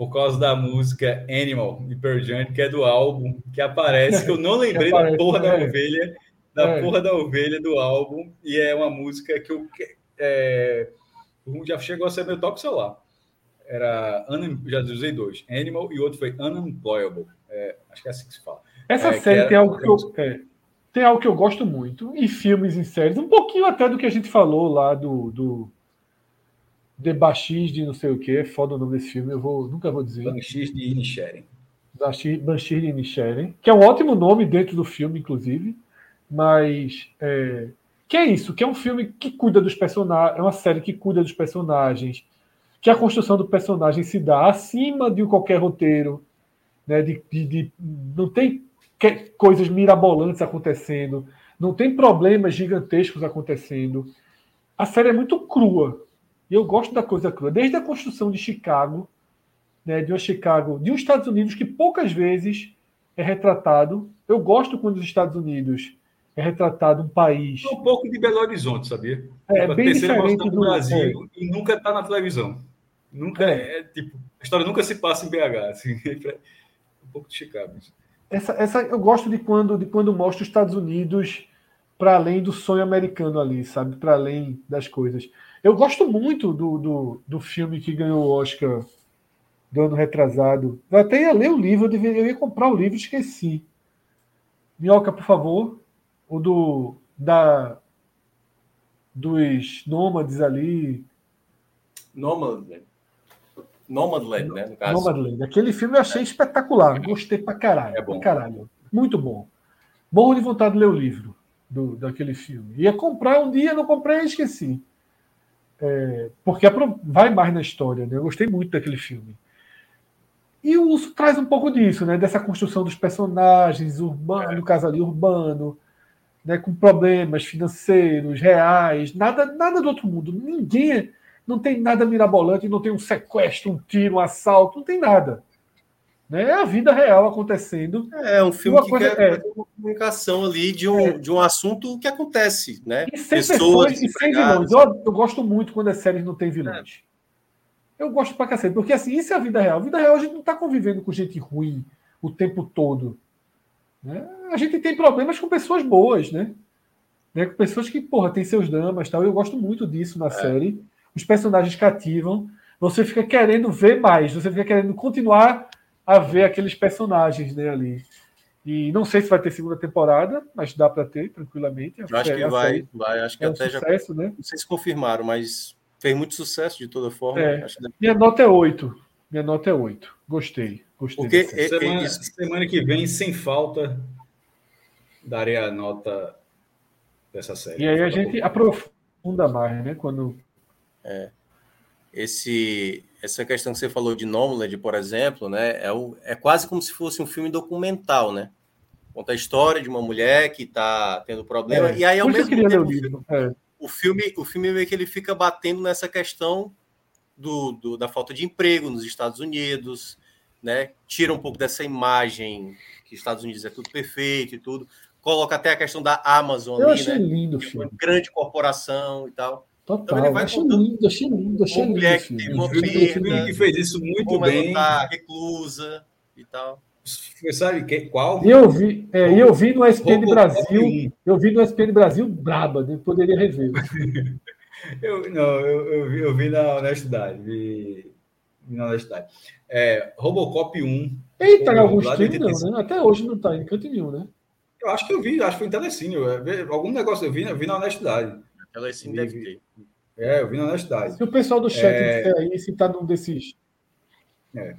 S2: por causa da música Animal de Pearl Jam, que é do álbum, que aparece, que eu não lembrei aparece, da porra é. da ovelha, da é. porra da ovelha do álbum, e é uma música que eu é, já chegou a ser meu top celular. Era, já usei dois, Animal e outro foi Unemployable. É, acho que é assim que se fala.
S1: Essa é, série tem algo que eu, tem algo que eu gosto muito, em filmes e séries, um pouquinho até do que a gente falou lá do, do The Banshees de não sei o que, é foda o nome desse filme, eu vou, nunca vou dizer.
S2: Banshees de Inisherin.
S1: Banshees de Inisherin, que é um ótimo nome dentro do filme, inclusive, mas é, que é isso, que é um filme que cuida dos personagens, é uma série que cuida dos personagens, que a construção do personagem se dá acima de qualquer roteiro, né, de, de, de não tem coisas mirabolantes acontecendo, não tem problemas gigantescos acontecendo. A série é muito crua, e eu gosto da coisa crua. Desde a construção de Chicago, né, de uma Chicago, de um Estados Unidos que poucas vezes é retratado. Eu gosto quando os Estados Unidos é retratado um país.
S2: Um pouco de Belo Horizonte, sabia?
S1: É, é bem diferente
S2: do Brasil é. e nunca está na televisão. Nunca é. é. tipo, a história nunca se passa em BH, assim, um pouco de Chicago.
S1: Essa, essa eu gosto de quando de quando mostra os Estados Unidos para além do sonho americano ali, sabe? Para além das coisas. Eu gosto muito do, do, do filme que ganhou o Oscar do ano retrasado. Eu até ia ler o livro, eu, deveria, eu ia comprar o livro esqueci. Minhoca, por favor. O do. Da, dos nômades ali.
S3: Nomadland. Nomadland, né? No caso.
S1: Nomadland. Aquele filme eu achei é. espetacular. Gostei pra caralho. É bom. Pra caralho. Muito bom. Morro de vontade de ler o livro do, daquele filme. Ia comprar um dia, não comprei e esqueci. É, porque vai mais na história. Né? Eu gostei muito daquele filme. E o Urso traz um pouco disso, né? dessa construção dos personagens, urbano, no caso ali, urbano, né? com problemas financeiros, reais, nada, nada do outro mundo. Ninguém. Não tem nada mirabolante, não tem um sequestro, um tiro, um assalto, não tem nada. Né? É a vida real acontecendo.
S3: É um filme que coisa, quer é, uma comunicação ali de um, é, de um assunto que acontece, né?
S1: E sem pessoas, e sem vilões. Eu, eu, gosto muito quando as séries não têm vilões. É. Eu gosto pra cacete, porque assim, isso é a vida real. A vida real a gente não está convivendo com gente ruim o tempo todo. Né? A gente tem problemas com pessoas boas, né? né? Com pessoas que, porra, tem seus dramas tal. Eu gosto muito disso na é. série. Os personagens cativam. Você fica querendo ver mais, você fica querendo continuar a ver aqueles personagens né, ali. E não sei se vai ter segunda temporada, mas dá para ter tranquilamente.
S3: Acho, acho que, vai, vai. Acho que é até um sucesso, já. Né? Não sei se confirmaram, mas fez muito sucesso de toda forma.
S1: É. Minha nota é 8. Minha nota é 8. Gostei. Gostei.
S2: Porque é, semana, é semana que vem, sem falta, darei a nota dessa série.
S1: E aí a gente aprofunda mais, né? Quando.
S3: É. Esse, essa questão que você falou de Nomadland, por exemplo, né, é, o, é quase como se fosse um filme documental, né? Conta a história de uma mulher que está tendo problema, é, e aí ao mesmo tempo o filme, é. o filme, o filme meio que ele fica batendo nessa questão do, do, da falta de emprego nos Estados Unidos, né? Tira um pouco dessa imagem que Estados Unidos é tudo perfeito e tudo, coloca até a questão da Amazon
S1: Eu ali, achei né? lindo,
S3: filme. Uma grande corporação e tal.
S1: Total. Então ele vai achei lindo, achei lindo, achei lindo. Mulher que
S2: teve uma perda, que fez isso muito bem.
S3: Tá reclusa e tal.
S2: Você sabe que, qual?
S1: E eu vi, é, eu vi no SPN Brasil, eu vi no SPN Brasil braba, né? poderia rever.
S2: eu, não, eu, eu, vi, eu vi na honestidade, vi, vi na honestidade. É, Robocop 1.
S1: Eita, em alguns não, né? Até hoje não está em canto nenhum, né?
S2: Eu acho que eu vi, acho que foi em telecínio. É, algum negócio eu vi, eu vi na honestidade.
S3: Telecine deve ter.
S2: É, eu vi na honestidade.
S1: Se o pessoal do chat é... disser aí se tá num desses.
S2: É.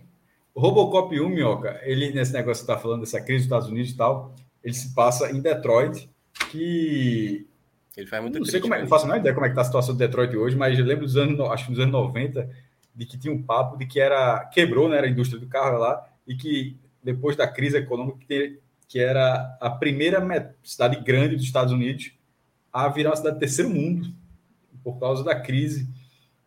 S2: O Robocop 1, Minhoca, ele, nesse negócio que você está falando, dessa crise dos Estados Unidos e tal, ele se passa em Detroit, que.
S3: Ele faz muito
S2: Não sei como é, não faço a menor ideia como é que tá a situação de Detroit hoje, mas eu lembro dos anos, acho que dos anos 90, de que tinha um papo de que era. Quebrou, né? Era a indústria do carro lá, e que depois da crise econômica, que, que era a primeira cidade grande dos Estados Unidos a virar uma cidade do terceiro mundo, por causa da crise.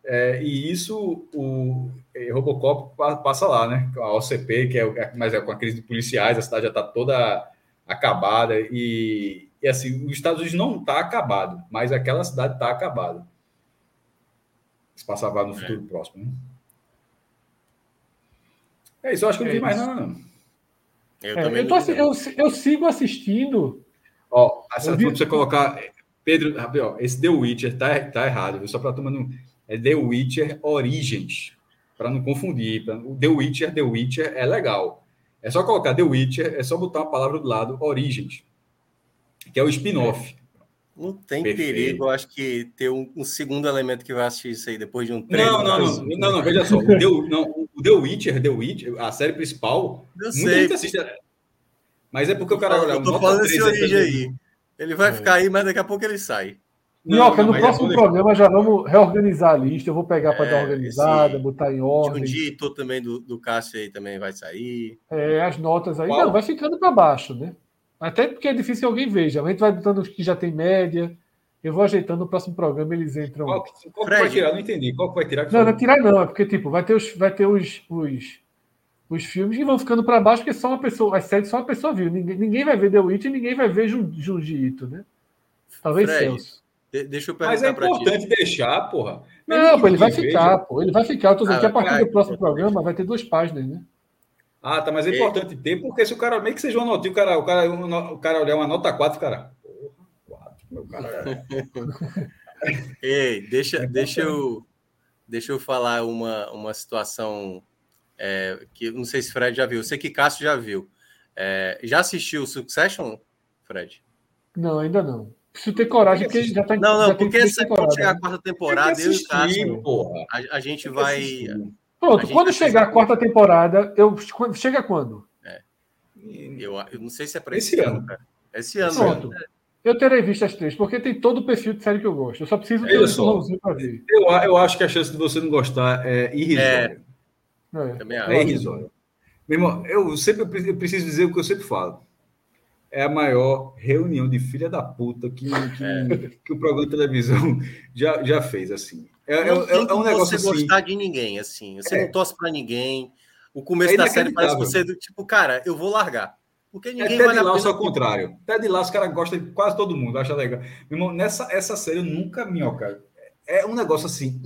S2: É, e isso, o é, Robocop passa lá, né? A OCP, que é, é, mas é com a crise de policiais, a cidade já está toda acabada. E, e assim, os Estados Unidos não está acabado, mas aquela cidade está acabada. Se passava no futuro é. próximo, né? É isso, eu acho que não tem mais nada, não.
S1: Eu, é, eu, tô, eu, eu, sigo assistindo.
S2: Ó, essa vi... você colocar. Pedro, ó, esse The Witcher tá, tá errado, viu? Só para tomar no. É The Witcher Origins. Para não confundir. Pra... The Witcher, The Witcher é legal. É só colocar The Witcher, é só botar uma palavra do lado, Origins. Que é o spin-off.
S3: Não tem Perfeito. perigo, eu acho que ter um, um, segundo elemento que vai assistir isso aí depois de um
S2: treino. Não, não, não, não, não, veja só. O The, não, o The Witcher, The Witcher, a série principal,
S3: eu muita sei. gente assiste.
S2: Mas é porque o cara olha.
S3: Eu tô falando desse origem aí. Ele vai é. ficar aí, mas daqui a pouco ele sai.
S1: Minhoca, no próximo programa já vamos reorganizar a lista. Eu vou pegar para é, dar uma organizada, esse... botar em ordem. Um
S3: dia também do, do Cássio aí também vai sair.
S1: É, as notas aí. Não, vai ficando para baixo, né? Até porque é difícil que alguém veja. A gente vai botando os que já tem média. Eu vou ajeitando no próximo programa, eles entram.
S2: Qual, qual vai tirar? Não entendi. Qual que vai tirar?
S1: Não, não é tirar, não. É porque, tipo, vai ter os, vai ter os, os, os filmes e vão ficando para baixo, porque só uma pessoa. As séries só uma pessoa viu. Ninguém, ninguém vai ver The Witch e ninguém vai ver Junji Ito, né? Talvez Fred, Celso.
S3: Deixa eu perguntar
S2: Mas é importante ti. deixar, porra.
S1: Mesmo não, ele vai ficar, pô. Ele vai ficar. Eu tô dizendo ah, que a partir vai, do próximo programa vai ter duas páginas, né?
S2: Ah, tá, mas é, é importante ter, porque se o cara, meio que seja uma notinha, o cara, o cara, o cara olhar uma nota 4, cara. Porra, 4, meu cara.
S3: Ei, deixa, é deixa, eu, deixa eu falar uma, uma situação é, que não sei se o Fred já viu. Eu sei que Cássio já viu. É, já assistiu Succession, Fred?
S1: Não, ainda não. Preciso ter coragem, porque já tá
S3: Não, não, porque se quando chegar a quarta temporada, eu e o Cássio, a, a gente vai. Assistir.
S1: Pronto, quando chegar a quarta temporada, eu chega quando? É.
S3: Eu, eu não sei se é para esse, esse, ano, cara. Esse ano.
S1: Pronto. Né? Eu terei visto as três, porque tem todo o perfil de série que eu gosto. Eu só preciso ter
S2: um para ver. Eu, eu acho que a chance de você não gostar é irrisória. É, é. Também é irrisória. Meu irmão, eu sempre eu preciso dizer o que eu sempre falo. É a maior reunião de filha da puta que, que, é. que o programa de televisão já, já fez, assim.
S3: É, é, é, é um negócio você assim. gostar de ninguém, assim. Você é. não torce para ninguém. O começo é da série parece você do tipo, cara, eu vou largar. Porque ninguém
S2: é Ted Lasso ao contrário. Ted Lasso, cara gosta de quase todo mundo, acha legal. Meu irmão, nessa essa série eu nunca me, ó, cara. É um negócio assim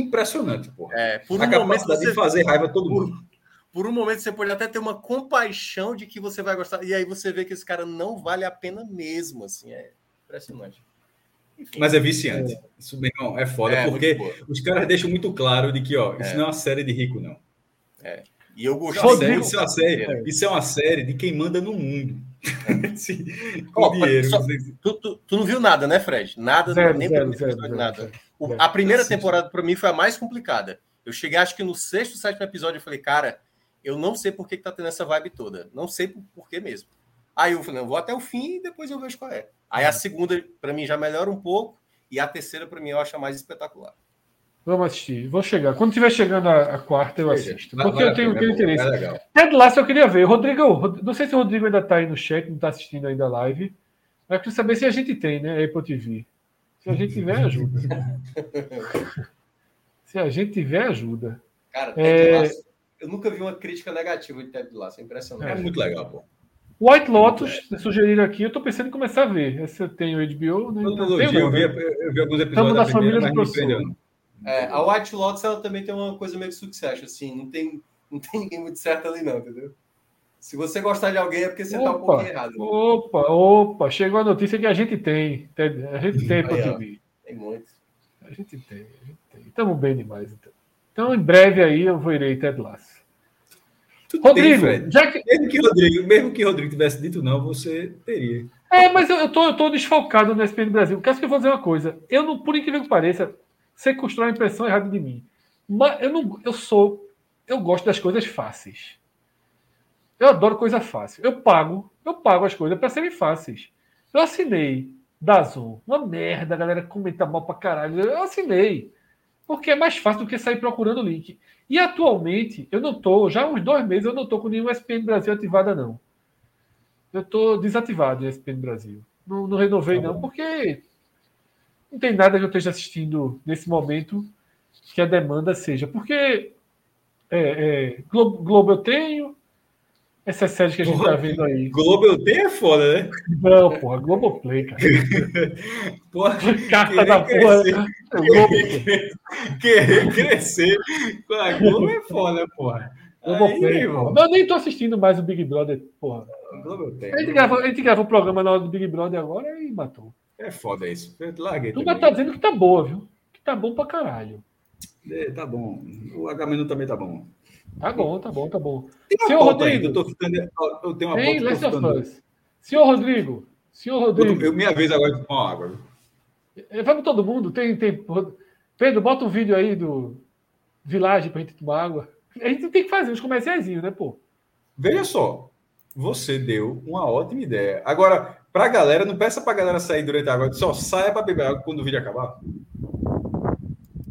S2: impressionante, pô.
S3: É,
S2: por um a capacidade de fazer raiva a todo mundo.
S3: Por, um momento você pode até ter uma compaixão de que você vai gostar e aí você vê que esse cara não vale a pena mesmo, assim, é impressionante.
S2: Mas é viciante. É. Isso, meu irmão, é foda, é, porque os caras deixam muito claro de que, ó, isso é. não é uma série de rico, não.
S3: É. E eu
S2: gostei. Isso, é uma série, é. isso é uma série de quem manda no mundo. Sim,
S3: com oh, dinheiro. Só, tu, tu, tu, não viu nada, né, Fred? Nada,
S1: zero,
S3: nem
S1: zero, zero,
S3: nada. O, a primeira temporada, para mim, foi a mais complicada. Eu cheguei, acho que no sexto, sétimo episódio, eu falei, cara, eu não sei por que, que tá tendo essa vibe toda. Não sei por, por que mesmo. Aí eu falei, não, vou até o fim e depois eu vejo qual é. Aí a segunda, para mim, já melhora um pouco. E a terceira, para mim, eu acho a mais espetacular.
S1: Vamos assistir. Vou chegar. Quando estiver chegando a, a, quarta, eu assisto. Porque eu tenho, tenho interesse. É Ted Lasso eu queria ver. Rodrigo, não sei se o Rodrigo ainda está aí no chat, não está assistindo ainda a live. Mas eu queria saber se a gente tem, né? Apple TV. Se a gente tiver, ajuda. se a gente tiver, ajuda.
S3: Cara, Ted é... Lasso, eu nunca vi uma crítica negativa de Ted Lasso. É impressionante.
S2: É muito legal, pô.
S1: White Lotus, é. sugeriram aqui, eu tô pensando em começar a ver. Esse eu tenho HBO,
S2: né? Então, eu, eu, vi, eu vi alguns episódios
S1: Estamos da, da família do professor.
S3: É, a White Lotus ela também tem uma coisa meio de sucesso, assim, não tem, não tem ninguém muito certo ali, não, entendeu? Se você gostar de alguém é porque você opa, tá um pouquinho errado. Né?
S1: Opa, opa, chegou a notícia que a gente tem. A gente tem para TV.
S3: Tem muito.
S1: A gente tem, a gente tem. Estamos bem demais, então. Então, em breve aí eu vou irei Ted Lasso.
S2: Rodrigo, tem, já que... Mesmo que Rodrigo, mesmo que Rodrigo tivesse dito não, você teria.
S1: É, mas eu, eu, tô, eu tô desfalcado no SPN Brasil. Quer que eu vou dizer uma coisa? Eu não, por incrível que pareça, você constrói a impressão errada de mim. Mas eu não, eu sou, eu gosto das coisas fáceis. Eu adoro coisa fácil. Eu pago, eu pago as coisas para serem fáceis. Eu assinei Dazon, uma merda, a galera comenta mal pra caralho. Eu assinei. Porque é mais fácil do que sair procurando o link. E atualmente, eu não estou, já há uns dois meses, eu não estou com nenhum SPN Brasil ativada, não. Eu estou desativado o SPN Brasil. Não, não renovei, tá não, porque não tem nada que eu esteja assistindo nesse momento que a demanda seja. Porque é, é, Globo, Globo eu tenho, essas séries que a gente porra, tá vendo aí.
S2: Globo eu tenho é foda, né?
S1: Não, porra, Globoplay, cara. porra, Carta da porra.
S2: Querer, querer crescer com a Globo é foda, porra.
S1: Globoplay, porra. Eu nem tô assistindo mais o Big Brother, porra. A gente, gravou, a gente gravou o programa na hora do Big Brother agora e matou.
S2: É foda isso. Larguei.
S1: Tu tá dizendo que tá boa, viu? Que tá bom pra caralho.
S2: É, tá bom. O H também tá bom.
S1: Tá bom, tá bom, tá bom.
S2: Senhor Rodrigo, eu, tô ficando, eu tenho uma
S1: Tem Last of Us. Senhor Rodrigo, senhor Rodrigo.
S2: Eu, minha vez agora de tomar água.
S1: É, vamos todo mundo, tem, tem. Pedro, bota um vídeo aí do Village pra gente tomar água. A gente tem que fazer uns comerciais, né, pô?
S2: Veja só, você deu uma ótima ideia. Agora, pra galera, não peça pra galera sair durante a água, só saia pra beber água quando o vídeo acabar.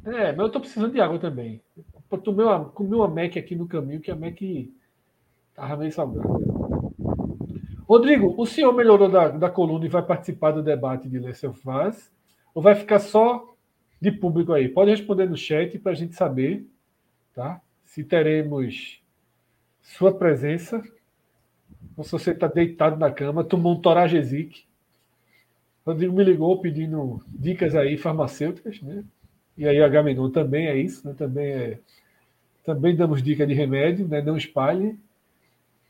S1: É, mas eu tô precisando de água também. Eu tomei uma, comi uma Mac aqui no caminho, que a Mac tava meio salgada. Rodrigo, o senhor melhorou da, da coluna e vai participar do debate de Lessel Faz? Ou vai ficar só de público aí? Pode responder no chat para a gente saber, tá? Se teremos sua presença. Ou se você está deitado na cama, tomou um Toragesic. Rodrigo me ligou pedindo dicas aí farmacêuticas, né? E aí a Gamenon também é isso, né? Também é também damos dica de remédio, né? Não espalhe.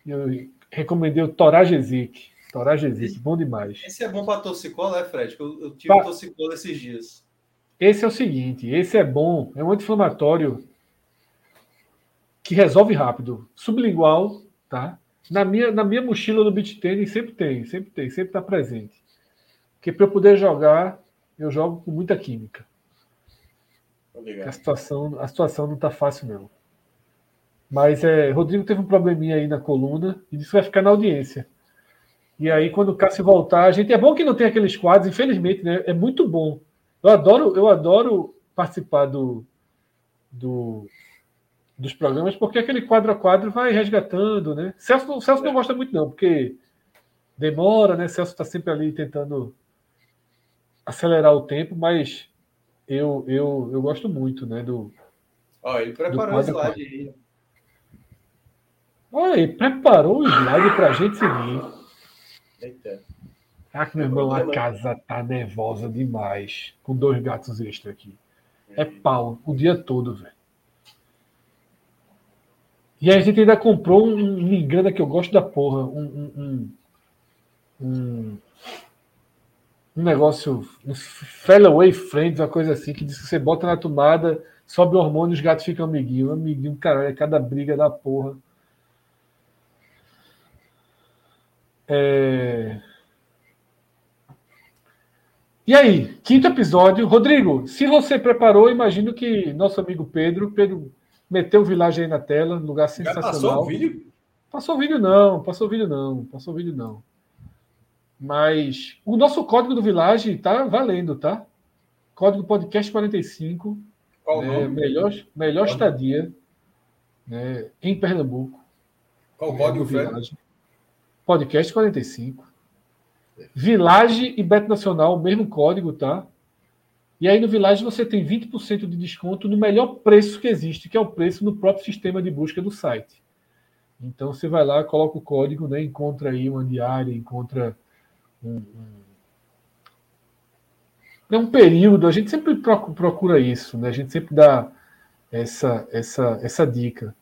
S1: Eu recomendei o Toragesic. Toragesic, bom demais.
S4: Esse é bom para torcicolo, é, Fred? Eu, eu tive pa... torcicolo esses dias.
S1: Esse é o seguinte, esse é bom, é um anti-inflamatório que resolve rápido. Sublingual, tá? Na minha, na minha mochila do beach tênis sempre tem, sempre tem, sempre está presente. Porque para eu poder jogar, eu jogo com muita química. A situação, a situação não está fácil, não. Mas é, Rodrigo teve um probleminha aí na coluna e disse que vai ficar na audiência. E aí, quando o Cássio voltar, a gente. É bom que não tem aqueles quadros, infelizmente, né? É muito bom. Eu adoro, eu adoro participar do, do, dos programas, porque aquele quadro a quadro vai resgatando, né? Celso, Celso não gosta muito, não, porque demora, né? Celso está sempre ali tentando acelerar o tempo, mas eu, eu, eu gosto muito, né? Do,
S4: Ó, ele preparou o slide aí.
S1: Olha, ele preparou o slide para a gente seguir. Eita. Ah, que meu irmão, a casa tá nervosa demais. Com dois gatos extra aqui. É pau o dia todo, velho. E a gente ainda comprou um, me engana que eu gosto da porra. Um, um, um, um negócio, um Fellaway Friends, uma coisa assim, que diz que você bota na tomada, sobe o hormônio os gatos ficam amiguinho. Amiguinho, caralho, é cada briga da porra. É... E aí, quinto episódio. Rodrigo, se você preparou, imagino que nosso amigo Pedro, Pedro meteu o Village aí na tela, lugar sensacional. Já passou o vídeo? Passou o vídeo não, passou o vídeo não, passou o vídeo não. Mas o nosso código do Village tá valendo, tá? Código podcast 45. Qual né, nome? Melhor, melhor estadia né, em Pernambuco.
S2: Qual o código, Fred?
S1: Podcast 45. Village e Beto Nacional, o mesmo código, tá? E aí no Village você tem 20% de desconto no melhor preço que existe, que é o preço no próprio sistema de busca do site. Então você vai lá, coloca o código, né, encontra aí uma diária, encontra um, um, é um período, a gente sempre procura isso, né? A gente sempre dá essa essa essa dica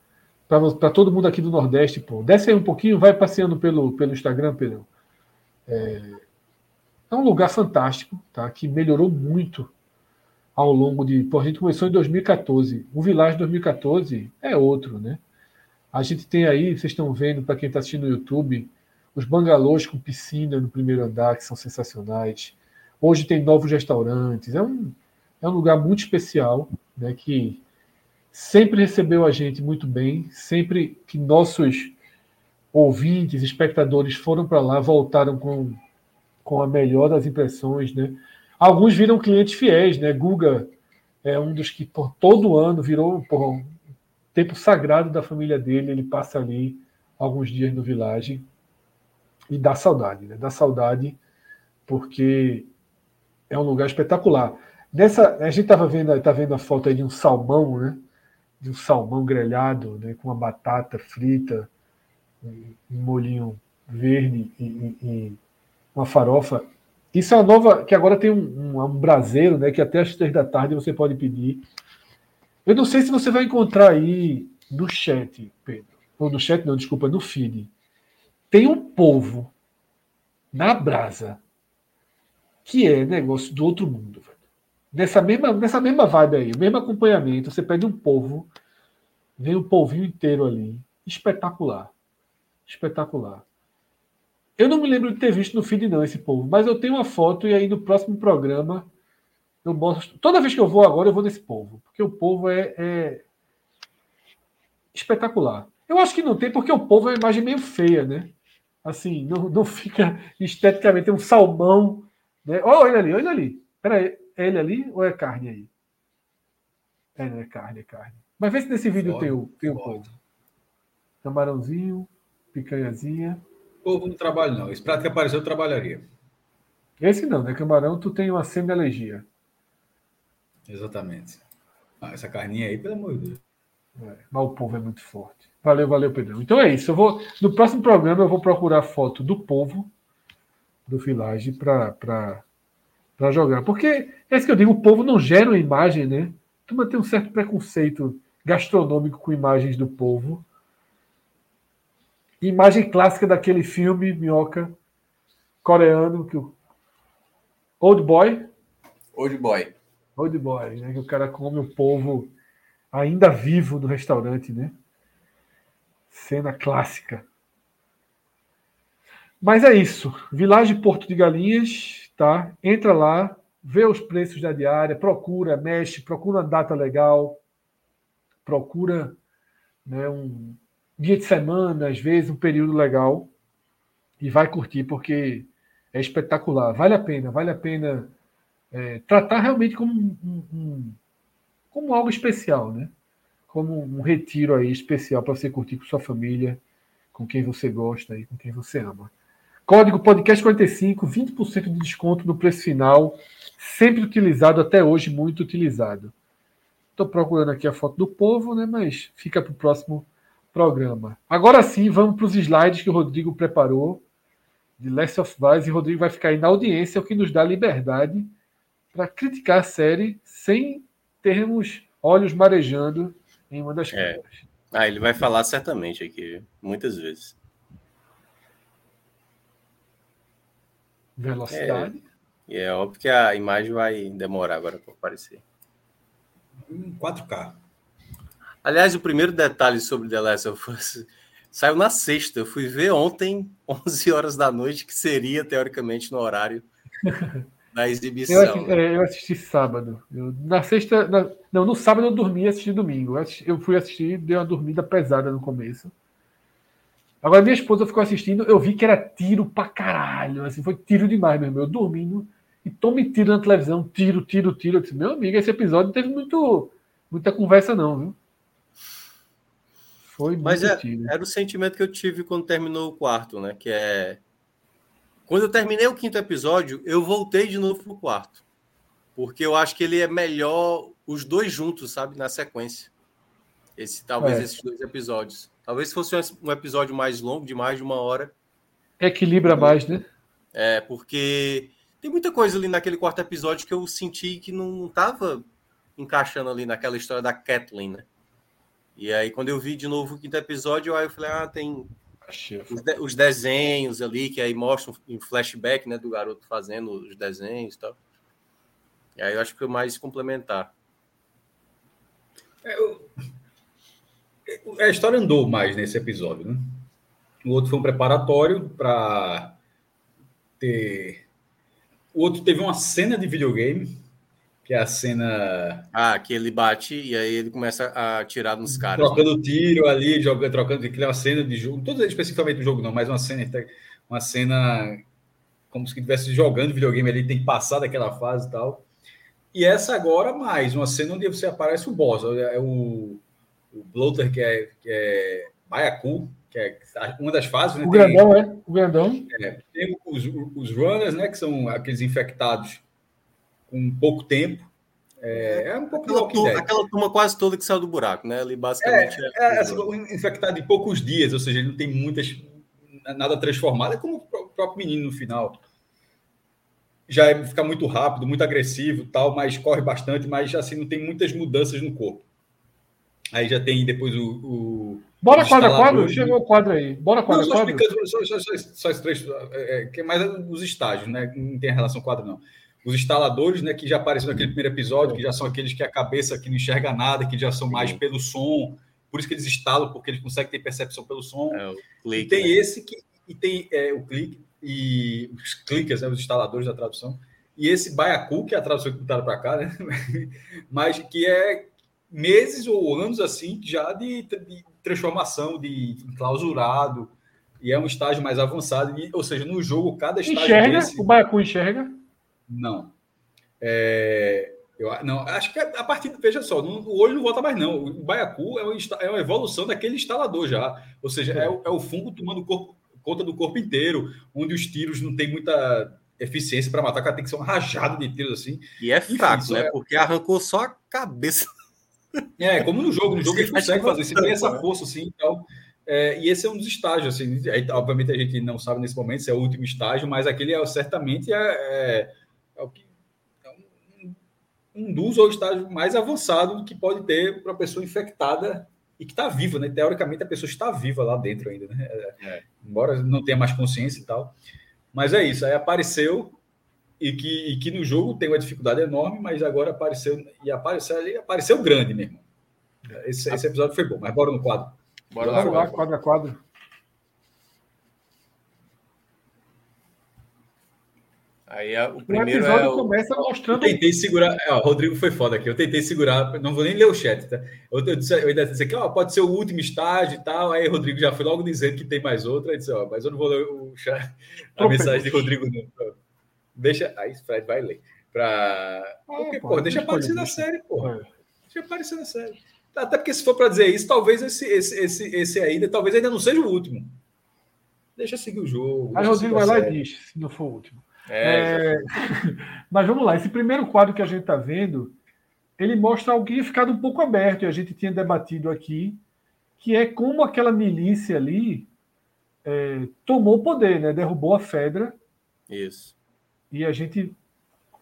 S1: para todo mundo aqui do Nordeste, pô. Desce aí um pouquinho, vai passeando pelo, pelo Instagram, Pedro. É, é um lugar fantástico, tá? Que melhorou muito ao longo de. Pô, a gente começou em 2014. O Village 2014 é outro, né? A gente tem aí, vocês estão vendo, para quem está assistindo no YouTube, os bangalôs com piscina no primeiro andar, que são sensacionais. Hoje tem novos restaurantes. É um, é um lugar muito especial, né? Que sempre recebeu a gente muito bem, sempre que nossos ouvintes, espectadores foram para lá, voltaram com, com a melhor das impressões, né? Alguns viram clientes fiéis, né? Guga é um dos que por todo ano virou por um tempo sagrado da família dele. Ele passa ali alguns dias no Village e dá saudade, né? Dá saudade porque é um lugar espetacular. Nessa, a gente estava vendo, tá vendo a foto aí de um salmão, né? De um salmão grelhado, né? Com uma batata frita, um molhinho verde e, e, e uma farofa. Isso é uma nova. Que agora tem um, um, um braseiro, né? Que até às três da tarde você pode pedir. Eu não sei se você vai encontrar aí no chat, Pedro. Ou no chat, não, desculpa, no feed. Tem um povo na brasa que é negócio do outro mundo. Nessa mesma, nessa mesma vibe aí, mesmo acompanhamento. Você pede um povo, vem o um polvinho inteiro ali. Espetacular. Espetacular. Eu não me lembro de ter visto no feed, não, esse povo, mas eu tenho uma foto e aí no próximo programa eu mostro. Toda vez que eu vou agora, eu vou nesse povo, porque o povo é, é espetacular. Eu acho que não tem, porque o povo é uma imagem meio feia, né? Assim, não, não fica esteticamente, um salmão. Né? Oh, olha ali, olha ali. Peraí, é ele ali ou é carne aí? É, não é carne, é carne. Mas vê se nesse vídeo Foda. tem o, tem o povo. Camarãozinho, picanhazinha.
S2: Povo não trabalho, não. Esse prato que apareceu, eu trabalharia.
S1: Esse não, né? Camarão, tu tem uma semi-alergia.
S2: Exatamente. Ah, essa carninha aí, pelo amor de Deus.
S1: É, mas o povo é muito forte. Valeu, valeu, Pedrão. Então é isso. Eu vou, no próximo programa eu vou procurar foto do povo do Village para jogar. Porque é isso que eu digo, o povo não gera uma imagem, né? Tu tem um certo preconceito gastronômico com imagens do povo. Imagem clássica daquele filme, Minhoca, coreano, que o Old Boy.
S3: Old Boy.
S1: Old Boy, né? Que o cara come o povo ainda vivo no restaurante, né? Cena clássica. Mas é isso. Village Porto de Galinhas, tá? Entra lá, vê os preços da diária, procura, mexe, procura uma data legal, procura né, um, dia de semana, às vezes, um período legal, e vai curtir, porque é espetacular. Vale a pena, vale a pena é, tratar realmente como, um, um, como algo especial, né? Como um retiro aí especial para você curtir com sua família, com quem você gosta e com quem você ama. Código podcast 45, 20% de desconto no preço final, sempre utilizado até hoje, muito utilizado. Estou procurando aqui a foto do povo, né? Mas fica para o próximo programa. Agora sim, vamos para os slides que o Rodrigo preparou de Last of Us e o Rodrigo vai ficar aí na audiência, o que nos dá liberdade para criticar a série sem termos olhos marejando em uma das
S3: é. câmeras. Ah, ele vai falar certamente aqui, muitas vezes.
S1: Velocidade.
S3: É, é óbvio que a imagem vai demorar agora para aparecer.
S2: Em 4K.
S3: Aliás, o primeiro detalhe sobre The Last of Us saiu na sexta. Eu fui ver ontem, 11 horas da noite, que seria, teoricamente, no horário da exibição.
S1: Eu assisti, é, eu assisti sábado. Eu, na sexta. Na, não, no sábado eu dormi e assisti domingo. Eu, assisti, eu fui assistir, dei uma dormida pesada no começo. Agora, minha esposa ficou assistindo, eu vi que era tiro pra caralho. Assim, foi tiro demais, meu irmão. Eu dormindo e tome tiro na televisão, tiro, tiro, tiro. Eu disse, meu amigo, esse episódio não teve muito, muita conversa, não, viu?
S3: Foi Mas é, era o sentimento que eu tive quando terminou o quarto, né? Que é. Quando eu terminei o quinto episódio, eu voltei de novo pro quarto. Porque eu acho que ele é melhor os dois juntos, sabe? Na sequência. Esse, talvez é. esses dois episódios. Talvez fosse um episódio mais longo, de mais de uma hora.
S1: Equilibra mais, né?
S3: É, porque tem muita coisa ali naquele quarto episódio que eu senti que não estava encaixando ali naquela história da Kathleen, né? E aí, quando eu vi de novo o quinto episódio, aí eu falei, ah, tem os, de os, desenhos ali, que aí mostram em flashback, né, do garoto fazendo os desenhos e tal. E aí eu acho que foi mais complementar.
S2: É, eu... A história andou mais nesse episódio, né? O outro foi um preparatório para ter. O outro teve uma cena de videogame que é a cena.
S3: Ah, que ele bate e aí ele começa a atirar nos caras.
S2: Trocando né? tiro ali, jogando, trocando, que é uma cena de jogo. Não estou especificamente do jogo, não, mas uma cena, uma cena como se estivesse jogando videogame ali, tem que passar daquela fase e tal. E essa agora mais, uma cena onde você aparece o boss, é o, o Bloater, que é, que é Baiacu, que é uma das fases. Né?
S1: O grandão, tem, é? O grandão.
S2: É, tem os, os runners, né? Que são aqueles infectados com pouco tempo. É, é um pouco
S3: aquela, turma, aquela turma quase toda que saiu do buraco, né? Ali basicamente.
S2: É, é, é assim, infectado em poucos dias, ou seja, ele não tem muitas. nada transformado, é como o próprio menino no final. Já é, fica muito rápido, muito agressivo, tal, mas corre bastante, mas assim não tem muitas mudanças no corpo. Aí já tem depois o, o
S1: Bora quadro a quadro? Chegou o quadro aí. Bora quadro a quadro?
S2: Só, só, só, só os três, é, é, que é mais os estágios, né? Não tem relação com quadro, não. Os instaladores, né, que já apareceram naquele primeiro episódio, que já são aqueles que a cabeça que não enxerga nada, que já são mais pelo som, por isso que eles instalam, porque eles conseguem ter percepção pelo som. É, clique, e tem né? esse que e tem é, o clique e os clickers, né, os instaladores da tradução. E esse Baiacu, que é a tradução que botaram para cá, né? Mas que é meses ou anos assim já de, de transformação, de enclausurado, e é um estágio mais avançado. E, ou seja, no jogo, cada estágio.
S1: Enxerga? Desse... O Baiacu enxerga?
S2: Não. É, eu, não, acho que a partir. Veja só, não, o olho não volta mais, não. O Baiacu é uma, é uma evolução daquele instalador já. Ou seja, é, o, é o fungo tomando corpo, conta do corpo inteiro, onde os tiros não tem muita eficiência para matar, cara tem que ser uma rajada de tiros assim.
S3: E é fraco, né? É... Porque arrancou só a cabeça.
S2: É, como no jogo, no jogo ele consegue fazer, você tem essa força assim então. É, e esse é um dos estágios, assim, aí, obviamente a gente não sabe nesse momento se é o último estágio, mas aquele é certamente é, é, é o que é um, um dos ou estágio mais avançado que pode ter para a pessoa infectada e que está viva, né? Teoricamente a pessoa está viva lá dentro ainda, né? É, é. Embora não tenha mais consciência e tal. Mas é isso, aí apareceu e que, e que no jogo tem uma dificuldade enorme, mas agora apareceu e apareceu ali, apareceu grande, meu irmão. Esse, esse episódio foi bom, mas bora no quadro.
S1: Bora, bora lá, quadro a quadro.
S3: Aí a, o primeiro o episódio é o...
S1: começa mostrando.
S2: Eu tentei segurar. É, o Rodrigo foi foda aqui. Eu tentei segurar. Não vou nem ler o chat, tá? Eu, eu, disse, eu ainda disse aqui, ó, pode ser o último estágio e tal. Aí o Rodrigo já foi logo dizendo que tem mais outra. Disse, ó, mas eu não vou ler o chat, a mensagem de Rodrigo, não. Deixa. Aí o Fred vai ler. Pra... É, porque, pô, deixa aparecer na série, pô. É. Deixa aparecer na série. Até porque se for para dizer isso, talvez esse, esse, esse, esse ainda, talvez ainda não seja o último. Deixa seguir o jogo.
S1: Aí Rodrigo vai lá e diz, se não for o último. É, é... Mas vamos lá, esse primeiro quadro que a gente está vendo, ele mostra algo que tinha ficado um pouco aberto, e a gente tinha debatido aqui, que é como aquela milícia ali é, tomou o poder, né? derrubou a Fedra.
S3: Isso.
S1: E a gente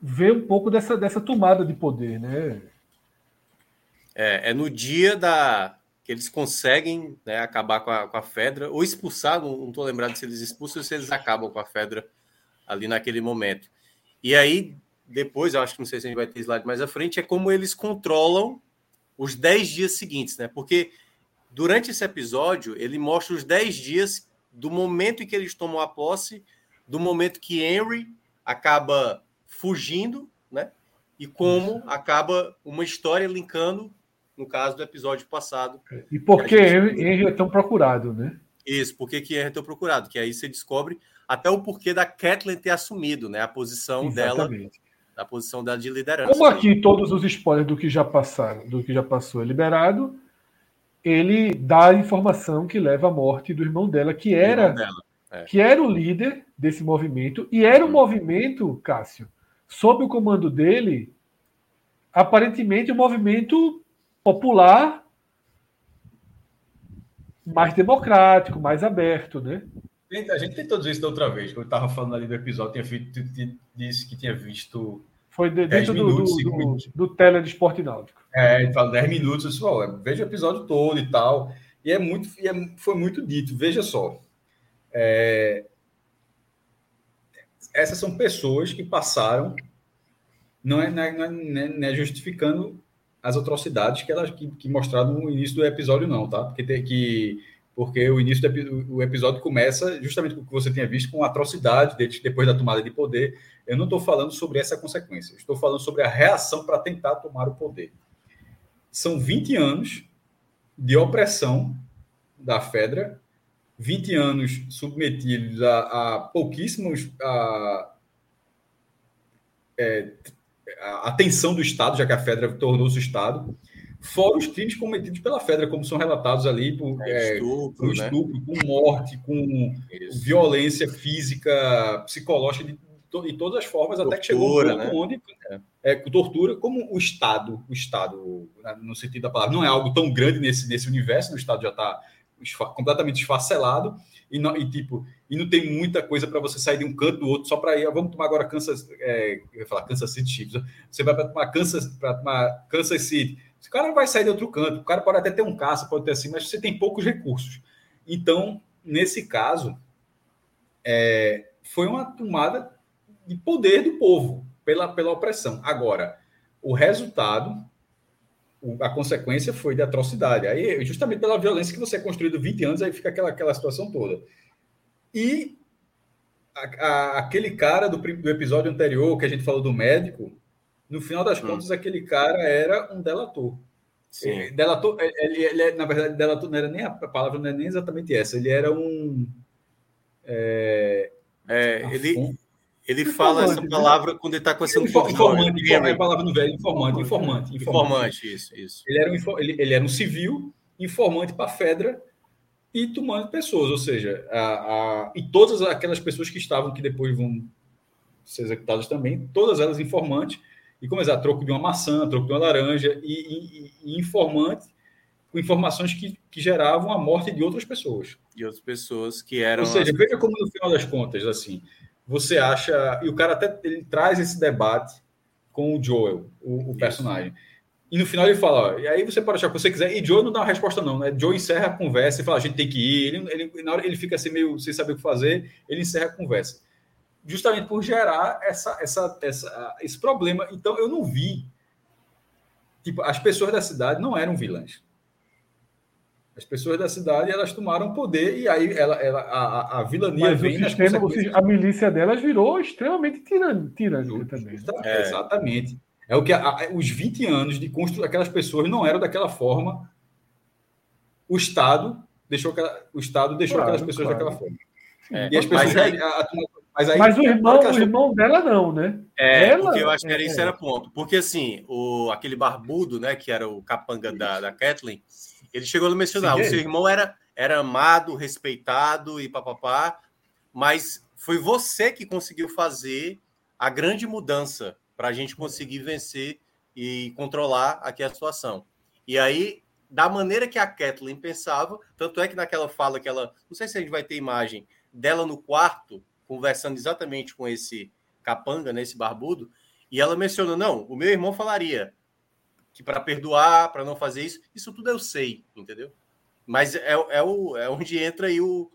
S1: vê um pouco dessa, dessa tomada de poder, né?
S3: É, é no dia da que eles conseguem né, acabar com a, com a Fedra, ou expulsar, não estou lembrado se eles expulsam ou se eles acabam com a Fedra ali naquele momento. E aí, depois, eu acho que não sei se a gente vai ter slide mais à frente, é como eles controlam os 10 dias seguintes, né? Porque durante esse episódio, ele mostra os 10 dias do momento em que eles tomam a posse, do momento que Henry acaba fugindo, né? E como acaba uma história linkando, no caso do episódio passado.
S1: E por que gente... Henry é tão procurado, né?
S3: Isso, por que Henry é tão procurado? Que aí você descobre até o porquê da Kathleen ter assumido né, a posição Exatamente. dela, a posição dela de liderança.
S1: Como aqui todos os spoilers do que já passaram, do que já passou é liberado, ele dá a informação que leva à morte do irmão dela, que era dela, é. que era o líder desse movimento e era um movimento, Cássio, sob o comando dele, aparentemente um movimento popular mais democrático, mais aberto, né?
S2: A gente tentou dizer isso da outra vez, quando eu estava falando ali do episódio, tinha feito, disse que tinha visto.
S1: Foi dentro minutos, do, do, do, do tele de esporte náutico.
S2: É, ele fala 10 minutos, eu só, veja o episódio todo e tal. E é muito, e é, foi muito dito. Veja só. É, essas são pessoas que passaram, não é, não é, não é, não é justificando as atrocidades que elas que, que mostraram no início do episódio, não, tá? Porque tem que porque o início do episódio começa justamente com o que você tinha visto, com atrocidade depois da tomada de poder. Eu não estou falando sobre essa consequência, estou falando sobre a reação para tentar tomar o poder. São 20 anos de opressão da Fedra, 20 anos submetidos a, a pouquíssimos a, é, a atenção do Estado, já que a Fedra tornou-se Estado, fora os crimes cometidos pela Fedra, como são relatados ali por é, estupro, com, né? estupro com morte, com Isso. violência física, psicológica de, de todas as formas, tortura, até que chegou um ponto né? onde é, tortura, como o Estado, o Estado, né, no sentido da palavra, não é algo tão grande nesse, nesse universo, o Estado já está completamente esfacelado e, não, e, tipo e não tem muita coisa para você sair de um canto do outro só para ir. Vamos tomar agora Kansas, é, eu ia falar Kansas City Chiefs. Você vai para tomar Kansas para tomar Kansas City. O cara não vai sair de outro canto. O cara pode até ter um caça, pode ter assim, mas você tem poucos recursos. Então, nesse caso, é, foi uma tomada de poder do povo pela, pela opressão. Agora, o resultado a consequência foi de atrocidade. Aí, justamente pela violência que você é construído 20 anos, aí fica aquela, aquela situação toda. E a, a, aquele cara do, do, episódio anterior, que a gente falou do médico, no final das hum. contas, aquele cara era um delator. Sim. Ele, delator, ele, ele, ele, na verdade, delator não era nem a palavra, não é nem exatamente essa, ele era um.
S3: É, é ele, ele fala essa né? palavra quando ele está com essa
S2: informante, informante, é a palavra no velho, informante, informante,
S3: informante, informante, isso, isso.
S2: Ele era um, ele, ele era um civil, informante para a Fedra e tomando pessoas, ou seja, a, a, e todas aquelas pessoas que estavam, que depois vão ser executadas também, todas elas informantes, e como a troco de uma maçã, troco de uma laranja, e, e, e informante com informações que, que geravam a morte de outras pessoas.
S3: De outras pessoas que eram.
S2: Ou seja, as... veja como no final das contas, assim, você acha. E o cara até ele traz esse debate com o Joel, o, o personagem. E no final ele fala, ó, e aí você pode achar o que você quiser, e Joe não dá uma resposta, não, né? Joe encerra a conversa e fala, a gente tem que ir. Ele, ele, na hora ele fica assim, meio sem saber o que fazer, ele encerra a conversa. Justamente por gerar essa, essa, essa, esse problema. Então eu não vi. Tipo, as pessoas da cidade não eram vilãs. As pessoas da cidade elas tomaram poder e aí ela, ela a, a vilania
S1: Mas vem. O sistema, a milícia delas virou extremamente tirânica também.
S2: É. Exatamente. É o que a, os 20 anos de construção, aquelas pessoas não eram daquela forma. O Estado deixou aquela, o Estado deixou claro, aquelas pessoas claro. daquela forma. É, e as pessoas.
S1: Mas, aí, a, mas, aí, mas o irmão, o irmão dela não, né?
S3: É, ela, porque eu acho que era, é, isso era ponto. Porque assim, o, aquele barbudo, né, que era o capanga da, da Kathleen, ele chegou a mencionar, Sim, o seu irmão era, era amado, respeitado e papapá, mas foi você que conseguiu fazer a grande mudança para a gente conseguir vencer e controlar aqui a situação. E aí, da maneira que a Kathleen pensava, tanto é que naquela fala que ela, não sei se a gente vai ter imagem dela no quarto, conversando exatamente com esse capanga, né, esse barbudo, e ela menciona, não, o meu irmão falaria, que para perdoar, para não fazer isso, isso tudo eu sei, entendeu? Mas é, é, o, é onde entra aí o,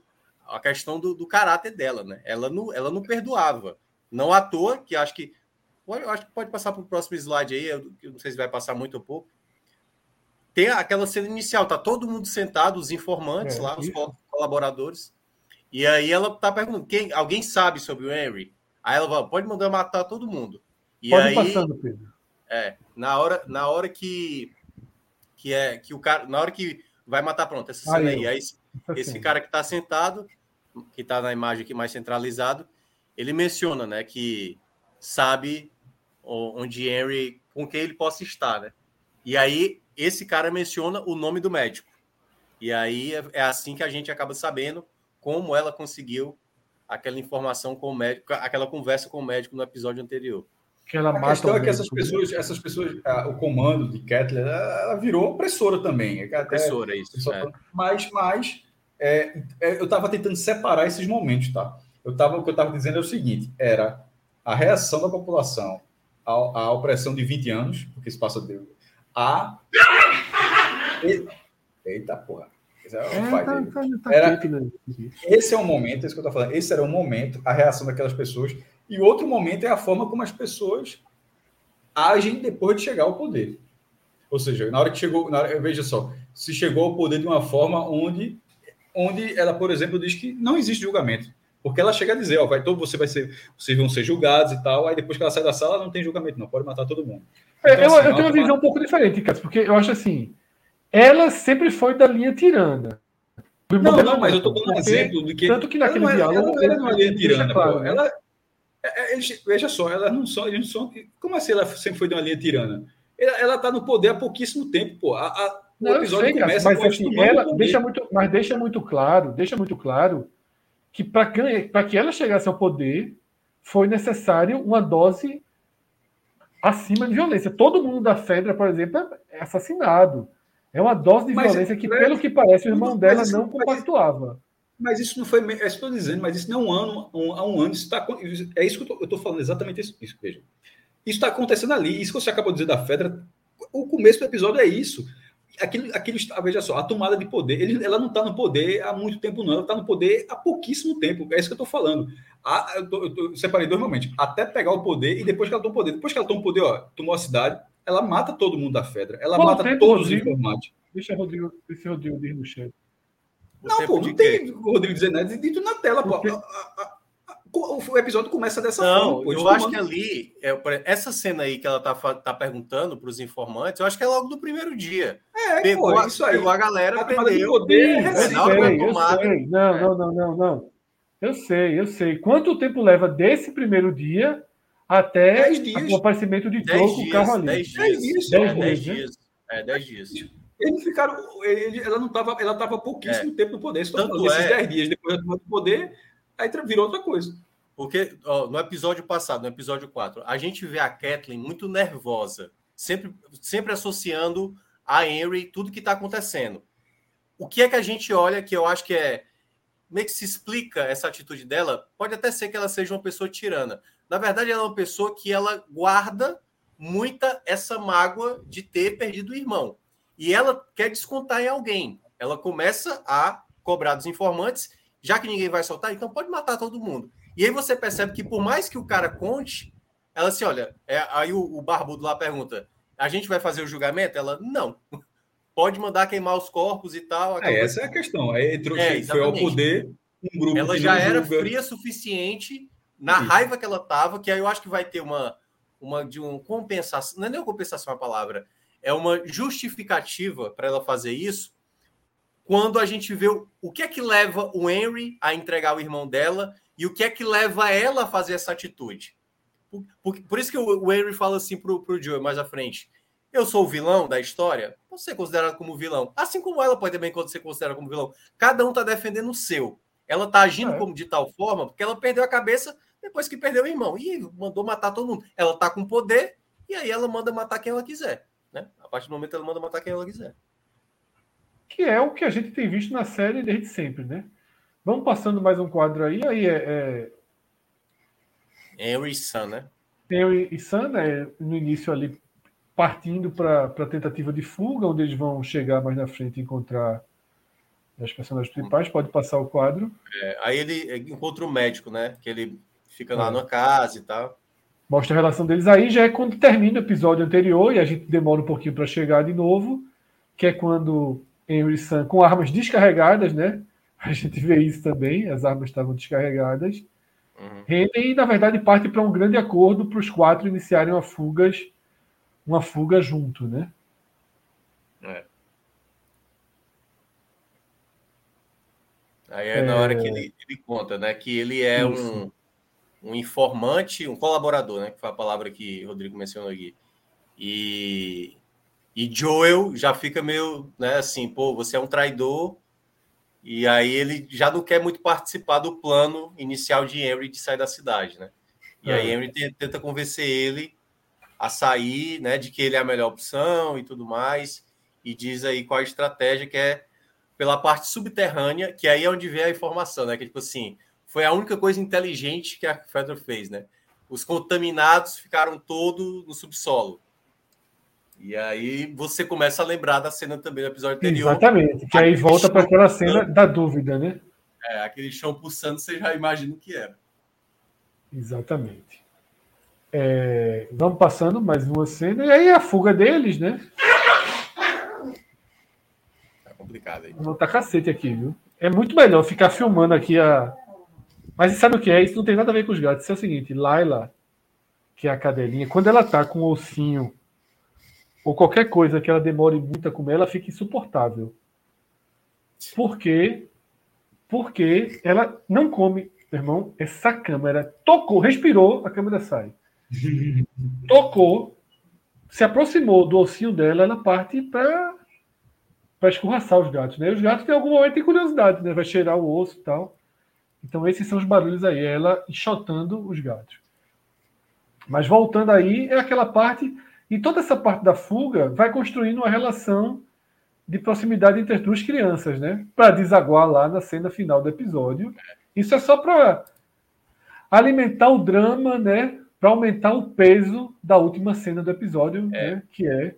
S3: a questão do, do caráter dela, né? Ela não, ela não perdoava. Não à toa, que acho que. Eu acho que pode passar para o próximo slide aí, eu, eu não sei se vai passar muito ou pouco. Tem aquela cena inicial, tá todo mundo sentado, os informantes é, lá, os colaboradores. E aí ela tá perguntando: quem, alguém sabe sobre o Henry? Aí ela fala: pode mandar matar todo mundo. E pode aí, passando, Pedro. É, na hora, na hora que que é que o cara, na hora que vai matar pronto essa cena aí, aí esse, esse cara que está sentado, que está na imagem aqui mais centralizado, ele menciona, né, que sabe onde Henry com quem ele possa estar, né? E aí esse cara menciona o nome do médico. E aí é, é assim que a gente acaba sabendo como ela conseguiu aquela informação com o médico, aquela conversa com o médico no episódio anterior.
S2: Que ela a questão é que essas pessoas, essas pessoas, o comando de Kettler, ela virou opressora também.
S3: Até, opressora, isso. É.
S2: Mas, mas é, é eu estava tentando separar esses momentos, tá? Eu tava, o que eu estava dizendo é o seguinte: era a reação da população à, à opressão de 20 anos, porque se passa de. A. Eita porra. É, é tá, tá, tá era, esse é o momento, é isso que eu estou falando. Esse era o momento, a reação daquelas pessoas e outro momento é a forma como as pessoas agem depois de chegar ao poder. Ou seja, na hora que chegou, hora, veja só, se chegou ao poder de uma forma onde, onde ela, por exemplo, diz que não existe julgamento. Porque ela chega a dizer, ó, vai todo, você vai ser, vocês vão ser julgados e tal, aí depois que ela sai da sala, não tem julgamento, não, pode matar todo mundo.
S1: É, então, eu, assim, eu tenho uma visão um pouco diferente, Cássio, porque eu acho assim, ela sempre foi da linha tirana.
S2: Não, não, mas eu estou dando um exemplo de que.
S1: Tanto que naquele
S2: ela,
S1: diálogo.
S2: Ela, ela não é linha tirana, claro, né? ela, é, eles, veja só, elas não são, eles não são. Como assim ela sempre foi de uma linha tirana? Ela, está no poder há pouquíssimo tempo, pô. A, a,
S1: o episódio sei, começa mas, assim, ela deixa muito, mas deixa muito claro, deixa muito claro que para que ela chegasse ao poder foi necessário uma dose acima de violência. Todo mundo da Fedra, por exemplo, é assassinado. É uma dose de mas, violência que, é, pelo que parece, o irmão dela não compactuava.
S2: Mas isso não foi. É isso que eu estou dizendo, mas isso não é um ano, um, há um ano. Isso tá, é isso que eu estou falando, exatamente isso. isso veja. Isso está acontecendo ali. Isso que você acabou de dizer da Fedra, o começo do episódio é isso. Aquilo, aquilo, veja só, a tomada de poder, ele, ela não está no poder há muito tempo, não. Ela está no poder há pouquíssimo tempo. É isso que eu estou falando. A, eu, tô, eu, tô, separei dois momentos. Até pegar o poder e depois que ela toma o poder. Depois que ela toma o poder, ó, tomou a cidade, ela mata todo mundo da Fedra. Ela mata tempo, todos Rodrigo, os informantes.
S1: Deixa o Rodrigo, deixa o Rodrigo dir no chat.
S2: Não, pô, não tem o Rodrigo dizendo dito na tela, pô. O episódio começa dessa
S3: não,
S2: forma. Pô,
S3: eu acho que ali, é, essa cena aí que ela tá, tá perguntando para os informantes, eu acho que é logo do primeiro dia.
S2: É, pegou, pô, isso aí.
S3: Pegou a galera,
S1: perdeu. Poder, eu, sei, eu sei. Não, é. não, não, não, não. Eu sei, eu sei. Quanto tempo leva desse primeiro dia até o aparecimento de troco o carro ali?
S3: Dez dias. Dez dias. Dez dias. É, dez dias.
S2: Eles ficaram. Ele, ela não estava. Ela estava pouquíssimo é. tempo no poder. Tanto esses é... 10 dias depois do poder, aí virou outra coisa.
S3: Porque ó, no episódio passado, no episódio 4, a gente vê a Kathleen muito nervosa, sempre, sempre associando a Henry tudo que está acontecendo. O que é que a gente olha que eu acho que é meio que se explica essa atitude dela? Pode até ser que ela seja uma pessoa tirana. Na verdade, ela é uma pessoa que ela guarda muita essa mágoa de ter perdido o irmão e ela quer descontar em alguém. Ela começa a cobrar dos informantes, já que ninguém vai soltar, então pode matar todo mundo. E aí você percebe que por mais que o cara conte, ela assim, olha, é, aí o, o, barbudo lá pergunta, a gente vai fazer o julgamento? Ela, não. Pode mandar queimar os corpos e tal.
S2: É, essa é a questão. Aí entrou, é, foi ao poder
S3: um grupo Ela já era julga... fria suficiente na Isso. raiva que ela tava, que aí eu acho que vai ter uma, uma de um compensação, não é nem uma compensação a palavra, é uma justificativa para ela fazer isso quando a gente vê o, que é que leva o Henry a entregar o irmão dela e o que é que leva ela a fazer essa atitude. Por, por, por isso que o, o, Henry fala assim pro, pro Joe mais à frente. Eu sou o vilão da história, você ser considerado como vilão. Assim como ela pode também ser considerada como vilão. Cada um está defendendo o seu. Ela está agindo é. como de tal forma porque ela perdeu a cabeça depois que perdeu o irmão. E mandou matar todo mundo. Ela está com poder e aí ela manda matar quem ela quiser. A partir do momento ela manda matar quem ela quiser.
S1: Que é o que a gente tem visto na série desde sempre, né? Vamos passando mais um quadro aí. Aí é.
S3: é... Henry e Sam, né?
S1: Henry e Sam, né? No início ali, partindo para a tentativa de fuga, onde eles vão chegar mais na frente e encontrar as personagens principais. Pode passar o quadro.
S3: É, aí ele encontra o médico, né? Que ele fica lá é. na casa e tal
S1: mostra a relação deles. Aí já é quando termina o episódio anterior e a gente demora um pouquinho para chegar de novo, que é quando Henry e Sam, com armas descarregadas, né? A gente vê isso também, as armas estavam descarregadas. Uhum. Rendem e, na verdade, parte para um grande acordo para os quatro iniciarem uma fuga, uma fuga junto, né? É.
S3: Aí é, é, na hora que ele, ele, conta, né? Que ele é um um informante, um colaborador, né? Que foi a palavra que o Rodrigo mencionou aqui. E, e Joel já fica meio, né, assim, pô, você é um traidor. E aí ele já não quer muito participar do plano inicial de Henry de sair da cidade, né? E é. aí Henry tenta convencer ele a sair, né, de que ele é a melhor opção e tudo mais, e diz aí qual a estratégia que é pela parte subterrânea, que aí é onde vem a informação, né? Que tipo assim, foi a única coisa inteligente que a Fedra fez, né? Os contaminados ficaram todos no subsolo. E aí você começa a lembrar da cena também do episódio anterior.
S1: Exatamente, que aí volta para aquela cena da dúvida, né?
S3: É, aquele chão pulsando, você já imagina o que era.
S1: Exatamente. É, vamos passando mais uma cena, e aí a fuga deles, né?
S3: Tá complicado aí.
S1: Vou botar cacete aqui, viu? É muito melhor ficar filmando aqui a, mas sabe o que é? Isso não tem nada a ver com os gatos. Isso é o seguinte, Laila, que é a cadelinha, quando ela tá com o ossinho ou qualquer coisa que ela demore muito a comer, ela fica insuportável. Por quê? Porque ela não come Meu irmão, essa câmera tocou, respirou, a câmera sai. tocou, se aproximou do ossinho dela, ela parte para para escorraçar os gatos, né? Os gatos, em algum momento, têm curiosidade, né? Vai cheirar o osso e tal. Então, esses são os barulhos aí, ela enxotando os gatos. Mas voltando aí, é aquela parte. E toda essa parte da fuga vai construindo uma relação de proximidade entre as duas crianças, né? Para desaguar lá na cena final do episódio. Isso é só para alimentar o drama, né? Para aumentar o peso da última cena do episódio, é. né? Que é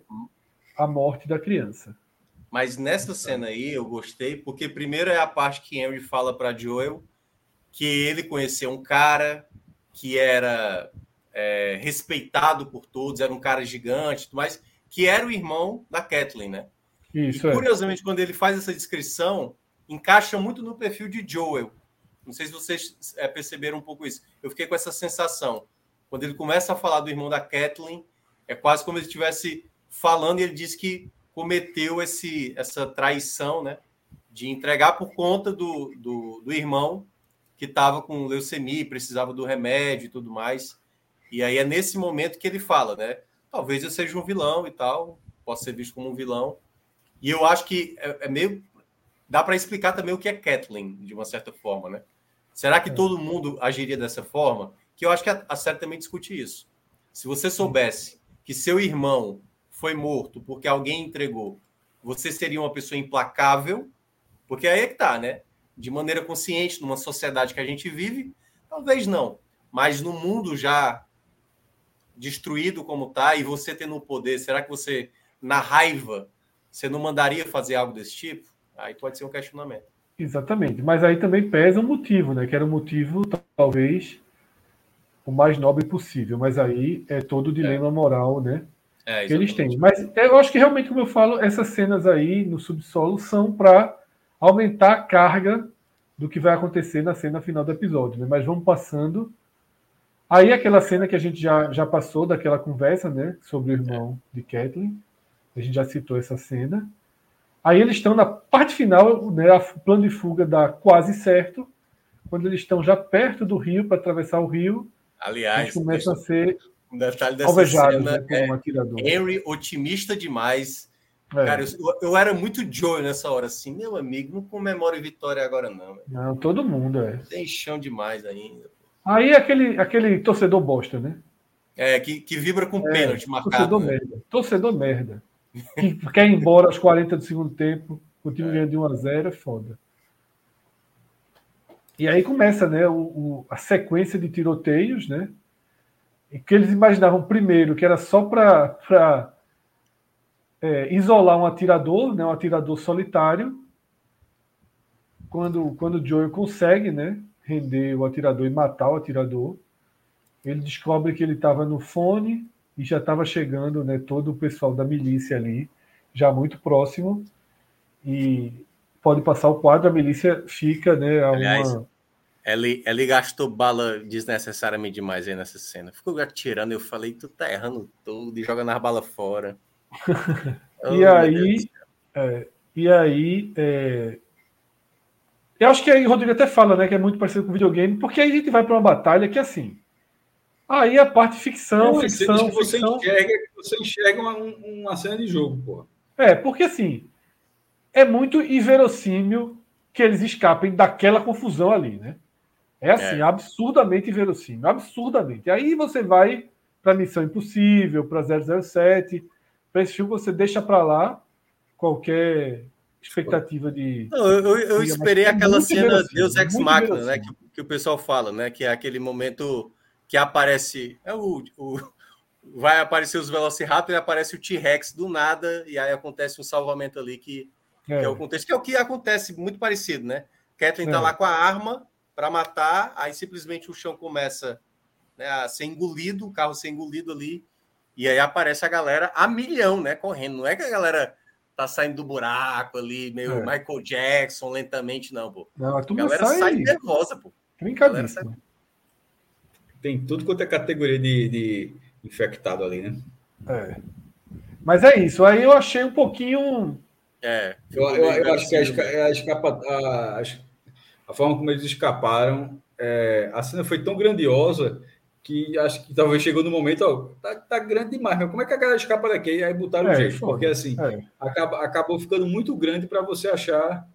S1: a morte da criança.
S3: Mas nessa cena aí eu gostei, porque primeiro é a parte que Henry fala para Joel que ele conheceu um cara que era é, respeitado por todos, era um cara gigante, mas que era o irmão da Kathleen, né? Isso, e, é. curiosamente, é. quando ele faz essa descrição, encaixa muito no perfil de Joel. Não sei se vocês é, perceberam um pouco isso. Eu fiquei com essa sensação. Quando ele começa a falar do irmão da Kathleen, é quase como se ele estivesse falando e ele diz que cometeu esse, essa traição, né? De entregar por conta do, do, do irmão que estava com leucemia, precisava do remédio e tudo mais. E aí é nesse momento que ele fala, né? Talvez eu seja um vilão e tal, posso ser visto como um vilão. E eu acho que é, é meio. Dá para explicar também o que é Kathleen, de uma certa forma, né? Será que é. todo mundo agiria dessa forma? Que eu acho que a, a série também discute isso. Se você soubesse que seu irmão foi morto porque alguém entregou, você seria uma pessoa implacável, porque aí é que tá, né? De maneira consciente, numa sociedade que a gente vive, talvez não. Mas no mundo já destruído como tá, e você tendo o poder, será que você, na raiva, você não mandaria fazer algo desse tipo? Aí pode ser um questionamento.
S1: Exatamente. Mas aí também pesa o motivo, né? Que era o motivo, talvez, o mais nobre possível. Mas aí é todo o dilema é. moral, né? É, que eles têm. Mas eu acho que realmente, como eu falo, essas cenas aí no subsolo são para aumentar a carga do que vai acontecer na cena final do episódio. Né? Mas vamos passando. Aí aquela cena que a gente já, já passou daquela conversa, né? Sobre o irmão de Kathleen. A gente já citou essa cena. Aí eles estão na parte final, né? O plano de fuga dá quase certo. Quando eles estão já perto do rio para atravessar o rio,
S3: Aliás,
S1: deixa... a ser
S3: um detalhe dessa cena né, é Henry otimista demais. É. Cara, eu, eu, era muito Joe nessa hora, assim, meu amigo, não comemore vitória agora, não.
S1: Não, todo mundo é.
S3: Tem chão demais ainda.
S1: Aí aquele, aquele torcedor bosta, né?
S3: É, que, que vibra com é, pênalti marcado.
S1: Torcedor
S3: né?
S1: merda. Torcedor merda. Que quer ir embora aos 40 do segundo tempo, o time é. ganha de 1 a 0 é foda. E aí começa, né, o, o, a sequência de tiroteios, né? que eles imaginavam primeiro que era só para é, isolar um atirador, né, um atirador solitário. Quando, quando o Joel consegue né, render o atirador e matar o atirador, ele descobre que ele estava no fone e já estava chegando né, todo o pessoal da milícia ali, já muito próximo. E pode passar o quadro, a milícia fica né, a Aliás, uma
S3: ele, ele gastou bala desnecessariamente demais aí nessa cena. Ficou atirando, eu falei, tu tá errando tudo e joga nas balas fora.
S1: Oh, e, aí, é, e aí, é... eu acho que aí o Rodrigo até fala, né, que é muito parecido com videogame, porque aí a gente vai para uma batalha que assim, aí a parte ficção, Não, ficção,
S2: você ficção... enxerga, você enxerga uma, uma cena de jogo, pô.
S1: É, porque assim, é muito inverossímil que eles escapem daquela confusão ali, né? É assim, é. absurdamente inverossímil, absurdamente. Aí você vai para Missão Impossível, para 007, para esse filme você deixa para lá qualquer expectativa de.
S3: Não, eu, eu, esperei aquela cena Deus Ex Machina, né? Que, que, o pessoal fala, né? Que é aquele momento que aparece. É o, o vai aparecer os Velociraptor e aparece o T-Rex do nada, e aí acontece um salvamento ali que, é. que é o contexto, que é o que acontece, muito parecido, né? Kathleen tá é. tá lá com a arma, para matar, aí simplesmente o chão começa né, a ser engolido, o carro ser engolido ali, e aí aparece a galera a milhão, né, correndo. Não é que a galera tá saindo do buraco ali, meio é. Michael Jackson, lentamente, não, pô. Não, a, a galera sai, sai nervosa, pô.
S1: Brincadíssimo.
S2: Tem tudo quanto é categoria de, de infectado ali, né?
S1: É. Mas é isso. Aí eu achei um pouquinho.
S2: É. Eu, eu, eu acho que a, a, escapa, a, a forma como eles escaparam é, a cena foi tão grandiosa que acho que talvez chegou no momento, ó, tá, tá grande demais, mas como é que a galera escapa daqui? E aí botaram é, jeito, porque assim, é. acaba, acabou ficando muito grande para você achar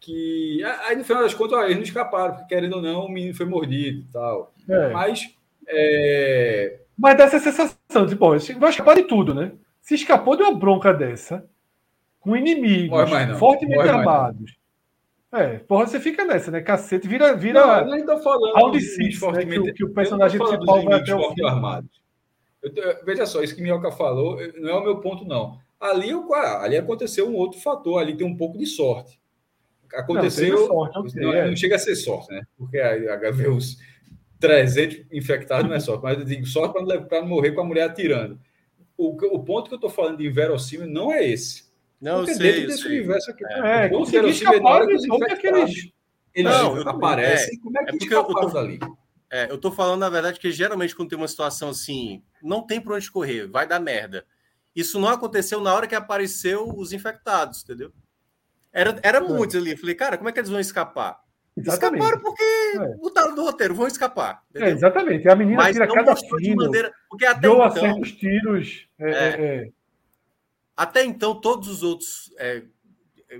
S2: que. Aí no final das contas, ó, eles não escaparam, porque querendo ou não, o menino foi mordido e tal. É. Mas. É...
S1: Mas dá essa sensação de, bom, vai escapar de tudo, né? Se escapou de uma bronca dessa, com inimigos fortemente armados. É, porra, você fica nessa, né? Cacete, vira. vira
S2: não, eu falando
S1: Six, né? que, o, que o personagem principal vai até o
S2: fim. Armados. Eu, veja só, isso que Minhoca falou não é o meu ponto, não. Ali, ali aconteceu um outro fator, ali tem um pouco de sorte. Aconteceu. Não, sorte, não, é. não, chega a ser sorte, né? Porque a, a ver os 300 infectados não é sorte, mas eu digo sorte para não morrer com a mulher atirando. O, o ponto que eu estou falando de inverossímil não é esse.
S3: Não,
S2: Porque
S3: sei,
S2: dentro desse
S3: sei.
S2: universo aqui.
S1: É, é conseguir escapar de
S2: eles, eles não, aparecem. É, como é que é escaparam
S3: tô, dali? É, eu tô falando, na verdade, que geralmente quando tem uma situação assim, não tem por onde correr, vai dar merda. Isso não aconteceu na hora que apareceu os infectados, entendeu? Era, era é. muitos ali. Eu falei, cara, como é que eles vão escapar? Exatamente. Escaparam porque é. botaram no roteiro, vão escapar.
S1: É, exatamente. A menina Mas tira cada fino, maneira, porque até deu então, certos tiros. É, é, é,
S3: até então, todos os outros é,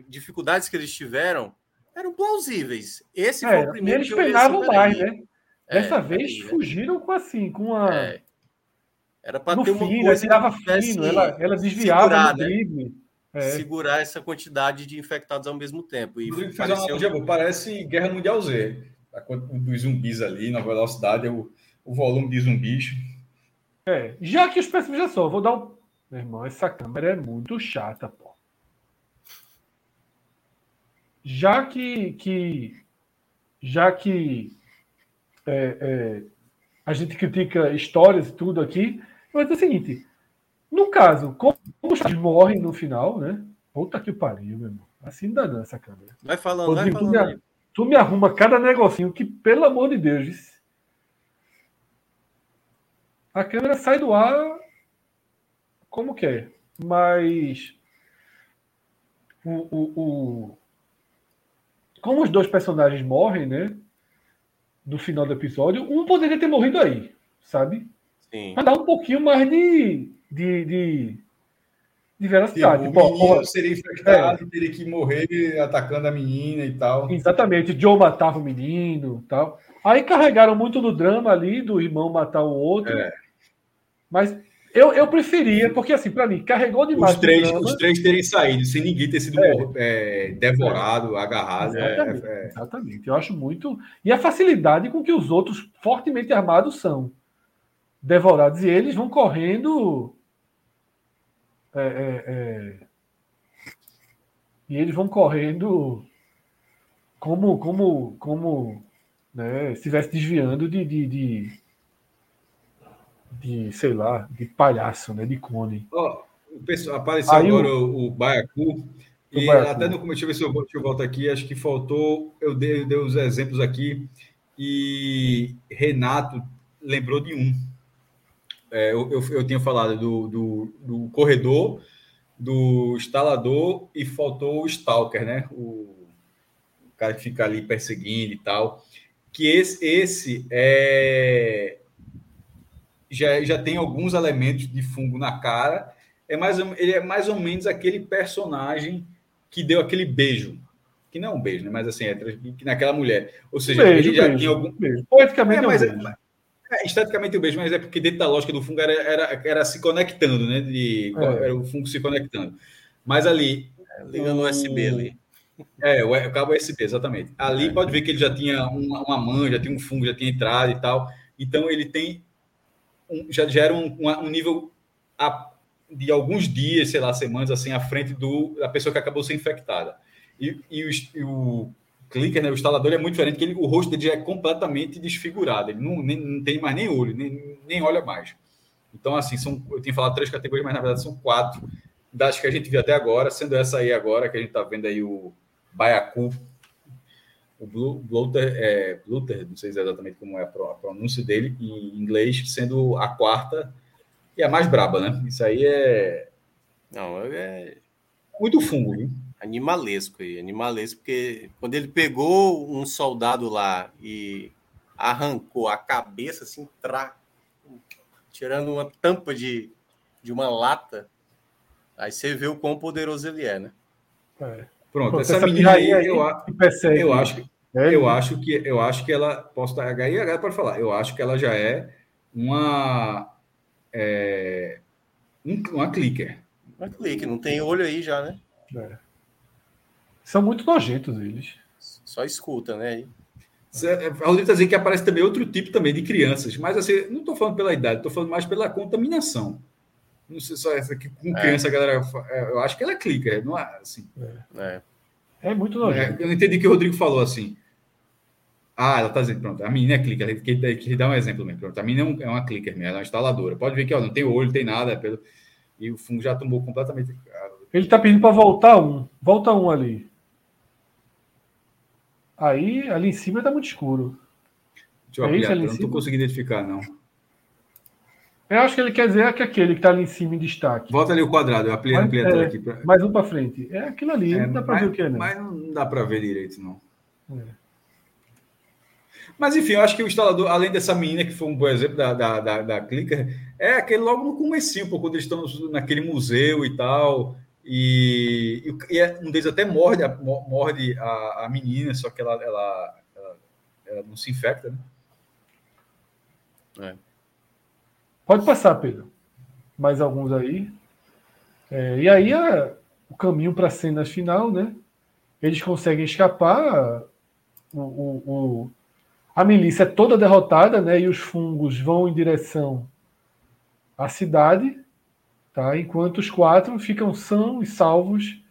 S3: dificuldades que eles tiveram eram plausíveis. Esse
S1: foi o primeiro. Eles pegavam mais, né? Dessa vez fugiram com assim, com a.
S3: Era para ter uma
S1: fim, coisa tirava fino, ela, ela desviava segurar, no
S3: drible. Né? É. Segurar essa quantidade de infectados ao mesmo tempo. E
S2: pareceu... parece Guerra Mundial Z. Dos zumbis ali na velocidade, o, o volume de zumbis.
S1: É, já que os já só, vou dar um meu irmão, essa câmera é muito chata, pô. Já que, que já que é, é, a gente critica histórias e tudo aqui, vou dizer o seguinte: no caso, como os morrem no final, né? Puta que pariu, meu irmão. Assim dá não essa câmera.
S3: Vai falando, vai falando.
S1: Tu me, tu me arruma cada negocinho que, pelo amor de Deus, a câmera sai do ar como que é. Mas o, o, o, como os dois personagens morrem, né? No final do episódio, um poderia ter morrido aí, sabe? Sim. Pra dar um pouquinho mais de, de, de, de veracidade.
S2: Tipo, o seria infectado, é. teria que morrer atacando a menina e tal.
S1: Exatamente, Joe matava o menino e tal. Aí carregaram muito no drama ali do irmão matar o outro. É. Mas eu, eu preferia, porque assim, para mim, carregou demais.
S2: Os três, os três terem saído, sem ninguém ter sido é. É, devorado, é. agarrado.
S1: Exatamente, é, é, exatamente, Eu acho muito. E a facilidade com que os outros fortemente armados são devorados. E eles vão correndo. É, e eles vão correndo como, como, como né, se estivesse desviando de, de, de de, sei lá, de palhaço, né? De cone.
S2: Oh, apareceu Aí agora o, o Baiacu. E Baiacu. até no começo, deixa eu ver se eu, volto, eu volto aqui. Acho que faltou, eu dei, eu dei os exemplos aqui. E Renato lembrou de um. É, eu, eu, eu, tinha falado do, do, do, corredor, do instalador e faltou o stalker, né? O, o cara que fica ali perseguindo e tal. Que esse, esse é, já, já tem alguns elementos de fungo na cara. É mais, ele é mais ou menos aquele personagem que deu aquele beijo. Que não é um beijo, né? Mas assim, é naquela mulher. Ou seja, beijo, ele já beijo, tinha algum.
S1: Beijo. Poeticamente é, mas
S2: é, um beijo. É, esteticamente o um beijo, mas é porque dentro da lógica do fungo era, era, era se conectando, né? De, é. Era o fungo se conectando. Mas ali.
S3: É, ligando o USB ali.
S2: É, o cabo USB, exatamente. Ali é. pode ver que ele já tinha uma, uma mãe, já tinha um fungo, já tinha entrado e tal. Então ele tem já gera um, um nível a, de alguns dias, sei lá, semanas assim, à frente do, da pessoa que acabou sendo infectada. E, e, o, e o clicker, né, o instalador, é muito diferente, porque ele, o rosto dele já é completamente desfigurado, ele não, nem, não tem mais nem olho, nem, nem olha mais. Então, assim, são, eu tinha falado três categorias, mas na verdade são quatro das que a gente viu até agora, sendo essa aí agora, que a gente está vendo aí o Baiacu, o Bluter, é, Bluter, não sei exatamente como é a pronúncia dele em inglês, sendo a quarta e a mais braba, né? Isso aí é.
S3: Não, é.
S2: Muito fungo, viu?
S3: Animalesco aí, animalesco, porque quando ele pegou um soldado lá e arrancou a cabeça, assim, tra... tirando uma tampa de, de uma lata, aí você vê o quão poderoso ele é, né?
S2: É. Pronto, Pronto, essa, essa menina aí, aí, eu, eu acho que é, eu acho que eu acho que ela posso estar aí agora para falar. Eu acho que ela já é uma é, uma clicker.
S3: Uma clicker, não tem olho aí já, né? É.
S1: São muito nojentos eles.
S3: Só escuta, né?
S2: A Rodrigo está dizendo que aparece também outro tipo também de crianças, mas assim, não estou falando pela idade, estou falando mais pela contaminação. Não sei só essa aqui com é. criança, a galera. É, eu acho que ela é clicker, não é assim.
S1: É, é muito nojento.
S2: É, eu não entendi o que o Rodrigo falou assim. Ah, ela está dizendo, pronto, a menina é clicker, que, que dá um exemplo mesmo. Pronto, a menina é, um, é uma clicker mesmo, ela é uma instaladora. Pode ver que ó, não tem olho, não tem nada, é pelo... e o fungo já tomou completamente.
S1: Ele está pedindo para voltar um. Volta um ali. Aí, ali em cima está muito escuro.
S2: Deixa eu é ampliar, eu não estou conseguindo identificar, não.
S1: Eu acho que ele quer dizer que aquele que está ali em cima em destaque.
S2: Volta ali o quadrado, eu ampliei, ampliei
S1: é, aqui. Pra... Mais um para frente. É aquilo ali, é, não dá para ver o que é,
S2: né? Mas não dá para ver direito, não. É. Mas enfim, eu acho que o instalador, além dessa menina, que foi um bom exemplo da, da, da, da Clicker, é aquele logo no começo, quando eles estão naquele museu e tal. E, e, é, um deles até morde, a, morde a, a menina, só que ela, ela, ela, ela não se infecta, né?
S1: É. Pode passar, Pedro. Mais alguns aí. É, e aí a, o caminho para a cena final, né? Eles conseguem escapar. O, o, o, a milícia é toda derrotada, né? E os fungos vão em direção à cidade, tá? Enquanto os quatro ficam são e salvos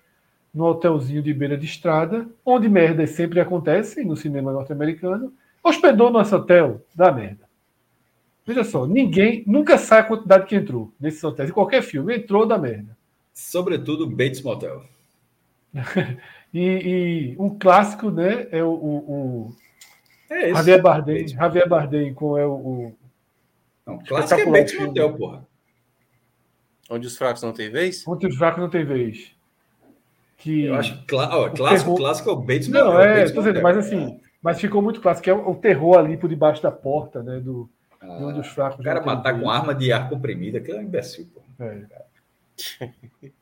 S1: no hotelzinho de beira de estrada, onde merdas sempre acontecem no cinema norte-americano. Hospedou nosso hotel, dá merda. Veja só, ninguém nunca sai a quantidade que entrou nesses hotéis. Em qualquer filme, entrou da merda.
S2: Sobretudo Bates Motel.
S1: e, e, um clássico, né? É o, o, é esse. Javier Bardem, Bates. Javier Bardem com é o. o...
S2: Não, clássico é Bates Motel, porra.
S3: Onde os fracos não têm vez?
S1: Onde os fracos não têm vez.
S2: Que... Eu acho que ó, clássico, terror... clássico é o Bates
S1: Motel. Não, é, Bates dizendo, mas assim, mas ficou muito clássico, que é o terror ali por debaixo da porta, né? Do, ah, de onde os fracos.
S2: O cara matar com arma de ar comprimida, aquilo é um imbecil, pô. É.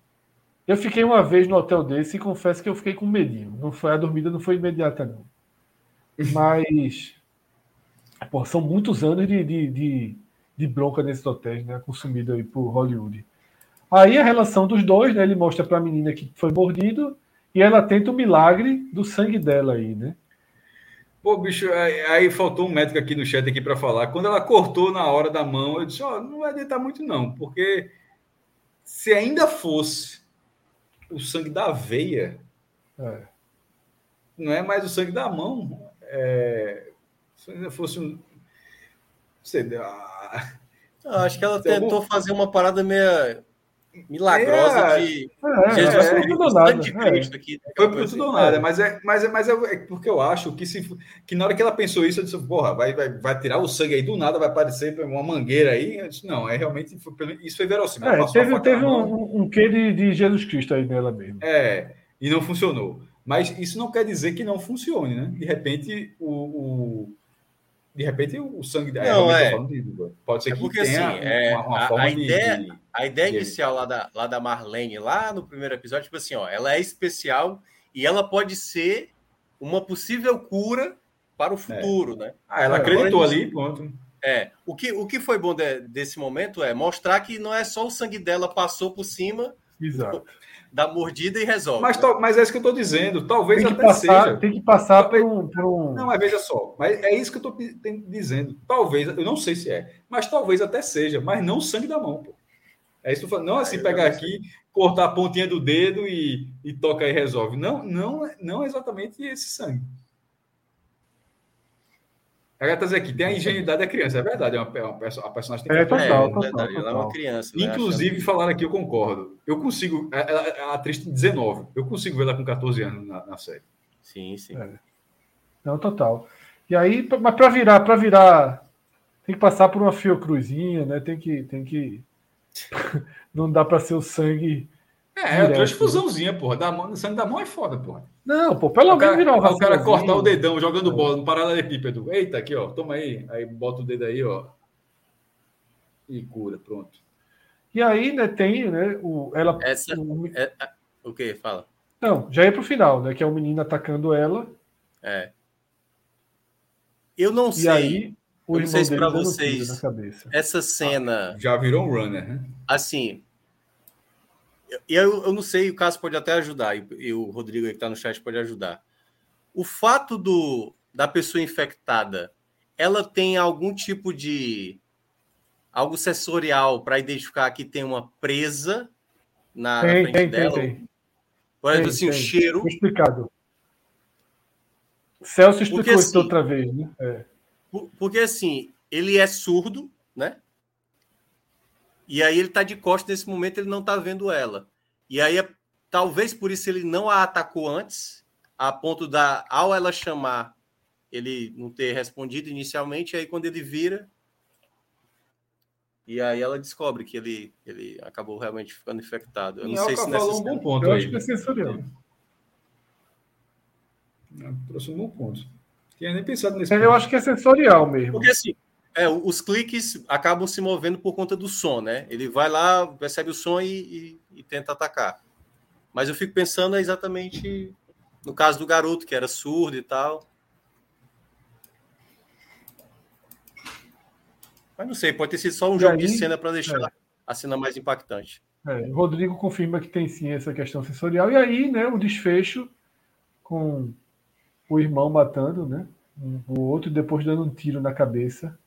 S1: Eu fiquei uma vez no hotel desse e confesso que eu fiquei com medinho. Não foi a dormida não foi imediata não. Mas pô, são muitos anos de, de, de, de bronca nesses hotéis, né? Consumido aí por Hollywood. Aí a relação dos dois, né? Ele mostra para a menina que foi mordido e ela tenta o milagre do sangue dela aí, né?
S2: Pô, bicho, aí, aí faltou um médico aqui no chat aqui para falar. Quando ela cortou na hora da mão, eu disse, ó, oh, não vai adiantar muito não, porque se ainda fosse o sangue da veia, é. não é mais o sangue da mão, é, se ainda fosse um. Sei,
S3: ah, acho que ela tentou algum... fazer uma parada meio milagrosa é, de. É, Jesus é,
S2: Cristo, nada, de Cristo aqui. Né? Foi por tudo ou nada, mas, é, mas, é, mas é, é porque eu acho que, se, que na hora que ela pensou isso, eu disse, porra, vai, vai, vai tirar o sangue aí do nada, vai aparecer uma mangueira aí. Eu disse, não, é realmente. Foi, isso foi verossímil.
S1: É, teve teve um, um quê de, de Jesus Cristo aí nela mesmo.
S2: É, e não funcionou. Mas isso não quer dizer que não funcione, né? De repente, o, o de repente o sangue
S3: não, é, pode ser é porque, que tenha assim, é, uma, uma a, forma a ideia, de, a ideia de... inicial lá da, lá da Marlene, lá no primeiro episódio, tipo assim, ó, ela é especial e ela pode ser uma possível cura para o futuro, é. né?
S2: Ah, ela acreditou ali, ponto.
S3: É, o que, o que foi bom de, desse momento é mostrar que não é só o sangue dela passou por cima
S1: Exato
S3: dá mordida e resolve.
S2: Mas, né? mas é isso que eu estou dizendo. Talvez
S1: tem
S2: até
S1: passar,
S2: seja.
S1: Tem que passar por um, por um.
S2: Não, mas veja só. Mas é isso que eu estou dizendo. Talvez, eu não sei se é, mas talvez até seja, mas não sangue da mão, pô. É isso que eu falo. Não assim, pegar aqui, cortar a pontinha do dedo e, e toca e resolve. Não, não, não é exatamente esse sangue. A gata dizer aqui, tem a ingenuidade da criança, é verdade, é uma, é uma, a personagem tem
S1: que é, total,
S3: é, total, total. Ela é uma criança.
S2: Né? Inclusive, falaram aqui, eu concordo. Eu consigo, a, a, a atriz tem 19, eu consigo ver ela com 14 anos na, na série.
S3: Sim, sim.
S1: É. Não, total. E aí, mas para virar, para virar, tem que passar por uma fiocruzinha, né? Tem que, tem que, não dá para ser o sangue
S2: É, é transfusãozinha, porra. Da mão, sangue da mão é foda, porra.
S1: Não, pô, pelo menos virou
S2: O cara cortar o dedão jogando bola no paralelepípedo. Eita, aqui, ó. Toma aí. Aí bota o dedo aí, ó. E cura, pronto.
S1: E aí, né, tem, né, o, ela...
S3: Essa, o, é, o que? Fala.
S1: Não, já ia pro final, né, que é o menino atacando ela.
S3: É. Eu não
S1: e
S3: sei.
S1: Aí,
S3: o eu não sei se para vocês essa cena
S2: ah, já virou um runner, né?
S3: Assim, e eu, eu não sei, o caso pode até ajudar, e, e o Rodrigo aí que está no chat pode ajudar. O fato do, da pessoa infectada, ela tem algum tipo de algo sensorial para identificar que tem uma presa na, tem, na frente tem, dela? Tem, tem. Por exemplo, assim, o cheiro.
S1: Explicado. Celso explicou porque, isso assim, outra vez, né? É.
S3: Porque assim, ele é surdo, né? E aí ele está de costas nesse momento, ele não está vendo ela. E aí, talvez por isso ele não a atacou antes, a ponto da, ao ela chamar, ele não ter respondido inicialmente, aí quando ele vira, e aí ela descobre que ele, ele acabou realmente ficando infectado. Eu não sei se
S2: falou um bom ponto.
S1: Eu aí. acho que é sensorial.
S2: Trouxe um bom ponto. Tinha nem pensado nesse.
S1: Eu ponto. acho que é sensorial mesmo.
S3: Porque assim, é, os cliques acabam se movendo por conta do som, né? Ele vai lá, percebe o som e, e, e tenta atacar. Mas eu fico pensando exatamente no caso do garoto, que era surdo e tal. Mas não sei, pode ter sido só um e jogo aí, de cena para deixar é. a cena mais impactante.
S1: É, o Rodrigo confirma que tem sim essa questão sensorial. E aí, né, o desfecho com o irmão matando, né? O outro depois dando um tiro na cabeça.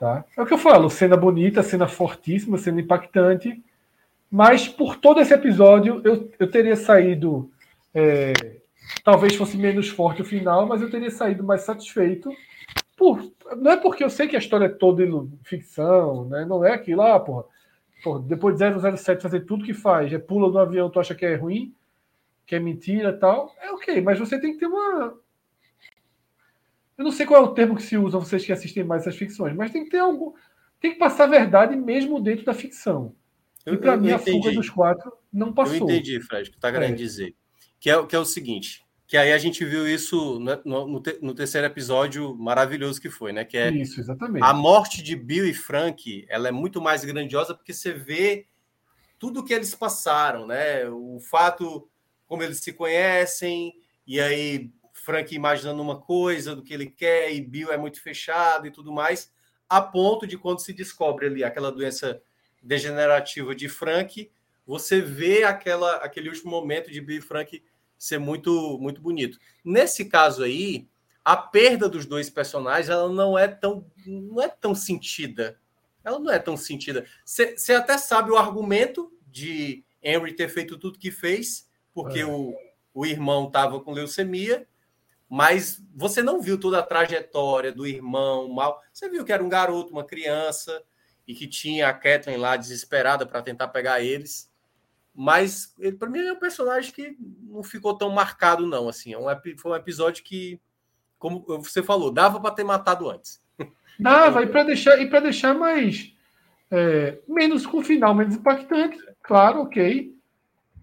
S1: Tá? É o que eu falo, cena bonita, cena fortíssima, cena impactante, mas por todo esse episódio eu, eu teria saído. É, talvez fosse menos forte o final, mas eu teria saído mais satisfeito. Por, não é porque eu sei que a história é toda ficção, né? não é aquilo ah, porra, porra, depois de 007 fazer tudo que faz, é pula no avião, tu acha que é ruim, que é mentira tal, é ok, mas você tem que ter uma, eu não sei qual é o termo que se usa, vocês que assistem mais essas ficções, mas tem que ter algo. Tem que passar a verdade mesmo dentro da ficção. e para mim, a fuga dos quatro não passou.
S3: Eu entendi, Fred, o que está querendo é. dizer. Que é, que é o seguinte: que aí a gente viu isso no, no, no, terceiro episódio maravilhoso que foi, né? Que é
S1: isso, exatamente.
S3: A morte de Bill e Frank, ela é muito mais grandiosa porque você vê tudo que eles passaram, né? O fato como eles se conhecem e aí Frank imaginando uma coisa do que ele quer e Bill é muito fechado e tudo mais, a ponto de quando se descobre ali aquela doença degenerativa de Frank, você vê aquela, aquele último momento de Bill e Frank ser muito muito bonito. Nesse caso aí, a perda dos dois personagens ela não é tão não é tão sentida. Ela não é tão sentida. Você até sabe o argumento de Henry ter feito tudo que fez, porque é. o, o irmão estava com leucemia mas você não viu toda a trajetória do irmão mal. Você viu que era um garoto, uma criança, e que tinha a Kathleen lá desesperada para tentar pegar eles. Mas ele, para mim, é um personagem que não ficou tão marcado, não. Assim, é um, foi um episódio que, como você falou, dava para ter matado antes.
S1: Dava, e para deixar, e deixar mais. É, menos com o final, menos impactante, claro, ok.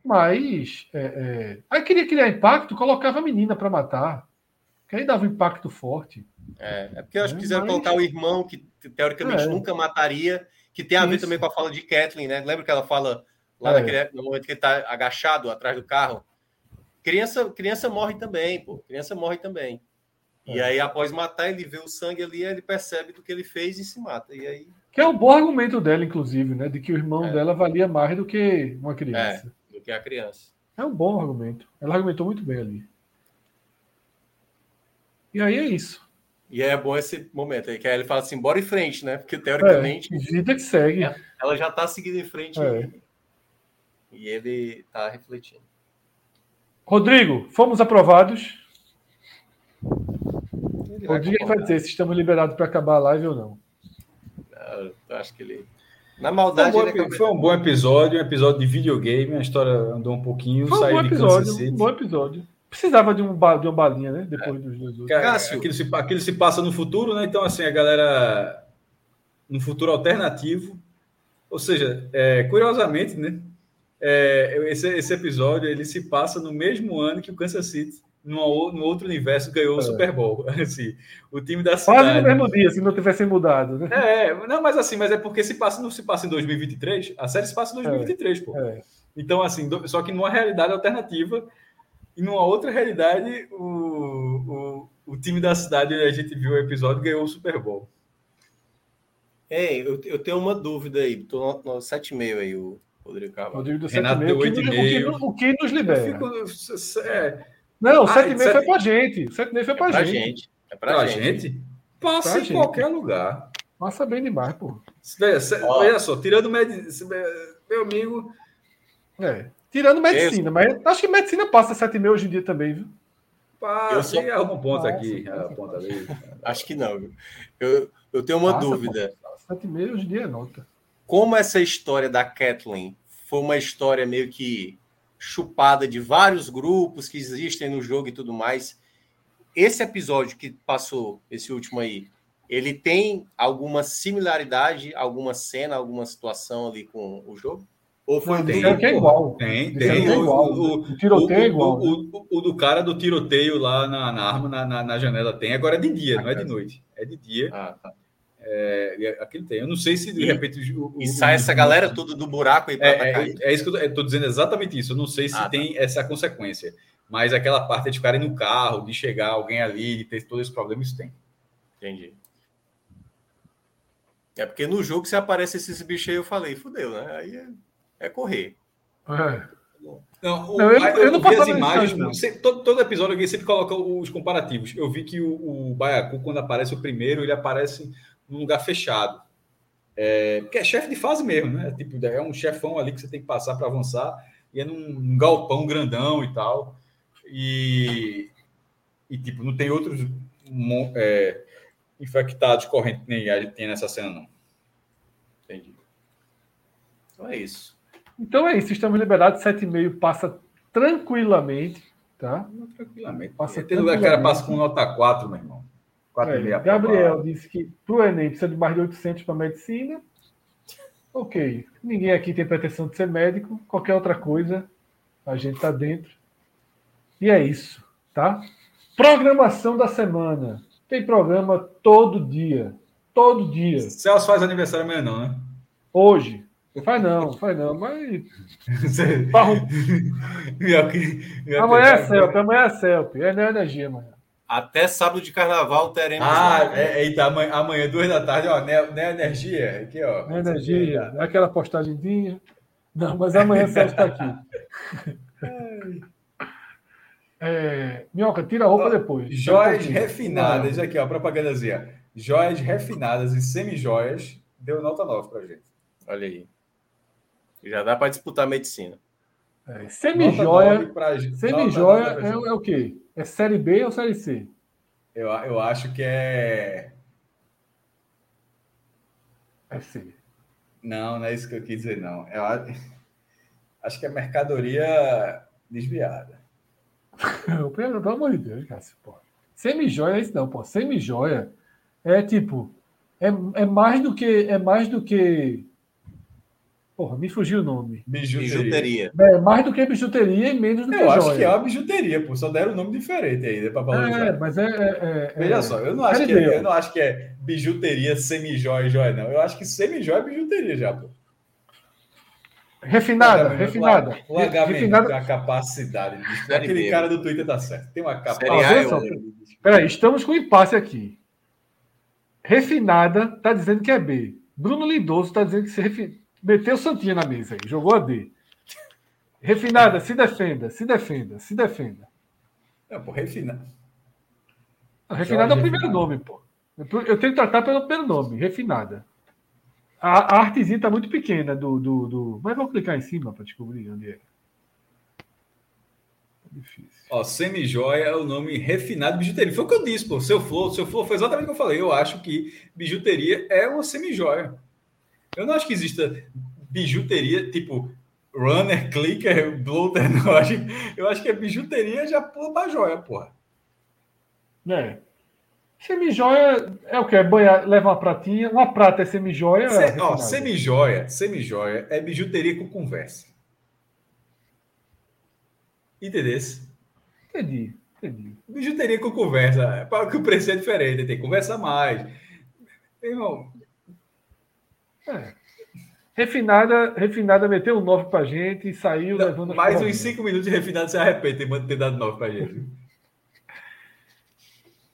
S1: Mas é, é... aí queria criar impacto, colocava a menina para matar. Que aí dava um impacto forte.
S3: É, é porque eu acho que quiseram Mas... colocar o irmão, que teoricamente é. nunca mataria, que tem a ver Isso. também com a fala de Kathleen, né? Lembra que ela fala lá é. naquele, no momento que ele está agachado atrás do carro? Criança, criança morre também, pô. Criança morre também. E é. aí, após matar, ele vê o sangue ali, ele percebe do que ele fez e se mata. E aí...
S1: Que é um bom argumento dela, inclusive, né? De que o irmão é. dela valia mais do que uma criança.
S3: É, do que a criança.
S1: É um bom argumento. Ela argumentou muito bem ali. E aí é isso.
S3: E é bom esse momento aí, que aí ele fala assim, bora em frente, né? Porque teoricamente.
S1: É, vida que segue.
S3: Ela já está seguindo em frente é. e ele está refletindo.
S1: Rodrigo, fomos aprovados. Ele Rodrigo vai dizer se estamos liberados para acabar a live ou não.
S3: Eu acho que ele. Na maldade.
S2: Foi um, bom, foi um bom episódio, um episódio de videogame, a história andou um pouquinho.
S1: Foi um bom episódio, um bom episódio. Precisava de, um, de uma balinha, né? Depois é. dos dois outros.
S2: Cássio, aquilo se, aquilo se passa no futuro, né? Então, assim, a galera. No futuro alternativo. Ou seja, é, curiosamente, né? é, esse, esse episódio ele se passa no mesmo ano que o Kansas City, no, no outro universo, ganhou é. o Super Bowl. Assim, o time da cidade.
S1: Quase no mesmo dia, se não tivesse mudado, né?
S2: É, não, mas assim, mas é porque se passa, não se passa em 2023, a série se passa em 2023, é, pô. É. Então, assim, do, só que numa realidade alternativa e numa outra realidade, o, o, o time da cidade onde a gente viu o episódio ganhou o Super Bowl.
S3: Ei, eu, eu tenho uma dúvida aí. Tô no, no 7,5 aí, o Rodrigo Carvalho. Rodrigo do
S1: Renato deu 8,5. O, o, que nos libera? Fico, é... Não, o 7,5 ah, foi pra gente. O 7,5 foi pra, é pra gente. gente.
S2: É pra, pra gente. gente. Passa pra em gente. qualquer lugar.
S1: Passa bem demais, pô.
S2: Olha só, tirando meu amigo.
S1: É, tirando medicina, mas acho que medicina passa 7,5 hoje em dia também, viu?
S2: Passa, eu só... algum ponto passa, aqui. Passa, ponta
S3: ali. Acho que não, viu? Eu, eu tenho uma passa, dúvida. Pô.
S1: 7,5 hoje em dia é nota.
S3: Como essa história da Kathleen foi uma história meio que chupada de vários grupos que existem no jogo e tudo mais, esse episódio que passou, esse último aí, ele tem alguma similaridade, alguma cena, alguma situação ali com o jogo?
S1: Ou foi tem, que é igual.
S2: Tem, tem.
S1: É igual. O, o, tiroteio é igual.
S2: O, né? o, do cara do tiroteio lá na, na arma, na, na, na, janela tem. Agora é de dia, não é de noite. É de dia. Ah, tá. É, aquilo tem. Eu não sei se de repente.
S3: O, e sai essa galera toda do buraco aí para
S2: é, é, é, isso que eu estou dizendo exatamente isso. Eu não sei se ah, tá. tem tá. essa consequência. Mas aquela parte de ficarem no carro, de chegar alguém ali, de ter todo esse problema, isso tem.
S3: Entendi. É porque no jogo, se aparece esses bichos aí, eu falei, fudeu, né? Aí é, correr.
S2: É. Não, o, não, eu, eu, eu, não vi as imagens. Não. todo, todo, episódio alguém sempre coloca os comparativos. Eu vi que o, o Baiacu, quando aparece o primeiro, ele aparece num lugar fechado. É, porque é chefe de fase mesmo, né? Tipo, é um chefão ali que você tem que passar para avançar, e é num, num, galpão grandão e tal. E, e tipo, não tem outros é, infectados correndo nem a gente tem nessa cena, não. Entendi. Então é isso.
S1: Então é isso, estamos liberados, 7,5 passa tranquilamente, tá?
S2: Tranquilamente. Passa tem lugar que era passa com nota 4, meu irmão.
S1: É, Gabriel disse que para o Enem precisa de mais de 800 para medicina. Ok. Ninguém aqui tem pretensão de ser médico. Qualquer outra coisa, a gente está dentro. E é isso, tá? Programação da semana. Tem programa todo dia. Todo dia.
S2: Celso faz aniversário amanhã, não, né?
S1: Hoje. Faz não, faz não, mas. amanhã é CELP, amanhã é CELP. É energia amanhã.
S3: Até sábado de carnaval teremos.
S2: Ah, é, eita, amanhã, amanhã, duas da tarde, ó, né, né energia. Aqui, ó.
S1: Né energia, aquela postagemzinha. Não, mas amanhã o Sérgio está aqui. É, Minhoca, tira a roupa depois.
S2: Joias refinadas, aqui, ó, propagandazinha. Joias refinadas e semi-joias, deu nota 9 pra gente.
S3: Olha aí. Já dá para disputar medicina.
S1: É, semi-joia. Semi-joia é, é o quê? É Série B ou Série C?
S2: Eu, eu acho que é.
S1: É C.
S2: Não, não é isso que eu quis dizer, não. Eu acho que é mercadoria desviada.
S1: Pelo amor de Deus, Cássio, pô. Semi-joia é isso não, pô. Semi-joia é tipo. É, é mais do que. É mais do que Porra, me fugiu o nome.
S2: Bijuteria.
S1: É, mais do que bijuteria e menos do
S2: eu
S1: que
S2: Eu acho que é uma bijuteria, pô. Só deram um nome diferente aí, né, valorizar.
S1: É, mas é. é,
S2: é Veja é, só, eu não, acho que é, eu não acho que é bijuteria, semi-jóia e jóia, não. Eu acho que semi-jóia é bijuteria já, pô.
S1: Refinada, refinada.
S2: O refinada. a capacidade. De... Aquele cara do Twitter tá certo. Tem uma capacidade.
S1: Peraí, estamos com um impasse aqui. Refinada tá dizendo que é B. Bruno Lindoso tá dizendo que se refinada. Meteu o Santinha na mesa aí, jogou a D. Refinada, se defenda, se defenda, se defenda.
S2: É, pô, refinada.
S1: Refinada é o primeiro nome, pô. Eu tenho que tratar pelo primeiro nome, refinada. A, a artezinha tá muito pequena do, do, do... Mas vou clicar em cima para descobrir onde é.
S2: Tá difícil. Ó, semi-joia é o nome refinado de bijuteria. Foi o que eu disse, pô. Seu flor, seu flor foi exatamente o que eu falei. Eu acho que bijuteria é uma semi-joia. Eu não acho que exista bijuteria tipo runner, clicker, bloater, não. Eu acho, eu acho que a bijuteria já pula pra joia, porra.
S1: É. Semi-joia é o que? É banhar, leva uma pratinha. Uma prata é semi-joia.
S2: Se, ó, semi-joia, semi-joia é bijuteria com conversa. Entendesse?
S1: Entendi, entendi.
S2: Bijuteria com conversa. Para que o preço é diferente, tem que conversar mais. Irmão.
S1: É. Refinada, refinada meteu um 9 pra gente e saiu
S2: Não, levando Mais uns 5 minutos de refinada se arrepende de ter dado 9 pra gente.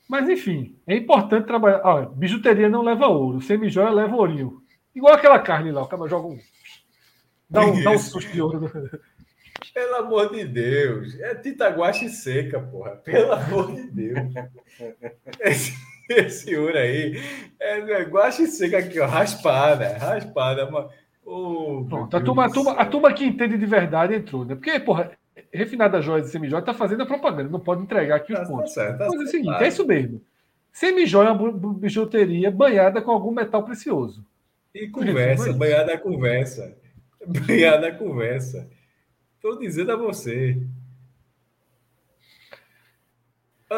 S1: Mas enfim, é importante trabalhar. Olha, bijuteria não leva ouro, semi-joia leva ourinho. Igual aquela carne lá, o cara joga um. Dá um, dá um susto de ouro.
S2: Pelo amor de Deus. É tita guache seca, porra. Pelo amor de Deus. Esse, ouro aí é, é guache seca aqui, ó. Raspada, raspada. Mas...
S1: Oh, Pronto, a turma, a, turma, a turma que entende de verdade entrou, né? Porque, porra, Refinada Joias e Semijoia tá fazendo a propaganda, não pode entregar aqui os tá, pontos. Tá certo, tá Mas é o seguinte, claro. é isso mesmo. Semijoia é uma bijuteria banhada com algum metal precioso.
S2: E conversa, banhada a conversa. Banhada a conversa. Estou dizendo a você.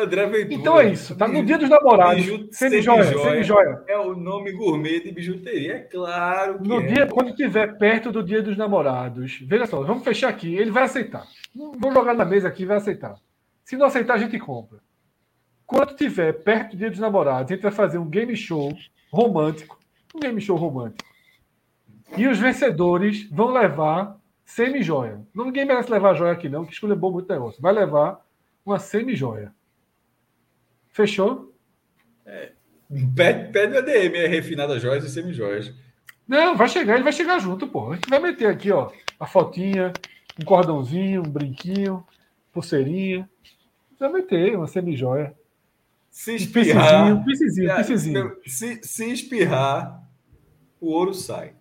S1: André Ventura. Então é isso, tá no dia dos namorados. Semi-joia, semi-joia.
S2: É o nome gourmet de bijuteria, é claro
S1: No é. dia, quando estiver perto do dia dos namorados, veja só, vamos fechar aqui, ele vai aceitar. Vou jogar na mesa aqui, vai aceitar. Se não aceitar, a gente compra. Quando estiver perto do dia dos namorados, a gente vai fazer um game show romântico. Um game show romântico. E os vencedores vão levar semi-joia. Ninguém merece levar joia aqui, não, que escolheu bom muito negócio. Vai levar uma semi-joia. Fechou?
S2: É, pede, pede o ADM, é refinada joias e semi-joias.
S1: Não, vai chegar, ele vai chegar junto, pô. A gente vai meter aqui, ó, a fotinha, um cordãozinho, um brinquinho, pulseirinha. Vai meter uma semi-joia.
S2: Se espirrar.
S1: Um um.
S2: Se, se espirrar, o ouro sai.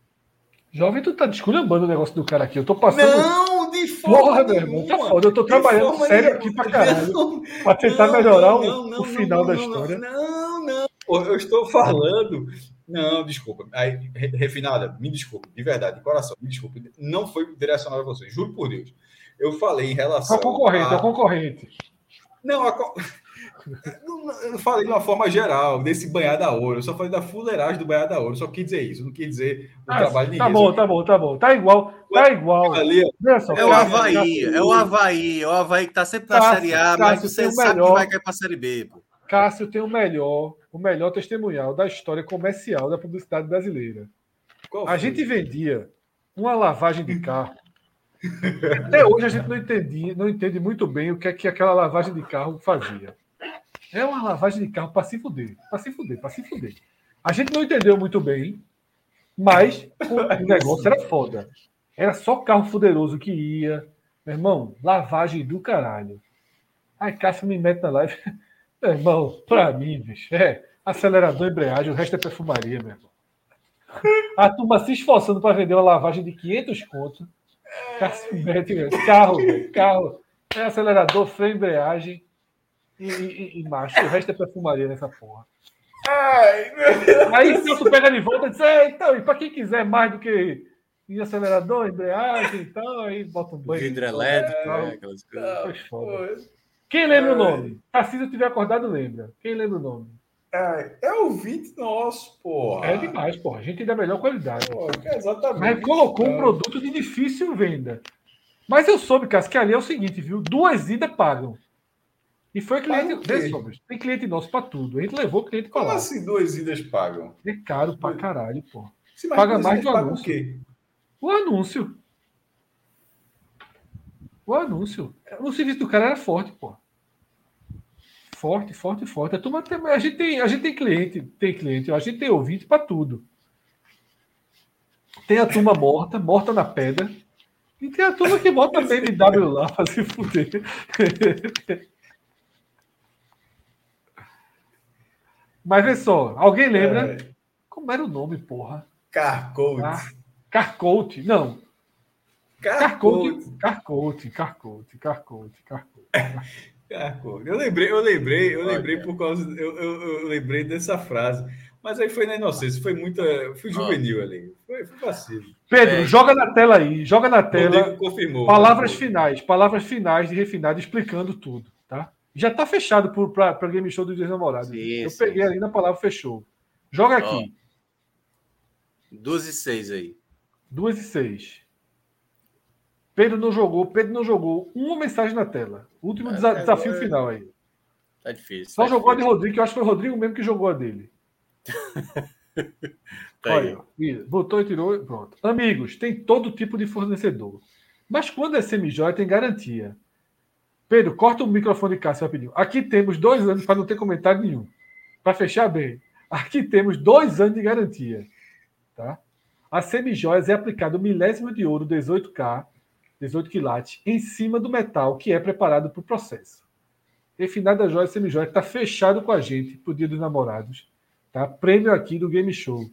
S1: Jovem, tu tá desculhambando o negócio do cara aqui. Eu tô passando.
S2: Não, de forma Porra, meu irmão,
S1: tá foda. Eu tô trabalhando sério nenhuma. aqui pra caralho. Não, pra tentar não, melhorar não, o, o, final da história.
S2: Não, não. Eu estou falando. Não, desculpa. Aí, refinada, me desculpe, de verdade, de coração, me desculpe. Não foi direcionado a você, juro por Deus. Eu falei em relação.
S1: O concorrente, a... o concorrente.
S2: Não, a. Eu falei de uma forma geral, desse banhado a ouro. Eu só falei da fuleiragem do banhado a ouro. Só quis dizer isso. Não quis dizer o ah, trabalho de
S1: Tá bom, tá bom, tá bom. Tá igual. Tá igual.
S3: Ali, é o Havaí. É o Havaí. É o Havaí que tá sempre na Cássio, Série A, mas você sabe melhor, que vai cair pra Série B. Pô.
S1: Cássio tem o melhor, o melhor testemunhal da história comercial da publicidade brasileira. a gente vendia uma lavagem de carro. Até hoje a gente não entendia, não entende muito bem o que é que aquela lavagem de carro fazia. É uma lavagem de carro para se fuder. Para se fuder, para se fuder. A gente não entendeu muito bem, mas o negócio era foda. Era só carro fuderoso que ia. Meu irmão, lavagem do caralho. Aí Cássio me mete na live. Meu irmão, pra mim, bicho, é acelerador, embreagem, o resto é perfumaria, meu irmão. A turma se esforçando para vender uma lavagem de 500 contos. Cássio mete, carro, carro. É acelerador, freio, embreagem e, e, e macho. O resto é perfumaria nessa porra. Ai, Aí se tu pega de volta e diz, então, e para quem quiser mais do que acelerador, embreagem e tal, aí bota um banho.
S3: Vidro elétrico, né, aquelas
S1: coisas. Quem lembra o nome? Tarcísio tiver acordado, lembra. Quem lembra o nome?
S2: É, é o 20 nosso, porra.
S1: É demais, porra. A gente tem da melhor qualidade.
S2: Porra, exatamente.
S1: Mas colocou um produto de difícil venda. Mas eu soube, Cássio, que ali é o seguinte, viu? Duas idas pagam. E foi cliente. Tem cliente nosso para tudo. A gente levou o cliente para lá.
S2: Como assim duas idas pagam?
S1: É caro pra caralho, pô. Paga mais do anúncio. O, quê? o anúncio. O anúncio. O serviço do cara era forte, pô. Forte, forte, forte. A, turma tem, a, gente tem, a gente tem cliente, tem cliente, a gente tem ouvinte para tudo. Tem a turma morta, morta na pedra. E tem a turma que bota BMW lá para se fuder. Mas vê só, alguém lembra? É. Como era o nome, porra?
S2: Carcote.
S1: Ah, Carcote, não. Carcote. Carcote, Carcote, Carcote, Carcote.
S2: Carcote. Eu lembrei, eu lembrei, eu lembrei por causa. Eu, eu, eu, lembrei dessa frase. Mas aí foi na inocência, foi muita. Fui juvenil ali. Foi, foi vacilo.
S1: Pedro, é. joga na tela aí, joga na tela.
S2: Confirmou.
S1: Palavras finais, palavras finais de refinado explicando tudo? Já está fechado para Game Show dos Dias Namorados. Eu sim, peguei sim. ali na palavra fechou. Joga aqui.
S3: Duas e seis aí.
S1: Duas e seis. Pedro não jogou, Pedro não jogou. Uma mensagem na tela. Último é, desa desafio agora... final aí.
S3: Tá difícil.
S1: Só
S3: tá
S1: jogou
S3: difícil.
S1: a de Rodrigo, que eu acho que foi o Rodrigo mesmo que jogou a dele. tá Olha, botou e tirou, pronto. Amigos, tem todo tipo de fornecedor. Mas quando é semijóia, tem garantia. Pedro, corta o microfone de Cássio rapidinho. Aqui temos dois anos para não ter comentário nenhum. Para fechar bem. Aqui temos dois anos de garantia. Tá? A semijóias é aplicado milésimo de ouro 18K, 18 quilates, em cima do metal que é preparado para o processo. Refinada Joia Semijóia está fechado com a gente para o Dia dos Namorados. Tá? Prêmio aqui do Game Show.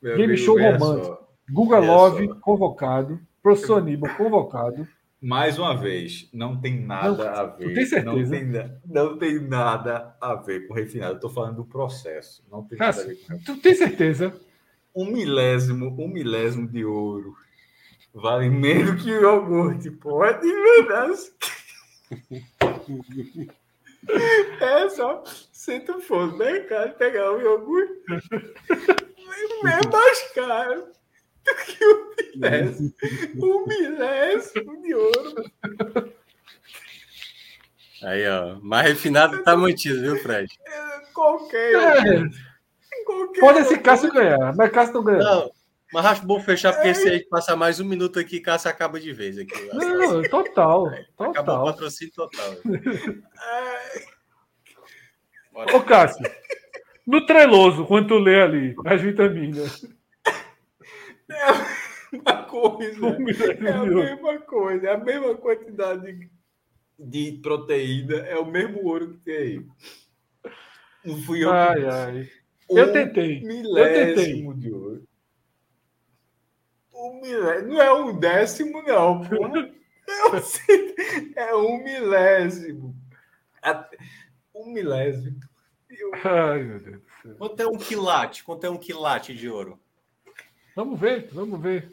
S1: Meu Game Show Romântico. Guga Love só. convocado. Professor Aníbal convocado.
S2: Mais uma vez, não tem nada não, a ver.
S1: Tem certeza?
S2: Não tem, não tem, nada a ver com refinado. Estou falando do processo. Não tem nada a ver com
S1: Tu tem certeza?
S2: Um milésimo, um milésimo de ouro vale menos que o iogurte. Pode verdade. É só se tu for no mercado pegar o iogurte, é mais caro que o milésimo. O milésimo de ouro.
S3: Aí, ó. Mais refinado tá mantido, viu, Fred?
S2: É, qualquer. É.
S1: Qualquer Pode esse Cássio ganhar, mas Cássio não ganha. Não,
S3: mas acho bom fechar, porque é. se a gente passar mais um minuto aqui, Cássio acaba de vez aqui.
S1: Não, total. total.
S3: Acabou o patrocínio total.
S1: Ô, Cássio, no treloso, quando tu lê ali as vitaminas.
S2: É uma coisa. É a mesma coisa, é a mesma quantidade de proteína, é o mesmo ouro que tem aí.
S1: Não fui eu ai, ai. Eu tentei. Eu tentei.
S2: de ouro. Um milésimo. Não é um décimo, não, É, é um milésimo. Um milésimo.
S1: Ai, meu Deus do
S3: céu. Quanto é um quilate? Quanto é um quilate de ouro?
S1: Vamos ver, vamos ver.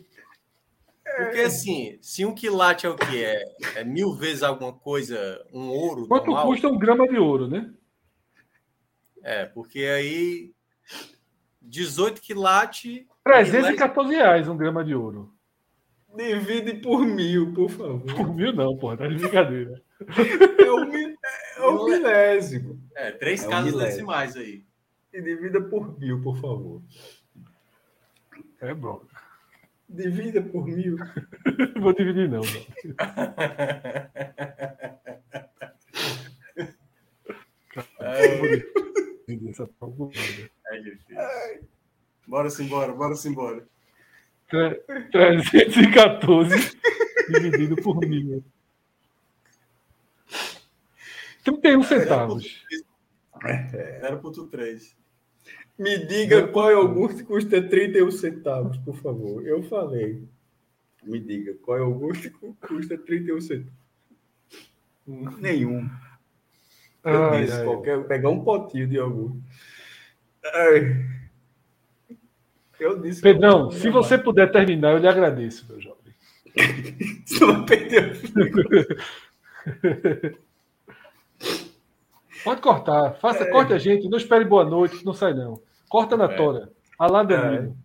S3: Porque assim, se um quilate é o que? É, é mil vezes alguma coisa, um ouro.
S1: Quanto normal? custa um grama de ouro, né?
S3: É, porque aí 18 quilates
S1: 314 reais um grama de ouro.
S2: Divide por mil, por favor.
S1: Por mil não, porra, tá de brincadeira.
S2: É o, é milésimo.
S3: É, três é casas decimais aí.
S2: E divida por mil, por favor.
S1: É bom.
S2: Divida por mil.
S1: Vou dividir, não. não.
S3: É, é difícil. Bora embora, bora embora.
S1: 314 dividido por mil. 31 centavos.
S3: 0,3.
S2: Me diga qual iogurte custa 31 centavos, por favor. Eu falei. Me diga qual iogurte custa 31 centavos. Nenhum. Eu ai, disse, ai. Qualquer, pegar um potinho de iogurte. Ai.
S1: Eu disse. Pedrão, se você puder terminar, eu lhe agradeço, meu jovem.
S2: vai perder
S1: Pode cortar. Faça, é. corte a gente. Não espere boa noite, não sai não. Corta na é. tora. Alain Delino.